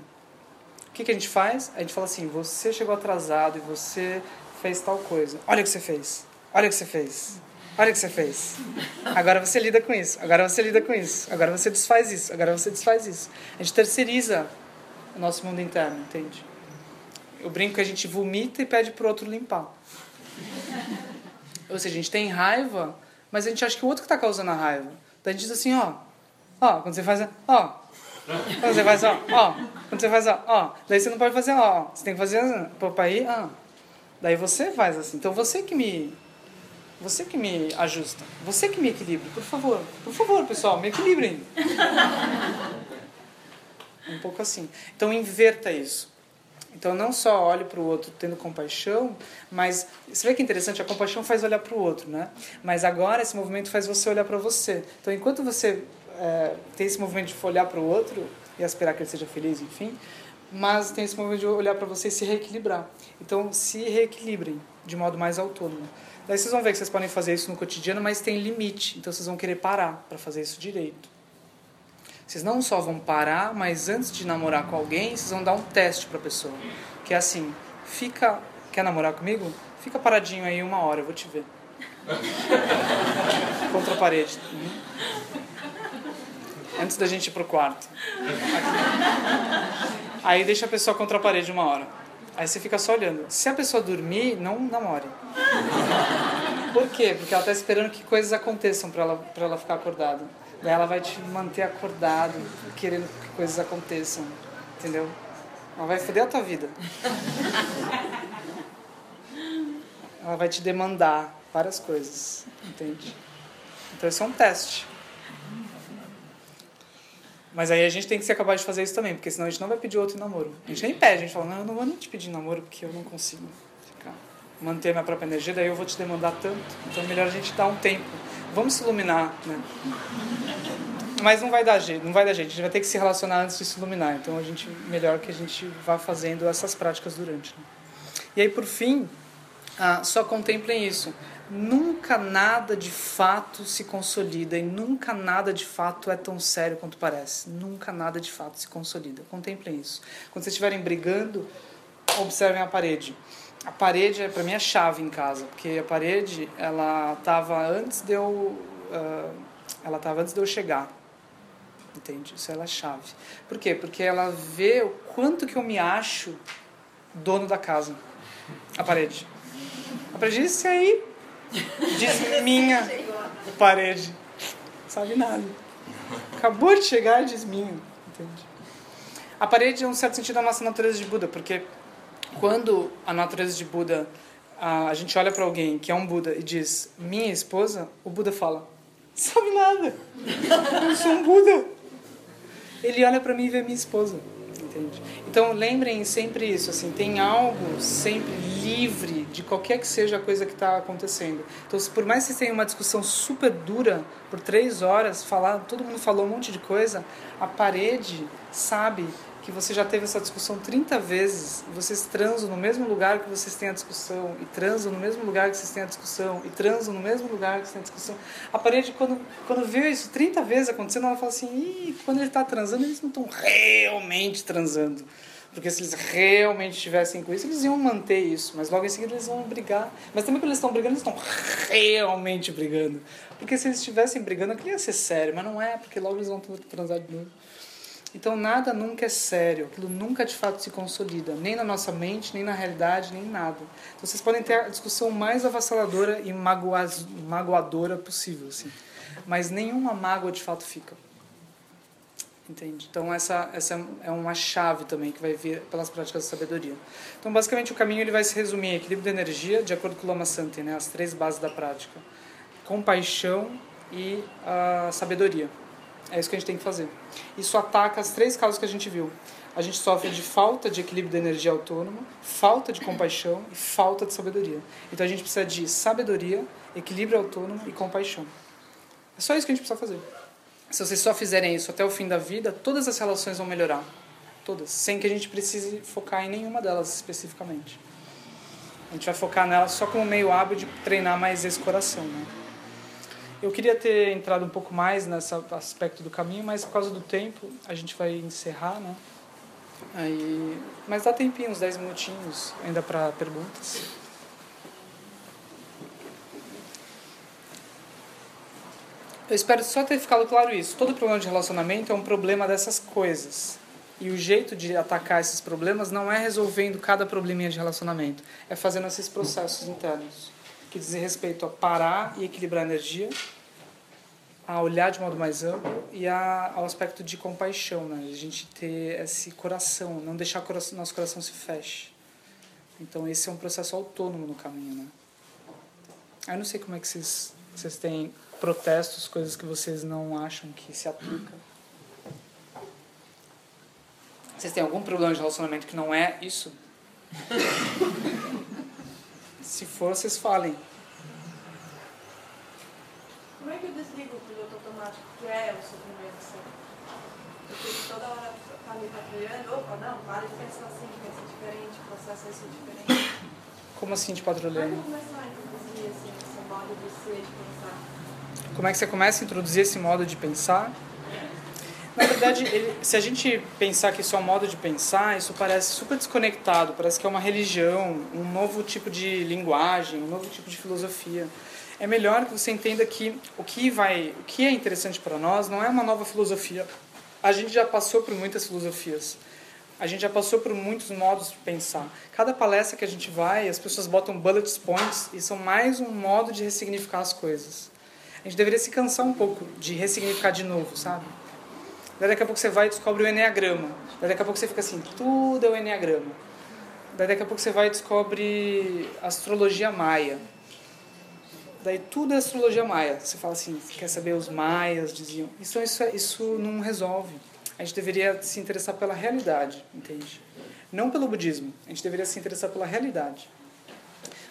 O que, que a gente faz? A gente fala assim: você chegou atrasado e você fez tal coisa. Olha o que você fez. Olha o que você fez. Olha o que você fez. Agora você lida com isso. Agora você lida com isso. Agora você desfaz isso. Agora você desfaz isso. A gente terceiriza o nosso mundo interno, entende? Eu brinco que a gente vomita e pede pro outro limpar. Ou seja, a gente tem raiva, mas a gente acha que o outro que está causando a raiva. Daí a gente diz assim, ó, ó, quando você faz, ó, quando você faz, ó, ó, quando você faz, ó, ó, daí você não pode fazer, ó, você tem que fazer, para aí, ó. Daí você faz assim. Então você que me você que me ajusta. Você que me equilibra. Por favor. Por favor, pessoal, me equilibrem. um pouco assim. Então inverta isso. Então não só olhe para o outro tendo compaixão, mas você vê que interessante, a compaixão faz olhar para o outro, né? Mas agora esse movimento faz você olhar para você. Então enquanto você é, tem esse movimento de olhar para o outro e aspirar que ele seja feliz, enfim, mas tem esse movimento de olhar para você e se reequilibrar. Então, se reequilibrem de modo mais autônomo. Daí vocês vão ver que vocês podem fazer isso no cotidiano, mas tem limite. Então, vocês vão querer parar para fazer isso direito. Vocês não só vão parar, mas antes de namorar com alguém, vocês vão dar um teste para a pessoa. Que é assim: fica. Quer namorar comigo? Fica paradinho aí uma hora, eu vou te ver. Contra a parede. Uhum. Antes da gente ir pro quarto. Aqui. Aí deixa a pessoa contra a parede uma hora. Aí você fica só olhando. Se a pessoa dormir, não namore. Por quê? Porque ela está esperando que coisas aconteçam para ela, ela ficar acordada. Daí ela vai te manter acordado, querendo que coisas aconteçam. Entendeu? Ela vai foder a tua vida. Ela vai te demandar várias coisas. Entende? Então isso é um teste. Mas aí a gente tem que ser capaz de fazer isso também, porque senão a gente não vai pedir outro namoro. A gente nem pede, a gente fala, não, eu não vou nem te pedir namoro porque eu não consigo ficar, manter minha própria energia, daí eu vou te demandar tanto. Então é melhor a gente dar um tempo. Vamos se iluminar, né? Mas não vai dar jeito, não vai dar jeito. A gente vai ter que se relacionar antes de se iluminar. Então a gente melhor que a gente vá fazendo essas práticas durante. Né? E aí por fim, ah, só contemplem isso nunca nada de fato se consolida e nunca nada de fato é tão sério quanto parece. Nunca nada de fato se consolida. Contemplem isso. Quando vocês estiverem brigando, observem a parede. A parede é para mim a chave em casa, porque a parede ela estava antes de eu uh, ela estava antes de eu chegar. Entende? Isso é a chave. Por quê? Porque ela vê o quanto que eu me acho dono da casa. A parede. A parede disse aí Diz minha parede. Sabe nada. Acabou de chegar e diz minha. Entende? A parede é um certo sentido a nossa natureza de Buda, porque quando a natureza de Buda, a, a gente olha para alguém que é um Buda e diz minha esposa, o Buda fala: sabe nada. Eu sou um Buda. Ele olha para mim e vê minha esposa. Entende? Então lembrem sempre isso, assim, tem algo sempre livre de qualquer que seja a coisa que está acontecendo. Então, se por mais que vocês tenham uma discussão super dura por três horas, falar, todo mundo falou um monte de coisa, a parede sabe que você já teve essa discussão 30 vezes, vocês transam no mesmo lugar que vocês têm a discussão, e transam no mesmo lugar que vocês têm a discussão, e transam no mesmo lugar que vocês têm a discussão. A parede, quando, quando vê isso 30 vezes acontecendo, ela fala assim: Ih, quando ele está transando, eles não estão realmente transando. Porque se eles realmente estivessem com isso, eles iam manter isso. Mas logo em seguida eles vão brigar. Mas também quando eles estão brigando, eles estão realmente brigando. Porque se eles estivessem brigando, aquilo ia ser sério. Mas não é, porque logo eles vão transar de novo. Então nada nunca é sério, aquilo nunca de fato se consolida, nem na nossa mente, nem na realidade, nem nada. Então vocês podem ter a discussão mais avassaladora e magoadora possível, assim. mas nenhuma mágoa de fato fica. Entende? Então essa essa é uma chave também que vai vir pelas práticas de sabedoria. Então basicamente o caminho ele vai se resumir em equilíbrio de energia, de acordo com o Lama Santi, né, as três bases da prática: compaixão e a sabedoria. É isso que a gente tem que fazer. Isso ataca as três causas que a gente viu. A gente sofre de falta de equilíbrio de energia autônoma, falta de compaixão e falta de sabedoria. Então a gente precisa de sabedoria, equilíbrio autônomo e compaixão. É só isso que a gente precisa fazer. Se vocês só fizerem isso até o fim da vida, todas as relações vão melhorar. Todas. Sem que a gente precise focar em nenhuma delas especificamente. A gente vai focar nelas só como meio hábil de treinar mais esse coração. Né? Eu queria ter entrado um pouco mais nesse aspecto do caminho, mas por causa do tempo a gente vai encerrar, né? Aí, mas dá tempinho, uns 10 minutinhos ainda para perguntas. Eu espero só ter ficado claro isso. Todo problema de relacionamento é um problema dessas coisas. E o jeito de atacar esses problemas não é resolvendo cada probleminha de relacionamento, é fazendo esses processos internos que dizem respeito a parar e equilibrar a energia, a olhar de modo mais amplo e a, ao aspecto de compaixão, né? A gente ter esse coração, não deixar o nosso coração se feche. Então esse é um processo autônomo no caminho, né? Eu não sei como é que vocês, vocês têm protestos, coisas que vocês não acham que se aplicam. Vocês têm algum problema de relacionamento que não é isso? Se for, vocês falem. Como é que eu desligo o piloto automático, que é o sofrimento assim? Porque toda hora me patrulhando, opa, não, para de pensar assim, pensa diferente, o processo é isso diferente. Como assim de patrulhando? Como começar a introduzir assim, esse modo de ser, de pensar? Como é que você começa a introduzir esse modo de pensar? Na verdade, ele, se a gente pensar que isso é um modo de pensar, isso parece super desconectado, parece que é uma religião, um novo tipo de linguagem, um novo tipo de filosofia. É melhor que você entenda que o que vai, o que é interessante para nós não é uma nova filosofia. A gente já passou por muitas filosofias. A gente já passou por muitos modos de pensar. Cada palestra que a gente vai, as pessoas botam bullet points e são mais um modo de ressignificar as coisas. A gente deveria se cansar um pouco de ressignificar de novo, sabe? Daí daqui a pouco você vai e descobre o Enneagrama. Daí daqui a pouco você fica assim, tudo é o Enneagrama. Daí daqui a pouco você vai e descobre astrologia maia. Daí tudo é astrologia maia. Você fala assim, quer saber os maias diziam. Isso, isso, isso não resolve. A gente deveria se interessar pela realidade, entende? Não pelo budismo. A gente deveria se interessar pela realidade.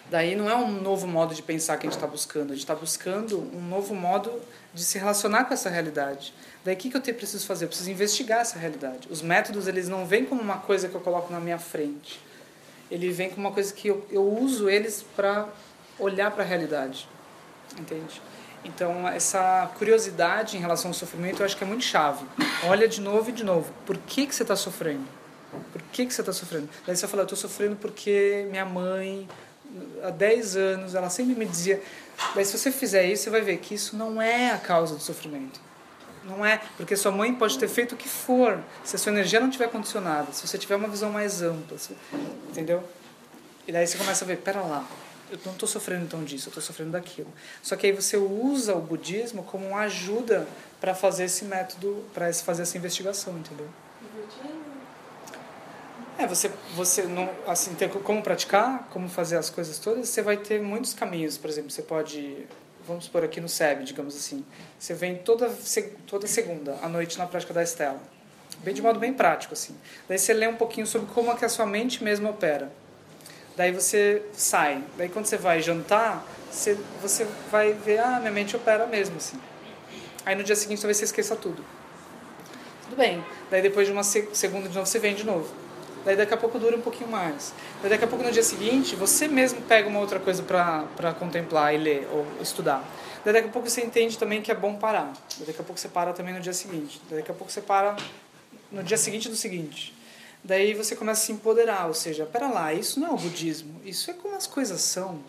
Daí não é um novo modo de pensar que a gente está buscando. A gente está buscando um novo modo de se relacionar com essa realidade. Daí o que, eu preciso fazer? Eu preciso investigar essa realidade. Os métodos eles não vêm como uma coisa que eu coloco na minha frente. Ele vem como uma coisa que eu, eu uso eles para olhar para a realidade. Entende? Então, essa curiosidade em relação ao sofrimento eu acho que é muito chave. Olha de novo e de novo. Por que, que você está sofrendo? Por que, que você está sofrendo? Daí você fala, eu estou sofrendo porque minha mãe, há 10 anos, ela sempre me dizia. Daí, se você fizer isso, você vai ver que isso não é a causa do sofrimento. Não é, porque sua mãe pode ter feito o que for, se a sua energia não tiver condicionada, se você tiver uma visão mais ampla, entendeu? E daí você começa a ver, pera lá, eu não estou sofrendo então disso, eu estou sofrendo daquilo. Só que aí você usa o budismo como uma ajuda para fazer esse método, para fazer essa investigação, entendeu? É, você, você não, assim, ter como praticar, como fazer as coisas todas, você vai ter muitos caminhos. Por exemplo, você pode vamos por aqui no SEB, digamos assim. Você vem toda, toda segunda à noite na prática da Estela. Bem de modo bem prático, assim. Daí você lê um pouquinho sobre como é que a sua mente mesmo opera. Daí você sai. Daí quando você vai jantar, você, você vai ver, ah, minha mente opera mesmo, assim. Aí no dia seguinte talvez você esqueça tudo. Tudo bem. Daí depois de uma segunda de novo você vem de novo. Daí daqui a pouco dura um pouquinho mais. Daí daqui a pouco no dia seguinte, você mesmo pega uma outra coisa para contemplar e ler ou estudar. Daí daqui a pouco você entende também que é bom parar. Daí daqui a pouco você para também no dia seguinte. Daí daqui a pouco você para no dia seguinte do seguinte. Daí você começa a se empoderar, ou seja, pera lá, isso não é o budismo, isso é como as coisas são.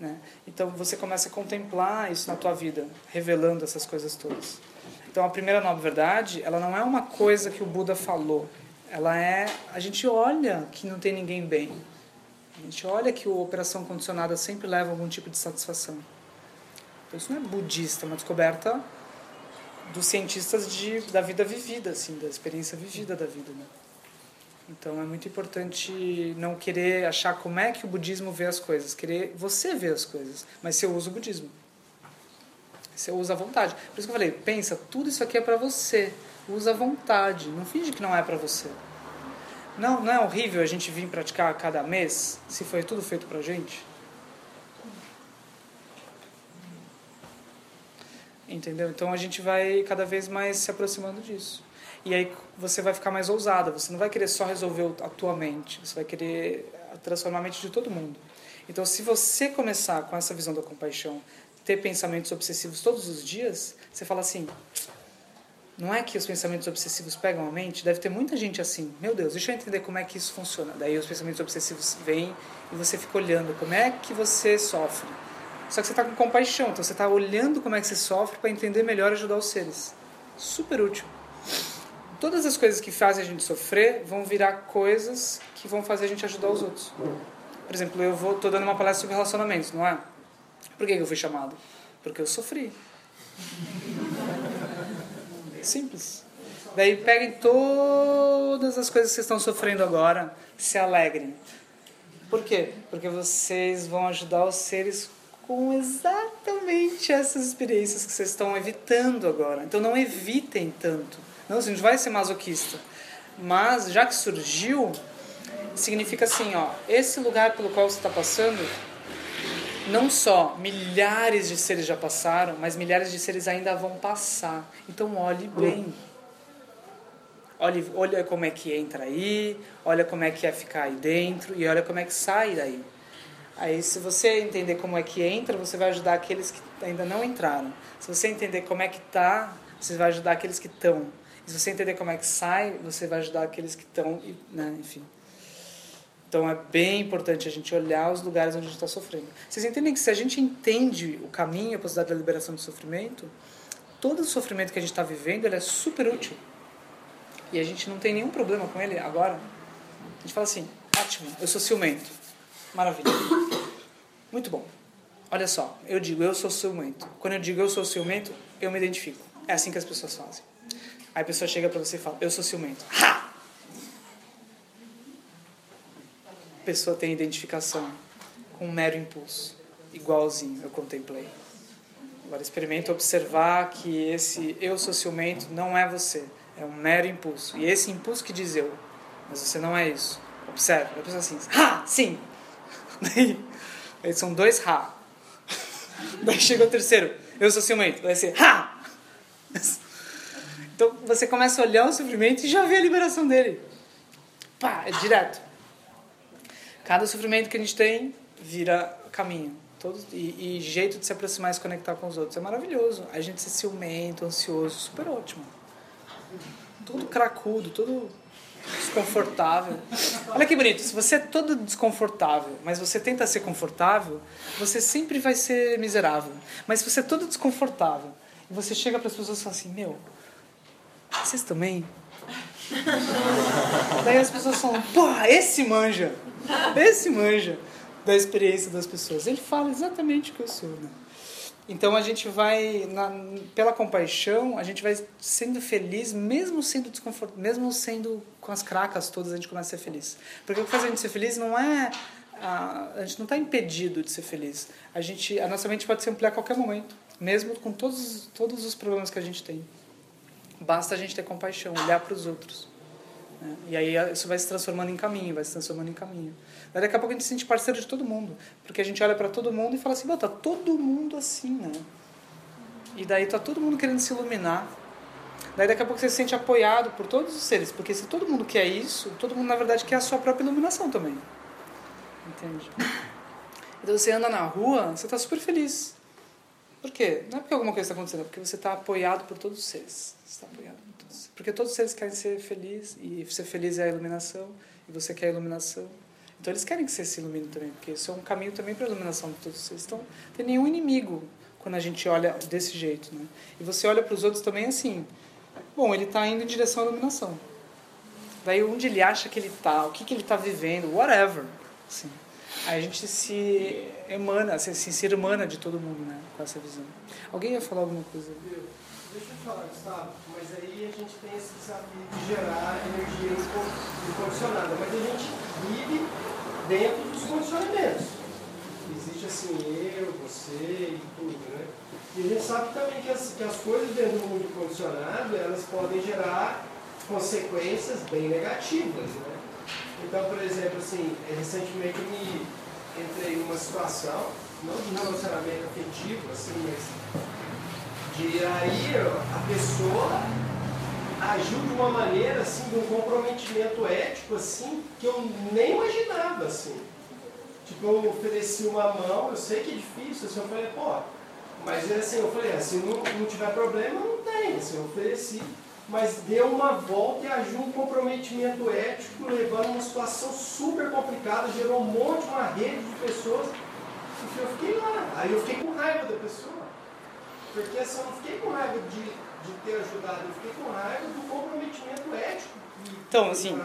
Né? Então você começa a contemplar isso na tua vida, revelando essas coisas todas. Então a primeira nova verdade, ela não é uma coisa que o Buda falou, ela é. A gente olha que não tem ninguém bem. A gente olha que a operação condicionada sempre leva algum tipo de satisfação. Isso não é budista, é uma descoberta dos cientistas de, da vida vivida, assim, da experiência vivida da vida, né? Então é muito importante não querer achar como é que o budismo vê as coisas, querer você ver as coisas, mas você usa o budismo. Você usa a vontade. Por isso que eu falei, pensa, tudo isso aqui é para você. Usa a vontade, não finge que não é para você. Não, não é horrível a gente vir praticar a cada mês, se foi tudo feito pra gente? Entendeu? Então a gente vai cada vez mais se aproximando disso. E aí você vai ficar mais ousada, você não vai querer só resolver a tua mente, você vai querer transformar a mente de todo mundo. Então se você começar com essa visão da compaixão, ter pensamentos obsessivos todos os dias, você fala assim: não é que os pensamentos obsessivos pegam a mente? Deve ter muita gente assim. Meu Deus, deixa eu entender como é que isso funciona. Daí os pensamentos obsessivos vêm e você fica olhando como é que você sofre. Só que você está com compaixão, então você está olhando como é que você sofre para entender melhor e ajudar os seres. Super útil. Todas as coisas que fazem a gente sofrer vão virar coisas que vão fazer a gente ajudar os outros. Por exemplo, eu vou, tô dando uma palestra sobre relacionamentos, não é? Por que eu fui chamado? Porque eu sofri. Simples. Daí peguem todas as coisas que estão sofrendo agora, se alegrem. Por quê? Porque vocês vão ajudar os seres com exatamente essas experiências que vocês estão evitando agora. Então não evitem tanto. Não, a gente vai ser masoquista. Mas já que surgiu, significa assim, ó, esse lugar pelo qual você está passando, não só milhares de seres já passaram, mas milhares de seres ainda vão passar. Então olhe bem. Olhe, olha como é que entra aí, olha como é que é ficar aí dentro e olha como é que sai daí. Aí, se você entender como é que entra, você vai ajudar aqueles que ainda não entraram. Se você entender como é que tá, você vai ajudar aqueles que estão. Se você entender como é que sai, você vai ajudar aqueles que estão, né? enfim. Então é bem importante a gente olhar os lugares onde a gente está sofrendo. Vocês entendem que se a gente entende o caminho, a possibilidade da liberação do sofrimento, todo o sofrimento que a gente está vivendo ele é super útil. E a gente não tem nenhum problema com ele agora. A gente fala assim: ótimo, eu sou ciumento. Maravilha. Muito bom. Olha só, eu digo eu sou ciumento. Quando eu digo eu sou ciumento, eu me identifico. É assim que as pessoas fazem. Aí a pessoa chega para você e fala: eu sou ciumento. Ha! A pessoa tem identificação com um mero impulso, igualzinho eu contemplei. Agora experimenta observar que esse eu sou ciumento não é você, é um mero impulso. E esse impulso que diz eu, mas você não é isso. Observe, a pessoa assim, ha, sim. Aí são dois ha. Daí chega o terceiro, eu sou ciumento, vai ser ha. Então você começa a olhar o sofrimento e já vê a liberação dele. Pá, é direto. Cada sofrimento que a gente tem vira caminho. Todo, e, e, jeito de se aproximar e se conectar com os outros. É maravilhoso. A gente se ciumento, ansioso, super ótimo. Tudo cracudo, tudo desconfortável. Olha que bonito. Se você é todo desconfortável, mas você tenta ser confortável, você sempre vai ser miserável. Mas se você é todo desconfortável e você chega para as pessoas e fala assim: Meu, vocês também? Daí as pessoas falam: Pô, esse manja. Esse manja da experiência das pessoas. Ele fala exatamente o que eu sou. Né? Então a gente vai, na, pela compaixão, a gente vai sendo feliz, mesmo sendo desconfortável, mesmo sendo com as cracas todas, a gente começa a ser feliz. Porque o que faz a gente ser feliz não é. A, a gente não está impedido de ser feliz. A, gente, a nossa mente pode se ampliar a qualquer momento, mesmo com todos, todos os problemas que a gente tem. Basta a gente ter compaixão, olhar para os outros. Né? E aí isso vai se transformando em caminho, vai se transformando em caminho. Daí daqui a pouco a gente se sente parceiro de todo mundo. Porque a gente olha para todo mundo e fala assim, tá todo mundo assim, né? E daí tá todo mundo querendo se iluminar. Daí daqui a pouco você se sente apoiado por todos os seres. Porque se todo mundo quer isso, todo mundo na verdade quer a sua própria iluminação também. Entende? Então você anda na rua, você está super feliz. Por quê? Não é porque alguma coisa está acontecendo, é porque você está apoiado por todos os seres. Você está apoiado por todos. Porque todos os seres querem ser felizes, e ser feliz é a iluminação, e você quer a iluminação. Então eles querem que você se ilumine também, porque isso é um caminho também para a iluminação de todos vocês. Então, não tem nenhum inimigo quando a gente olha desse jeito, né? E você olha para os outros também assim, bom, ele está indo em direção à iluminação. Daí onde ele acha que ele está, o que, que ele está vivendo, whatever. Assim. A gente se emana, se, se irmana de todo mundo, né? Com essa visão. Alguém ia falar alguma coisa? Deixa eu falar, Gustavo, mas aí a gente tem esse desafio de gerar energia incondicionada, mas a gente vive dentro dos condicionamentos. Existe assim, eu, você e tudo, né? E a gente sabe também que as, que as coisas dentro do mundo condicionado, elas podem gerar consequências bem negativas, né? Então, por exemplo, assim, recentemente eu me entrei numa situação, não de relacionamento afetivo, assim, mas de aí a pessoa agiu de uma maneira, assim, de um comprometimento ético, assim, que eu nem imaginava, assim. Tipo, eu ofereci uma mão, eu sei que é difícil, assim, eu falei, pô, mas assim, eu falei, se não, não tiver problema, não tem, assim, eu ofereci mas deu uma volta e agiu um comprometimento ético, levando uma situação super complicada, gerou um monte, uma rede de pessoas. E eu fiquei lá. Aí eu fiquei com raiva da pessoa. Porque assim, eu não fiquei com raiva de, de ter ajudado, eu fiquei com raiva do comprometimento ético. Então, assim,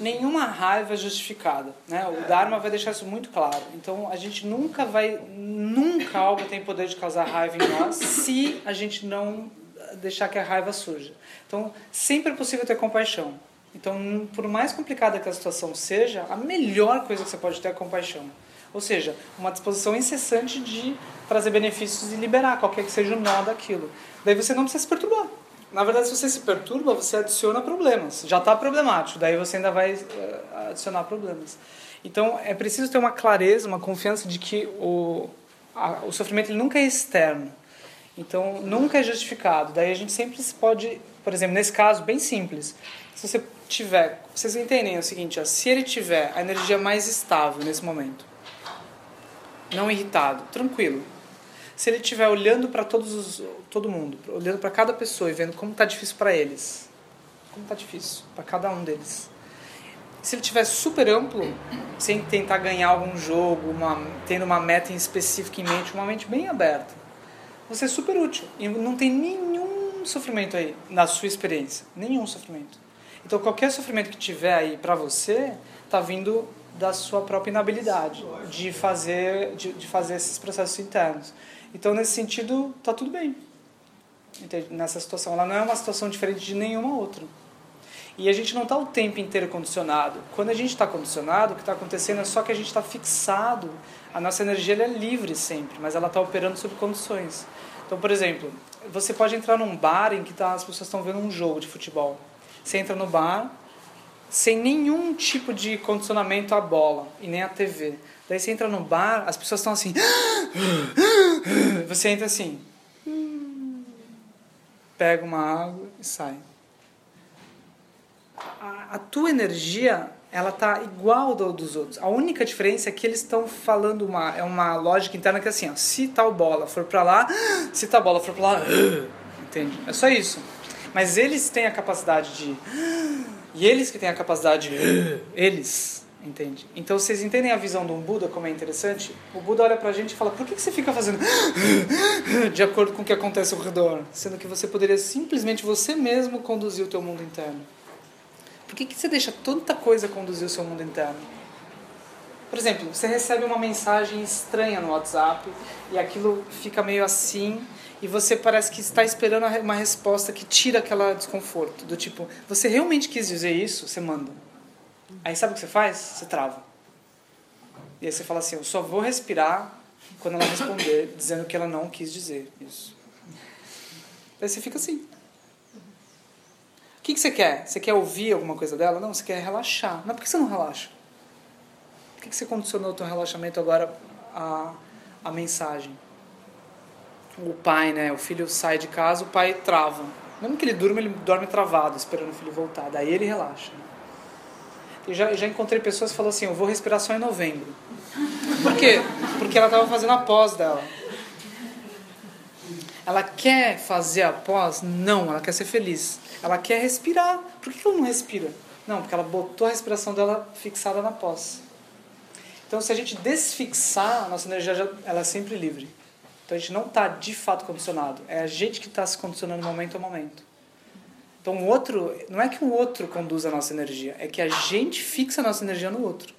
nenhuma raiva é justificada. Né? O é. Dharma vai deixar isso muito claro. Então, a gente nunca vai, nunca algo tem poder de causar raiva em nós se a gente não deixar que a raiva surja. Então, sempre é possível ter compaixão. Então, por mais complicada que a situação seja, a melhor coisa que você pode ter é compaixão. Ou seja, uma disposição incessante de trazer benefícios e liberar qualquer que seja o nó daquilo. Daí você não precisa se perturbar. Na verdade, se você se perturba, você adiciona problemas. Já está problemático, daí você ainda vai eh, adicionar problemas. Então, é preciso ter uma clareza, uma confiança de que o, a, o sofrimento ele nunca é externo. Então, nunca é justificado. Daí a gente sempre pode, por exemplo, nesse caso, bem simples. Se você tiver, vocês entendem o seguinte, ó, se ele tiver a energia mais estável nesse momento, não irritado, tranquilo. Se ele estiver olhando para todos os, todo mundo, olhando para cada pessoa e vendo como está difícil para eles, como está difícil para cada um deles. Se ele tiver super amplo, sem tentar ganhar algum jogo, uma, tendo uma meta em específica em mente, uma mente bem aberta você é super útil. E não tem nenhum sofrimento aí na sua experiência. Nenhum sofrimento. Então, qualquer sofrimento que tiver aí para você, está vindo da sua própria inabilidade de fazer, de, de, fazer esses processos internos. Então, nesse sentido, está tudo bem. Entende? Nessa situação. Ela não é uma situação diferente de nenhuma outra. E a gente não está o tempo inteiro condicionado. Quando a gente está condicionado, o que está acontecendo é só que a gente está fixado. A nossa energia é livre sempre, mas ela está operando sob condições. Então, por exemplo, você pode entrar num bar em que tá, as pessoas estão vendo um jogo de futebol. Você entra no bar sem nenhum tipo de condicionamento à bola e nem à TV. Daí você entra no bar, as pessoas estão assim. Você entra assim. Pega uma água e sai. A, a tua energia ela tá igual ao dos outros. A única diferença é que eles estão falando uma é uma lógica interna que é assim, ó, se tal bola for para lá, se tal bola for para lá, entende? É só isso. Mas eles têm a capacidade de e eles que têm a capacidade de eles, entende? Então vocês entendem a visão do Buda como é interessante? O Buda olha pra gente e fala: "Por que, que você fica fazendo de acordo com o que acontece ao redor, sendo que você poderia simplesmente você mesmo conduzir o teu mundo interno?" Por que, que você deixa tanta coisa conduzir o seu mundo interno? Por exemplo, você recebe uma mensagem estranha no WhatsApp e aquilo fica meio assim e você parece que está esperando uma resposta que tira aquela desconforto. Do tipo, você realmente quis dizer isso? Você manda. Aí sabe o que você faz? Você trava. E aí você fala assim, eu só vou respirar quando ela responder dizendo que ela não quis dizer isso. Aí você fica assim que, que você quer? Você quer ouvir alguma coisa dela? Não, você quer relaxar. Mas por que você não relaxa? Por que, que você condicionou o teu relaxamento agora à, à mensagem? O pai, né? O filho sai de casa, o pai trava. Mesmo que ele durma, ele dorme travado, esperando o filho voltar. Daí ele relaxa. Eu já, já encontrei pessoas que falam assim, eu vou respirar só em novembro. Por quê? Porque ela estava fazendo a pós dela. Ela quer fazer a pós? Não, ela quer ser feliz. Ela quer respirar. Por que ela não respira? Não, porque ela botou a respiração dela fixada na pós. Então, se a gente desfixar, a nossa energia ela é sempre livre. Então, a gente não está de fato condicionado. É a gente que está se condicionando momento a momento. Então, o outro, não é que o outro conduz a nossa energia, é que a gente fixa a nossa energia no outro.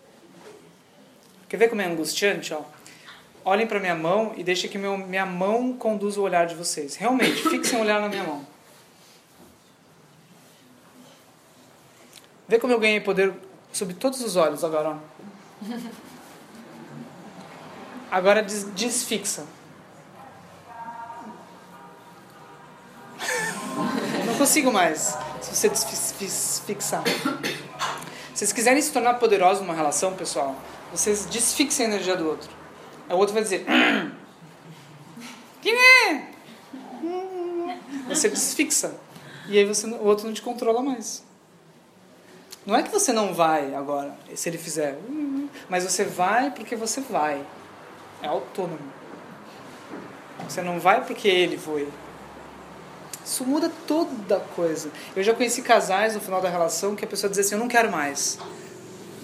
Quer ver como é angustiante? Ó? Olhem para minha mão e deixem que meu, minha mão conduza o olhar de vocês. Realmente, fixem o olhar na minha mão. Vê como eu ganhei poder sobre todos os olhos agora. Ó. Agora des desfixa. Não consigo mais se você desfixar. Se vocês quiserem se tornar poderosos numa relação, pessoal, vocês desfixem a energia do outro. Aí o outro vai dizer: Quem é? Você desfixa. E aí você, o outro não te controla mais. Não é que você não vai agora, se ele fizer, mas você vai porque você vai. É autônomo. Você não vai porque ele foi. Isso muda toda coisa. Eu já conheci casais no final da relação que a pessoa dizia assim: Eu não quero mais.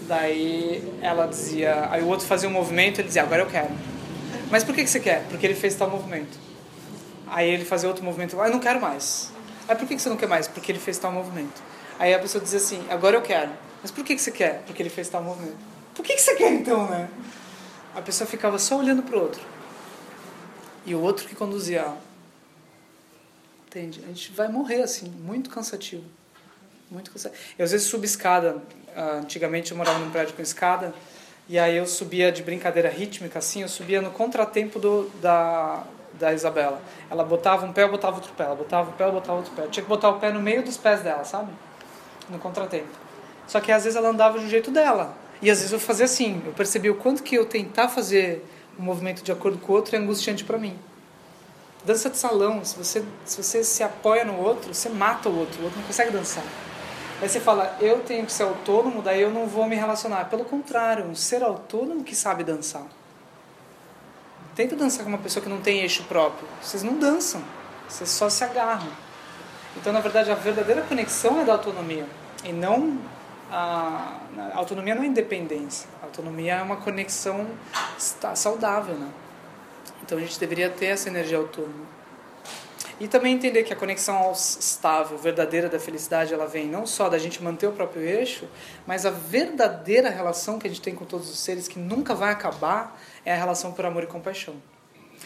Daí ela dizia, aí o outro fazia um movimento, ele dizia, agora eu quero. Mas por que, que você quer? Porque ele fez tal movimento. Aí ele fazia outro movimento, ah, eu não quero mais. Aí por que, que você não quer mais? Porque ele fez tal movimento. Aí a pessoa dizia assim, agora eu quero. Mas por que, que você quer? Porque ele fez tal movimento. Por que, que você quer então, né? A pessoa ficava só olhando pro outro. E o outro que conduzia. Entende? A gente vai morrer assim, muito cansativo. Muito cansativo. Eu às vezes subo escada antigamente eu morava num prédio com escada e aí eu subia de brincadeira rítmica assim, eu subia no contratempo do, da, da Isabela. Ela botava um pé, eu botava outro pé. Ela botava o pé, eu botava outro pé. Eu tinha que botar o pé no meio dos pés dela, sabe? No contratempo. Só que às vezes ela andava do jeito dela. E às vezes eu fazia assim. Eu percebi o quanto que eu tentar fazer um movimento de acordo com o outro é angustiante para mim. Dança de salão, se você, se você se apoia no outro, você mata o outro. O outro não consegue dançar. Aí você fala, eu tenho que ser autônomo, daí eu não vou me relacionar. Pelo contrário, um ser autônomo que sabe dançar. Tenta dançar com uma pessoa que não tem eixo próprio. Vocês não dançam, vocês só se agarram. Então, na verdade, a verdadeira conexão é da autonomia e não a, a autonomia não é independência. A autonomia é uma conexão saudável, né? Então a gente deveria ter essa energia autônoma. E também entender que a conexão estável, verdadeira da felicidade, ela vem não só da gente manter o próprio eixo, mas a verdadeira relação que a gente tem com todos os seres, que nunca vai acabar, é a relação por amor e compaixão.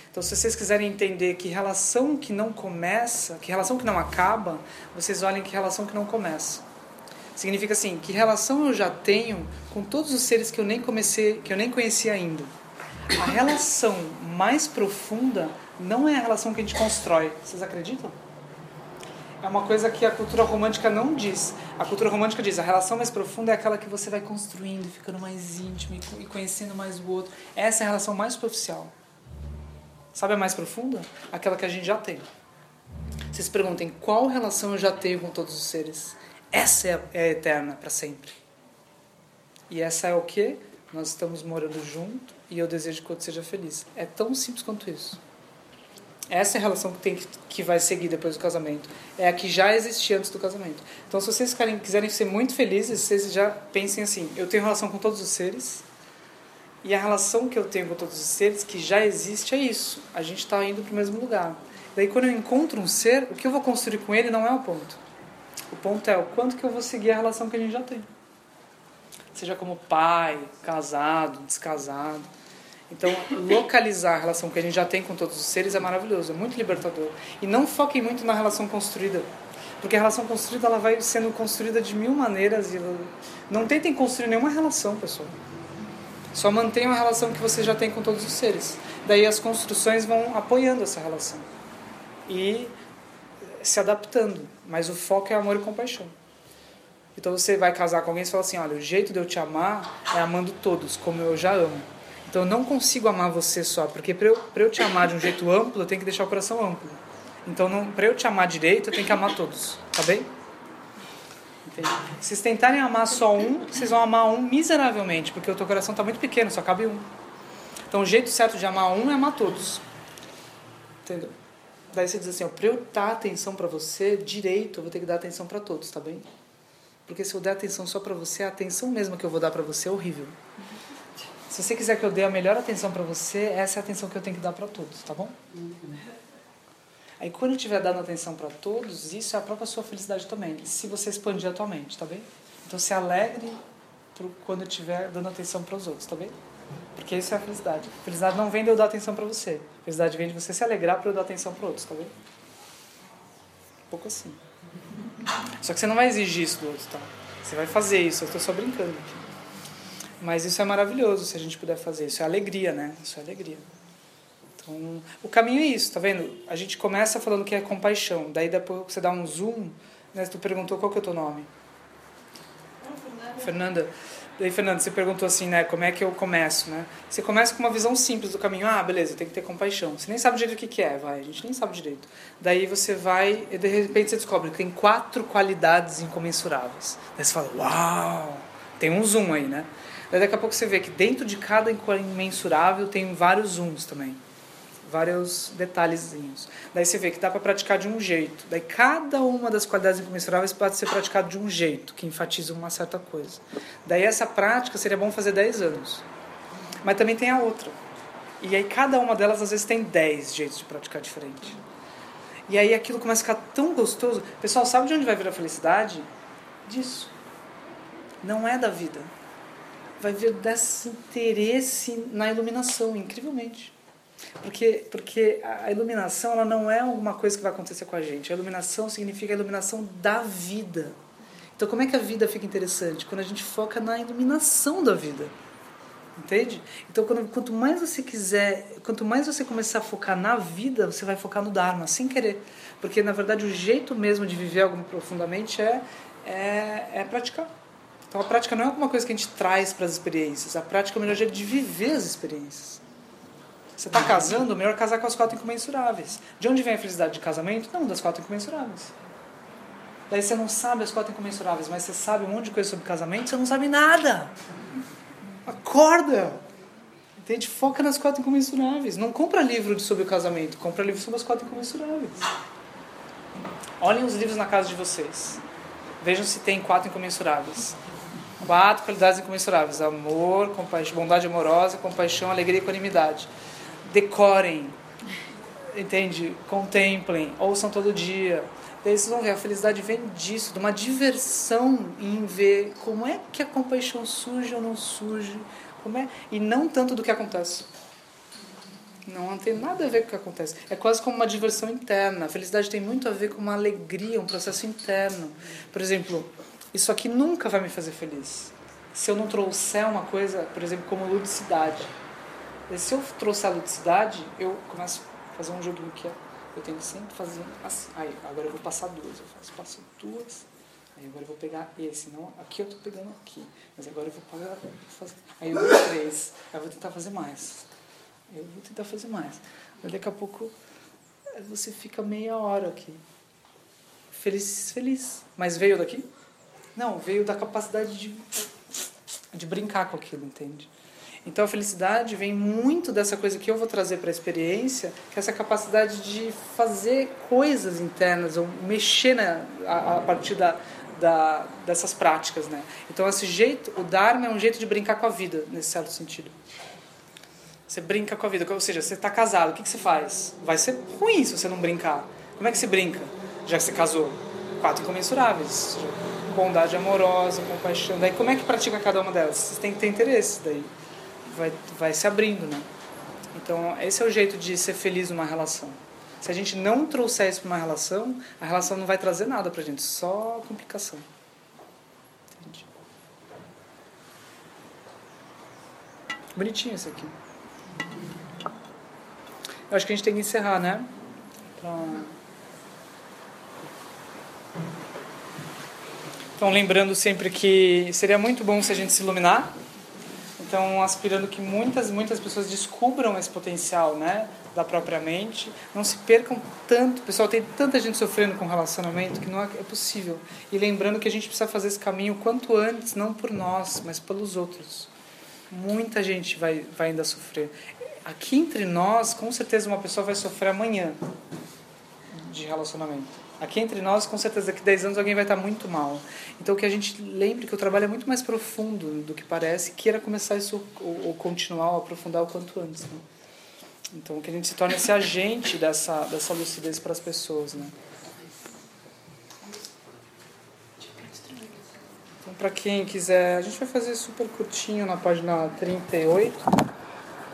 Então, se vocês quiserem entender que relação que não começa, que relação que não acaba, vocês olhem que relação que não começa. Significa assim, que relação eu já tenho com todos os seres que eu nem comecei, que eu nem conheci ainda. A relação mais profunda não é a relação que a gente constrói. Vocês acreditam? É uma coisa que a cultura romântica não diz. A cultura romântica diz: a relação mais profunda é aquela que você vai construindo, ficando mais íntimo e conhecendo mais o outro. Essa é a relação mais superficial. Sabe a mais profunda? Aquela que a gente já tem. Vocês perguntem qual relação eu já tenho com todos os seres. Essa é é eterna para sempre. E essa é o que? Nós estamos morando junto e eu desejo que o outro seja feliz. É tão simples quanto isso. Essa é a relação que, tem, que vai seguir depois do casamento. É a que já existia antes do casamento. Então, se vocês quiserem ser muito felizes, vocês já pensem assim: eu tenho relação com todos os seres, e a relação que eu tenho com todos os seres, que já existe, é isso. A gente está indo para o mesmo lugar. Daí, quando eu encontro um ser, o que eu vou construir com ele não é o ponto. O ponto é o quanto que eu vou seguir a relação que a gente já tem. Seja como pai, casado, descasado. Então, localizar a relação que a gente já tem com todos os seres é maravilhoso, é muito libertador. E não foquem muito na relação construída, porque a relação construída ela vai sendo construída de mil maneiras e não tentem construir nenhuma relação, pessoal. Só mantenham a relação que você já tem com todos os seres. Daí as construções vão apoiando essa relação e se adaptando. Mas o foco é amor e compaixão. Então você vai casar com alguém e fala assim: olha, o jeito de eu te amar é amando todos, como eu já amo. Então eu não consigo amar você só, porque para eu, eu te amar de um jeito amplo, eu tenho que deixar o coração amplo. Então para eu te amar direito, eu tenho que amar todos, tá bem? Entendi. Se vocês tentarem amar só um, vocês vão amar um miseravelmente, porque o teu coração está muito pequeno, só cabe um. Então o jeito certo de amar um é amar todos. Entendeu? Daí você diz assim, para eu dar atenção para você direito, eu vou ter que dar atenção para todos, tá bem? Porque se eu der atenção só para você, a atenção mesmo que eu vou dar para você é horrível. Se você quiser que eu dê a melhor atenção para você, essa é a atenção que eu tenho que dar para todos, tá bom? Uhum. Aí quando eu estiver dando atenção para todos, isso é a própria sua felicidade também, se você expandir a tua mente, tá bem? Então se alegre quando eu estiver dando atenção para os outros, tá bem? Porque isso é a felicidade. A felicidade não vem de eu dar atenção para você. A felicidade vem de você se alegrar para eu dar atenção para outros, tá vendo? Um pouco assim. Só que você não vai exigir isso do outro, tá? Você vai fazer isso, eu estou só brincando aqui. Mas isso é maravilhoso se a gente puder fazer. Isso é alegria, né? Isso é alegria. Então, o caminho é isso, tá vendo? A gente começa falando que é compaixão. Daí depois você dá um zoom, né? Tu perguntou qual que é o teu nome? Fernanda. Daí, Fernanda, você perguntou assim, né? Como é que eu começo, né? Você começa com uma visão simples do caminho. Ah, beleza, tem que ter compaixão. Você nem sabe direito o que, que é, vai. A gente nem sabe direito. Daí você vai e de repente você descobre que tem quatro qualidades incomensuráveis. Daí você fala, uau! Tem um zoom aí, né? Daí daqui a pouco você vê que dentro de cada incomensurável tem vários zooms também vários detalhezinhos. Daí você vê que dá para praticar de um jeito. Daí cada uma das qualidades incomensuráveis pode ser praticada de um jeito, que enfatiza uma certa coisa. Daí essa prática seria bom fazer 10 anos. Mas também tem a outra. E aí cada uma delas às vezes tem 10 jeitos de praticar diferente. E aí aquilo começa a ficar tão gostoso. Pessoal, sabe de onde vai vir a felicidade? Disso. Não é da vida. Vai desse interesse na iluminação, incrivelmente. Porque, porque a iluminação ela não é alguma coisa que vai acontecer com a gente. A iluminação significa a iluminação da vida. Então, como é que a vida fica interessante? Quando a gente foca na iluminação da vida. Entende? Então, quando, quanto mais você quiser, quanto mais você começar a focar na vida, você vai focar no Dharma, sem querer. Porque, na verdade, o jeito mesmo de viver algo profundamente é, é, é praticar. Então, a prática não é alguma coisa que a gente traz para as experiências. A prática é o melhor jeito de viver as experiências. Você está casando, melhor casar com as quatro incomensuráveis. De onde vem a felicidade de casamento? Não, das quatro incomensuráveis. Daí você não sabe as quatro incomensuráveis, mas você sabe um monte de coisa sobre casamento, você não sabe nada. Acorda! Entende? Foca nas quatro incomensuráveis. Não compra livro sobre o casamento, compra livro sobre as quatro incomensuráveis. Olhem os livros na casa de vocês. Vejam se tem quatro incomensuráveis. Quatro qualidades incomensuráveis: amor, bondade amorosa, compaixão, alegria e equanimidade decorem, entende? Contemplem, ouçam todo dia. Daí vocês vão ver, a felicidade vem disso, de uma diversão em ver como é que a compaixão surge ou não surge, como é, e não tanto do que acontece. Não tem nada a ver com o que acontece. É quase como uma diversão interna. A felicidade tem muito a ver com uma alegria, um processo interno. Por exemplo, isso aqui nunca vai me fazer feliz. Se eu não trouxer uma coisa, por exemplo, como ludicidade se eu trouxer a ludicidade, eu começo a fazer um joguinho que eu tenho que sempre fazer assim. Aí, agora eu vou passar duas. Eu faço, passo duas. Aí agora eu vou pegar esse. Não, aqui eu tô pegando aqui. Mas agora eu vou pagar. Aí eu vou três. Aí eu vou tentar fazer mais. Eu vou tentar fazer mais. Aí daqui a pouco você fica meia hora aqui. Feliz, feliz. Mas veio daqui? Não, veio da capacidade de, de brincar com aquilo, entende? Então a felicidade vem muito dessa coisa que eu vou trazer para a experiência, que é essa capacidade de fazer coisas internas, ou mexer na, a, a partir da, da, dessas práticas. Né? Então esse jeito, o Dharma é um jeito de brincar com a vida, nesse certo sentido. Você brinca com a vida, ou seja, você está casado, o que, que você faz? Vai ser ruim se você não brincar. Como é que você brinca, já que você casou? Quatro incomensuráveis. Bondade amorosa, compaixão. Daí como é que pratica cada uma delas? Você tem que ter interesse daí vai, vai se abrindo, né? Então, esse é o jeito de ser feliz numa relação. Se a gente não trouxer isso para uma relação, a relação não vai trazer nada para a gente, só complicação. Entendi. Bonitinho esse aqui. Eu acho que a gente tem que encerrar, né? Pra... Então, lembrando sempre que seria muito bom se a gente se iluminar então, aspirando que muitas, muitas pessoas descubram esse potencial, né, da própria mente, não se percam tanto. Pessoal, tem tanta gente sofrendo com relacionamento que não é, é possível. E lembrando que a gente precisa fazer esse caminho quanto antes, não por nós, mas pelos outros. Muita gente vai, vai ainda sofrer. Aqui entre nós, com certeza uma pessoa vai sofrer amanhã de relacionamento Aqui entre nós, com certeza, daqui a 10 anos alguém vai estar muito mal. Então, que a gente lembre que o trabalho é muito mais profundo do que parece, queira começar isso ou, ou continuar, ou aprofundar o quanto antes. Né? Então, que a gente se torne esse agente dessa, dessa lucidez para as pessoas. Né? Então, para quem quiser, a gente vai fazer super curtinho na página 38,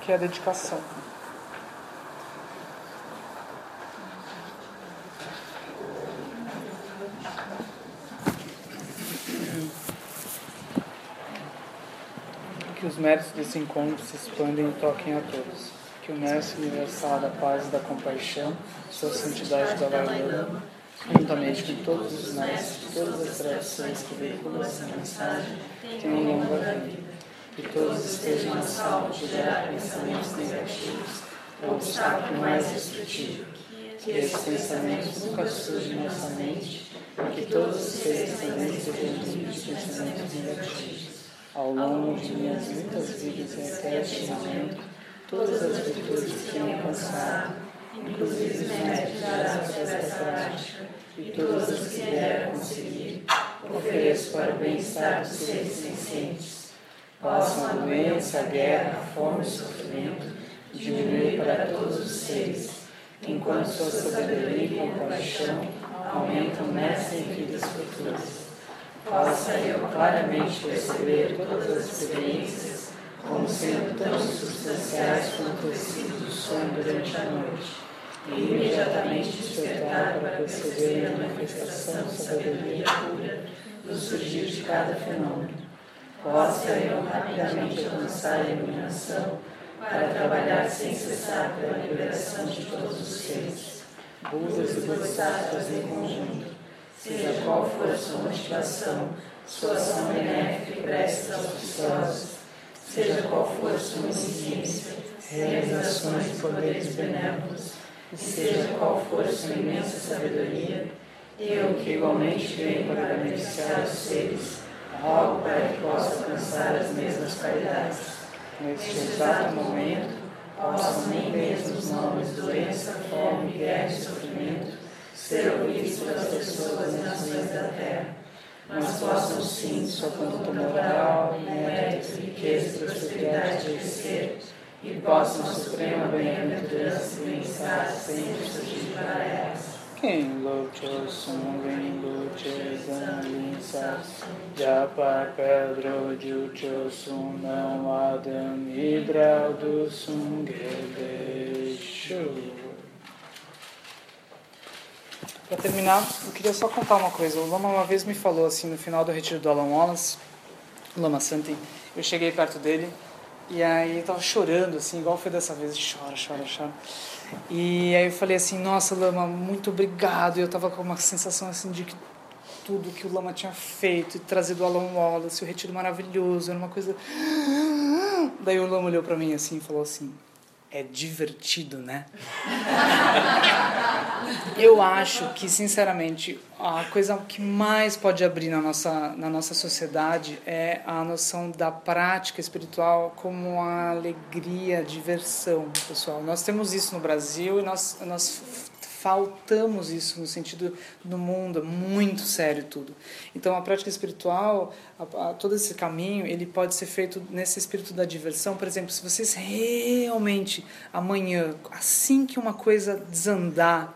que é a dedicação. Que os méritos desse encontro se expandem e toquem a todos. Que o Mestre Universal da Paz e da Compaixão, Sua Santidade da Lama, juntamente com todos os mestres, todas as tradições que veiculam essa mensagem, tenham longa vida. Que todos estejam a salvo de gerar pensamentos negativos, o obstáculo mais destrutivo. Que esses pensamentos nunca surjam em nossa mente, e que todos os seres descendentes sejam livres de pensamentos negativos. Ao longo de minhas muitas vidas até este todas as virtudes que tenho alcançado, inclusive os dados desta prática, e todas as que vier conseguir, ofereço para o bem-estar dos seres sencientes. Possam a doença, a guerra, a fome e o sofrimento diminuir para todos os seres, enquanto sua sabedoria e compaixão aumentam nessa e vidas futuras. Possa eu claramente perceber todas as experiências como sendo tão substanciais quanto o sido do sonho durante a noite e imediatamente despertar para perceber a manifestação sabedoria pura no surgir de cada fenômeno. Possa eu rapidamente alcançar a iluminação para trabalhar sem cessar pela liberação de todos os seres, Budas e Bodhisattvas em conjunto, seja qual for a sua motivação, sua ação benéfica e preces auspiciosas, seja qual for a sua insistência, realizações e poderes benévolos, e seja qual for a sua imensa sabedoria, eu, que igualmente venho para beneficiar os seres, rogo para que possa alcançar as mesmas qualidades. Neste exato momento, possam nem mesmo os nomes doença, fome, guerra e sofrimento ser ouvidos pelas pessoas das nações da terra, mas possam sim sua conduta moral, méritos, riqueza e prosperidade de ser e possam a suprema bem-aventurança e bem-estar sempre surgir para elas. Quem lutou sungem lute zanlinsas Japa Pedro Jucho Sunam Adam Hidral do Sungeleixo Para terminar, eu queria só contar uma coisa. O Lama uma vez me falou assim no final do retiro do Alan Wallace, Lama Santin, eu cheguei perto dele e aí eu tava chorando, assim, igual foi dessa vez, chora, chora, chora. E aí eu falei assim, nossa, Lama, muito obrigado. E eu tava com uma sensação assim de que tudo que o Lama tinha feito, e trazido o Alan Wallace, o retiro maravilhoso, era uma coisa... Daí o Lama olhou para mim assim e falou assim, é divertido, né? Eu acho que, sinceramente, a coisa que mais pode abrir na nossa, na nossa sociedade é a noção da prática espiritual como a alegria, a diversão, pessoal. Nós temos isso no Brasil e nós, nós faltamos isso no sentido do mundo, é muito sério tudo. Então a prática espiritual, a, a, todo esse caminho, ele pode ser feito nesse espírito da diversão. Por exemplo, se vocês realmente amanhã, assim que uma coisa desandar,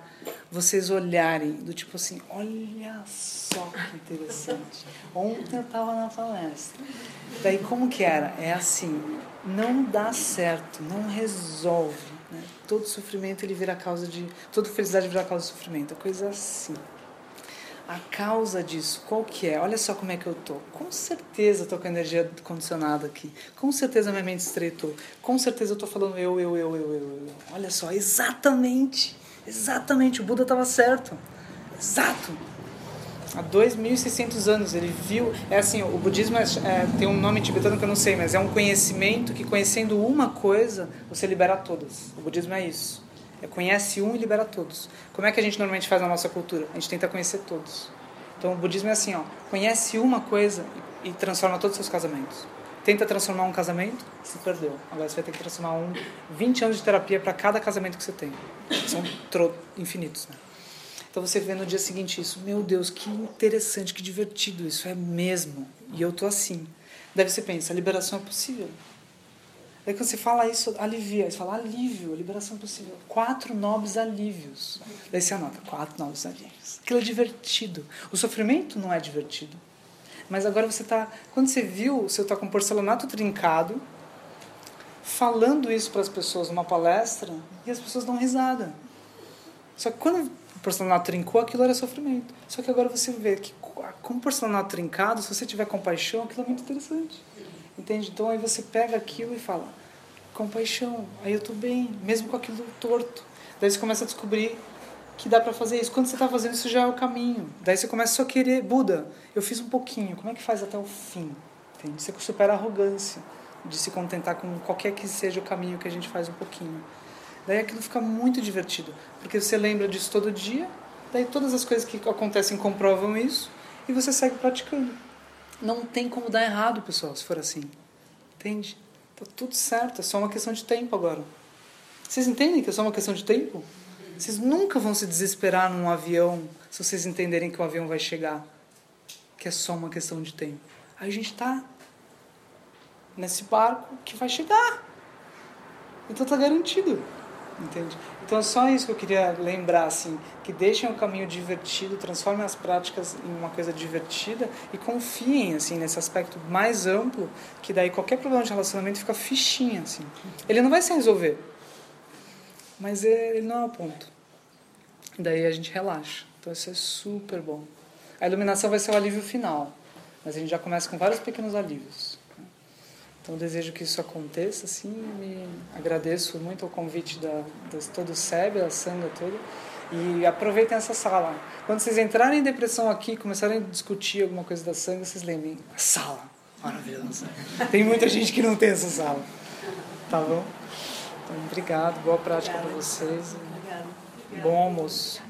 vocês olharem do tipo assim, olha só que interessante. Ontem eu estava na palestra. Daí como que era? É assim, não dá certo, não resolve? Todo sofrimento ele vira causa de. Toda felicidade vira causa de sofrimento. É coisa assim. A causa disso, qual que é? Olha só como é que eu tô. Com certeza eu tô com a energia condicionada aqui. Com certeza minha mente estreitou. Com certeza eu tô falando eu, eu, eu, eu, eu, eu. Olha só, exatamente. Exatamente, o Buda estava certo. Exato há 2.600 anos. Ele viu. É assim, o budismo é, é, tem um nome tibetano que eu não sei, mas é um conhecimento que, conhecendo uma coisa, você libera todas. O budismo é isso. É conhece um e libera todos. Como é que a gente normalmente faz na nossa cultura? A gente tenta conhecer todos. Então o budismo é assim, ó, conhece uma coisa e transforma todos os seus casamentos. Tenta transformar um casamento, se perdeu. Agora você vai ter que transformar um 20 anos de terapia para cada casamento que você tem. São infinitos, né? Então você vê no dia seguinte isso, meu Deus, que interessante, que divertido, isso é mesmo. E eu tô assim. Daí você pensa, a liberação é possível. Daí quando você fala isso, alivia. Você fala alívio, liberação é possível. Quatro nobres alívios. Daí você anota, quatro nobres alívios. Aquilo é divertido. O sofrimento não é divertido. Mas agora você está. Quando você viu, você está com porcelanato trincado, falando isso para as pessoas numa palestra, e as pessoas dão risada. Só que quando o porcelanato trincou, aquilo era sofrimento. Só que agora você vê que com o porcelanato trincado, se você tiver compaixão, aquilo é muito interessante. Entende? Então aí você pega aquilo e fala: compaixão, aí eu estou bem, mesmo com aquilo torto. Daí você começa a descobrir que dá para fazer isso. Quando você está fazendo isso já é o caminho. Daí você começa só a querer, Buda, eu fiz um pouquinho, como é que faz até o fim? Entende? Você supera a arrogância de se contentar com qualquer que seja o caminho que a gente faz um pouquinho. Daí aquilo fica muito divertido, porque você lembra disso todo dia, daí todas as coisas que acontecem comprovam isso e você segue praticando. Não tem como dar errado, pessoal, se for assim. Entende? Tá tudo certo, é só uma questão de tempo agora. Vocês entendem que é só uma questão de tempo? Vocês nunca vão se desesperar num avião se vocês entenderem que o avião vai chegar. Que é só uma questão de tempo. A gente está nesse barco que vai chegar. Então está garantido. Entende? Então é só isso que eu queria lembrar, assim, que deixem o caminho divertido, transformem as práticas em uma coisa divertida e confiem, assim, nesse aspecto mais amplo, que daí qualquer problema de relacionamento fica fichinha, assim. Ele não vai se resolver, mas ele não é o ponto. Daí a gente relaxa. Então isso é super bom. A iluminação vai ser o alívio final, mas a gente já começa com vários pequenos alívios. Então desejo que isso aconteça, assim, me agradeço muito o convite da, da todo o SEB, a Sanga toda, e aproveitem essa sala. Quando vocês entrarem em depressão aqui, começarem a discutir alguma coisa da Sanga, vocês lembrem, a sala, maravilhosa. Tem muita gente que não tem essa sala, tá bom? Então, obrigado, boa prática para vocês. Obrigada. Bom almoço.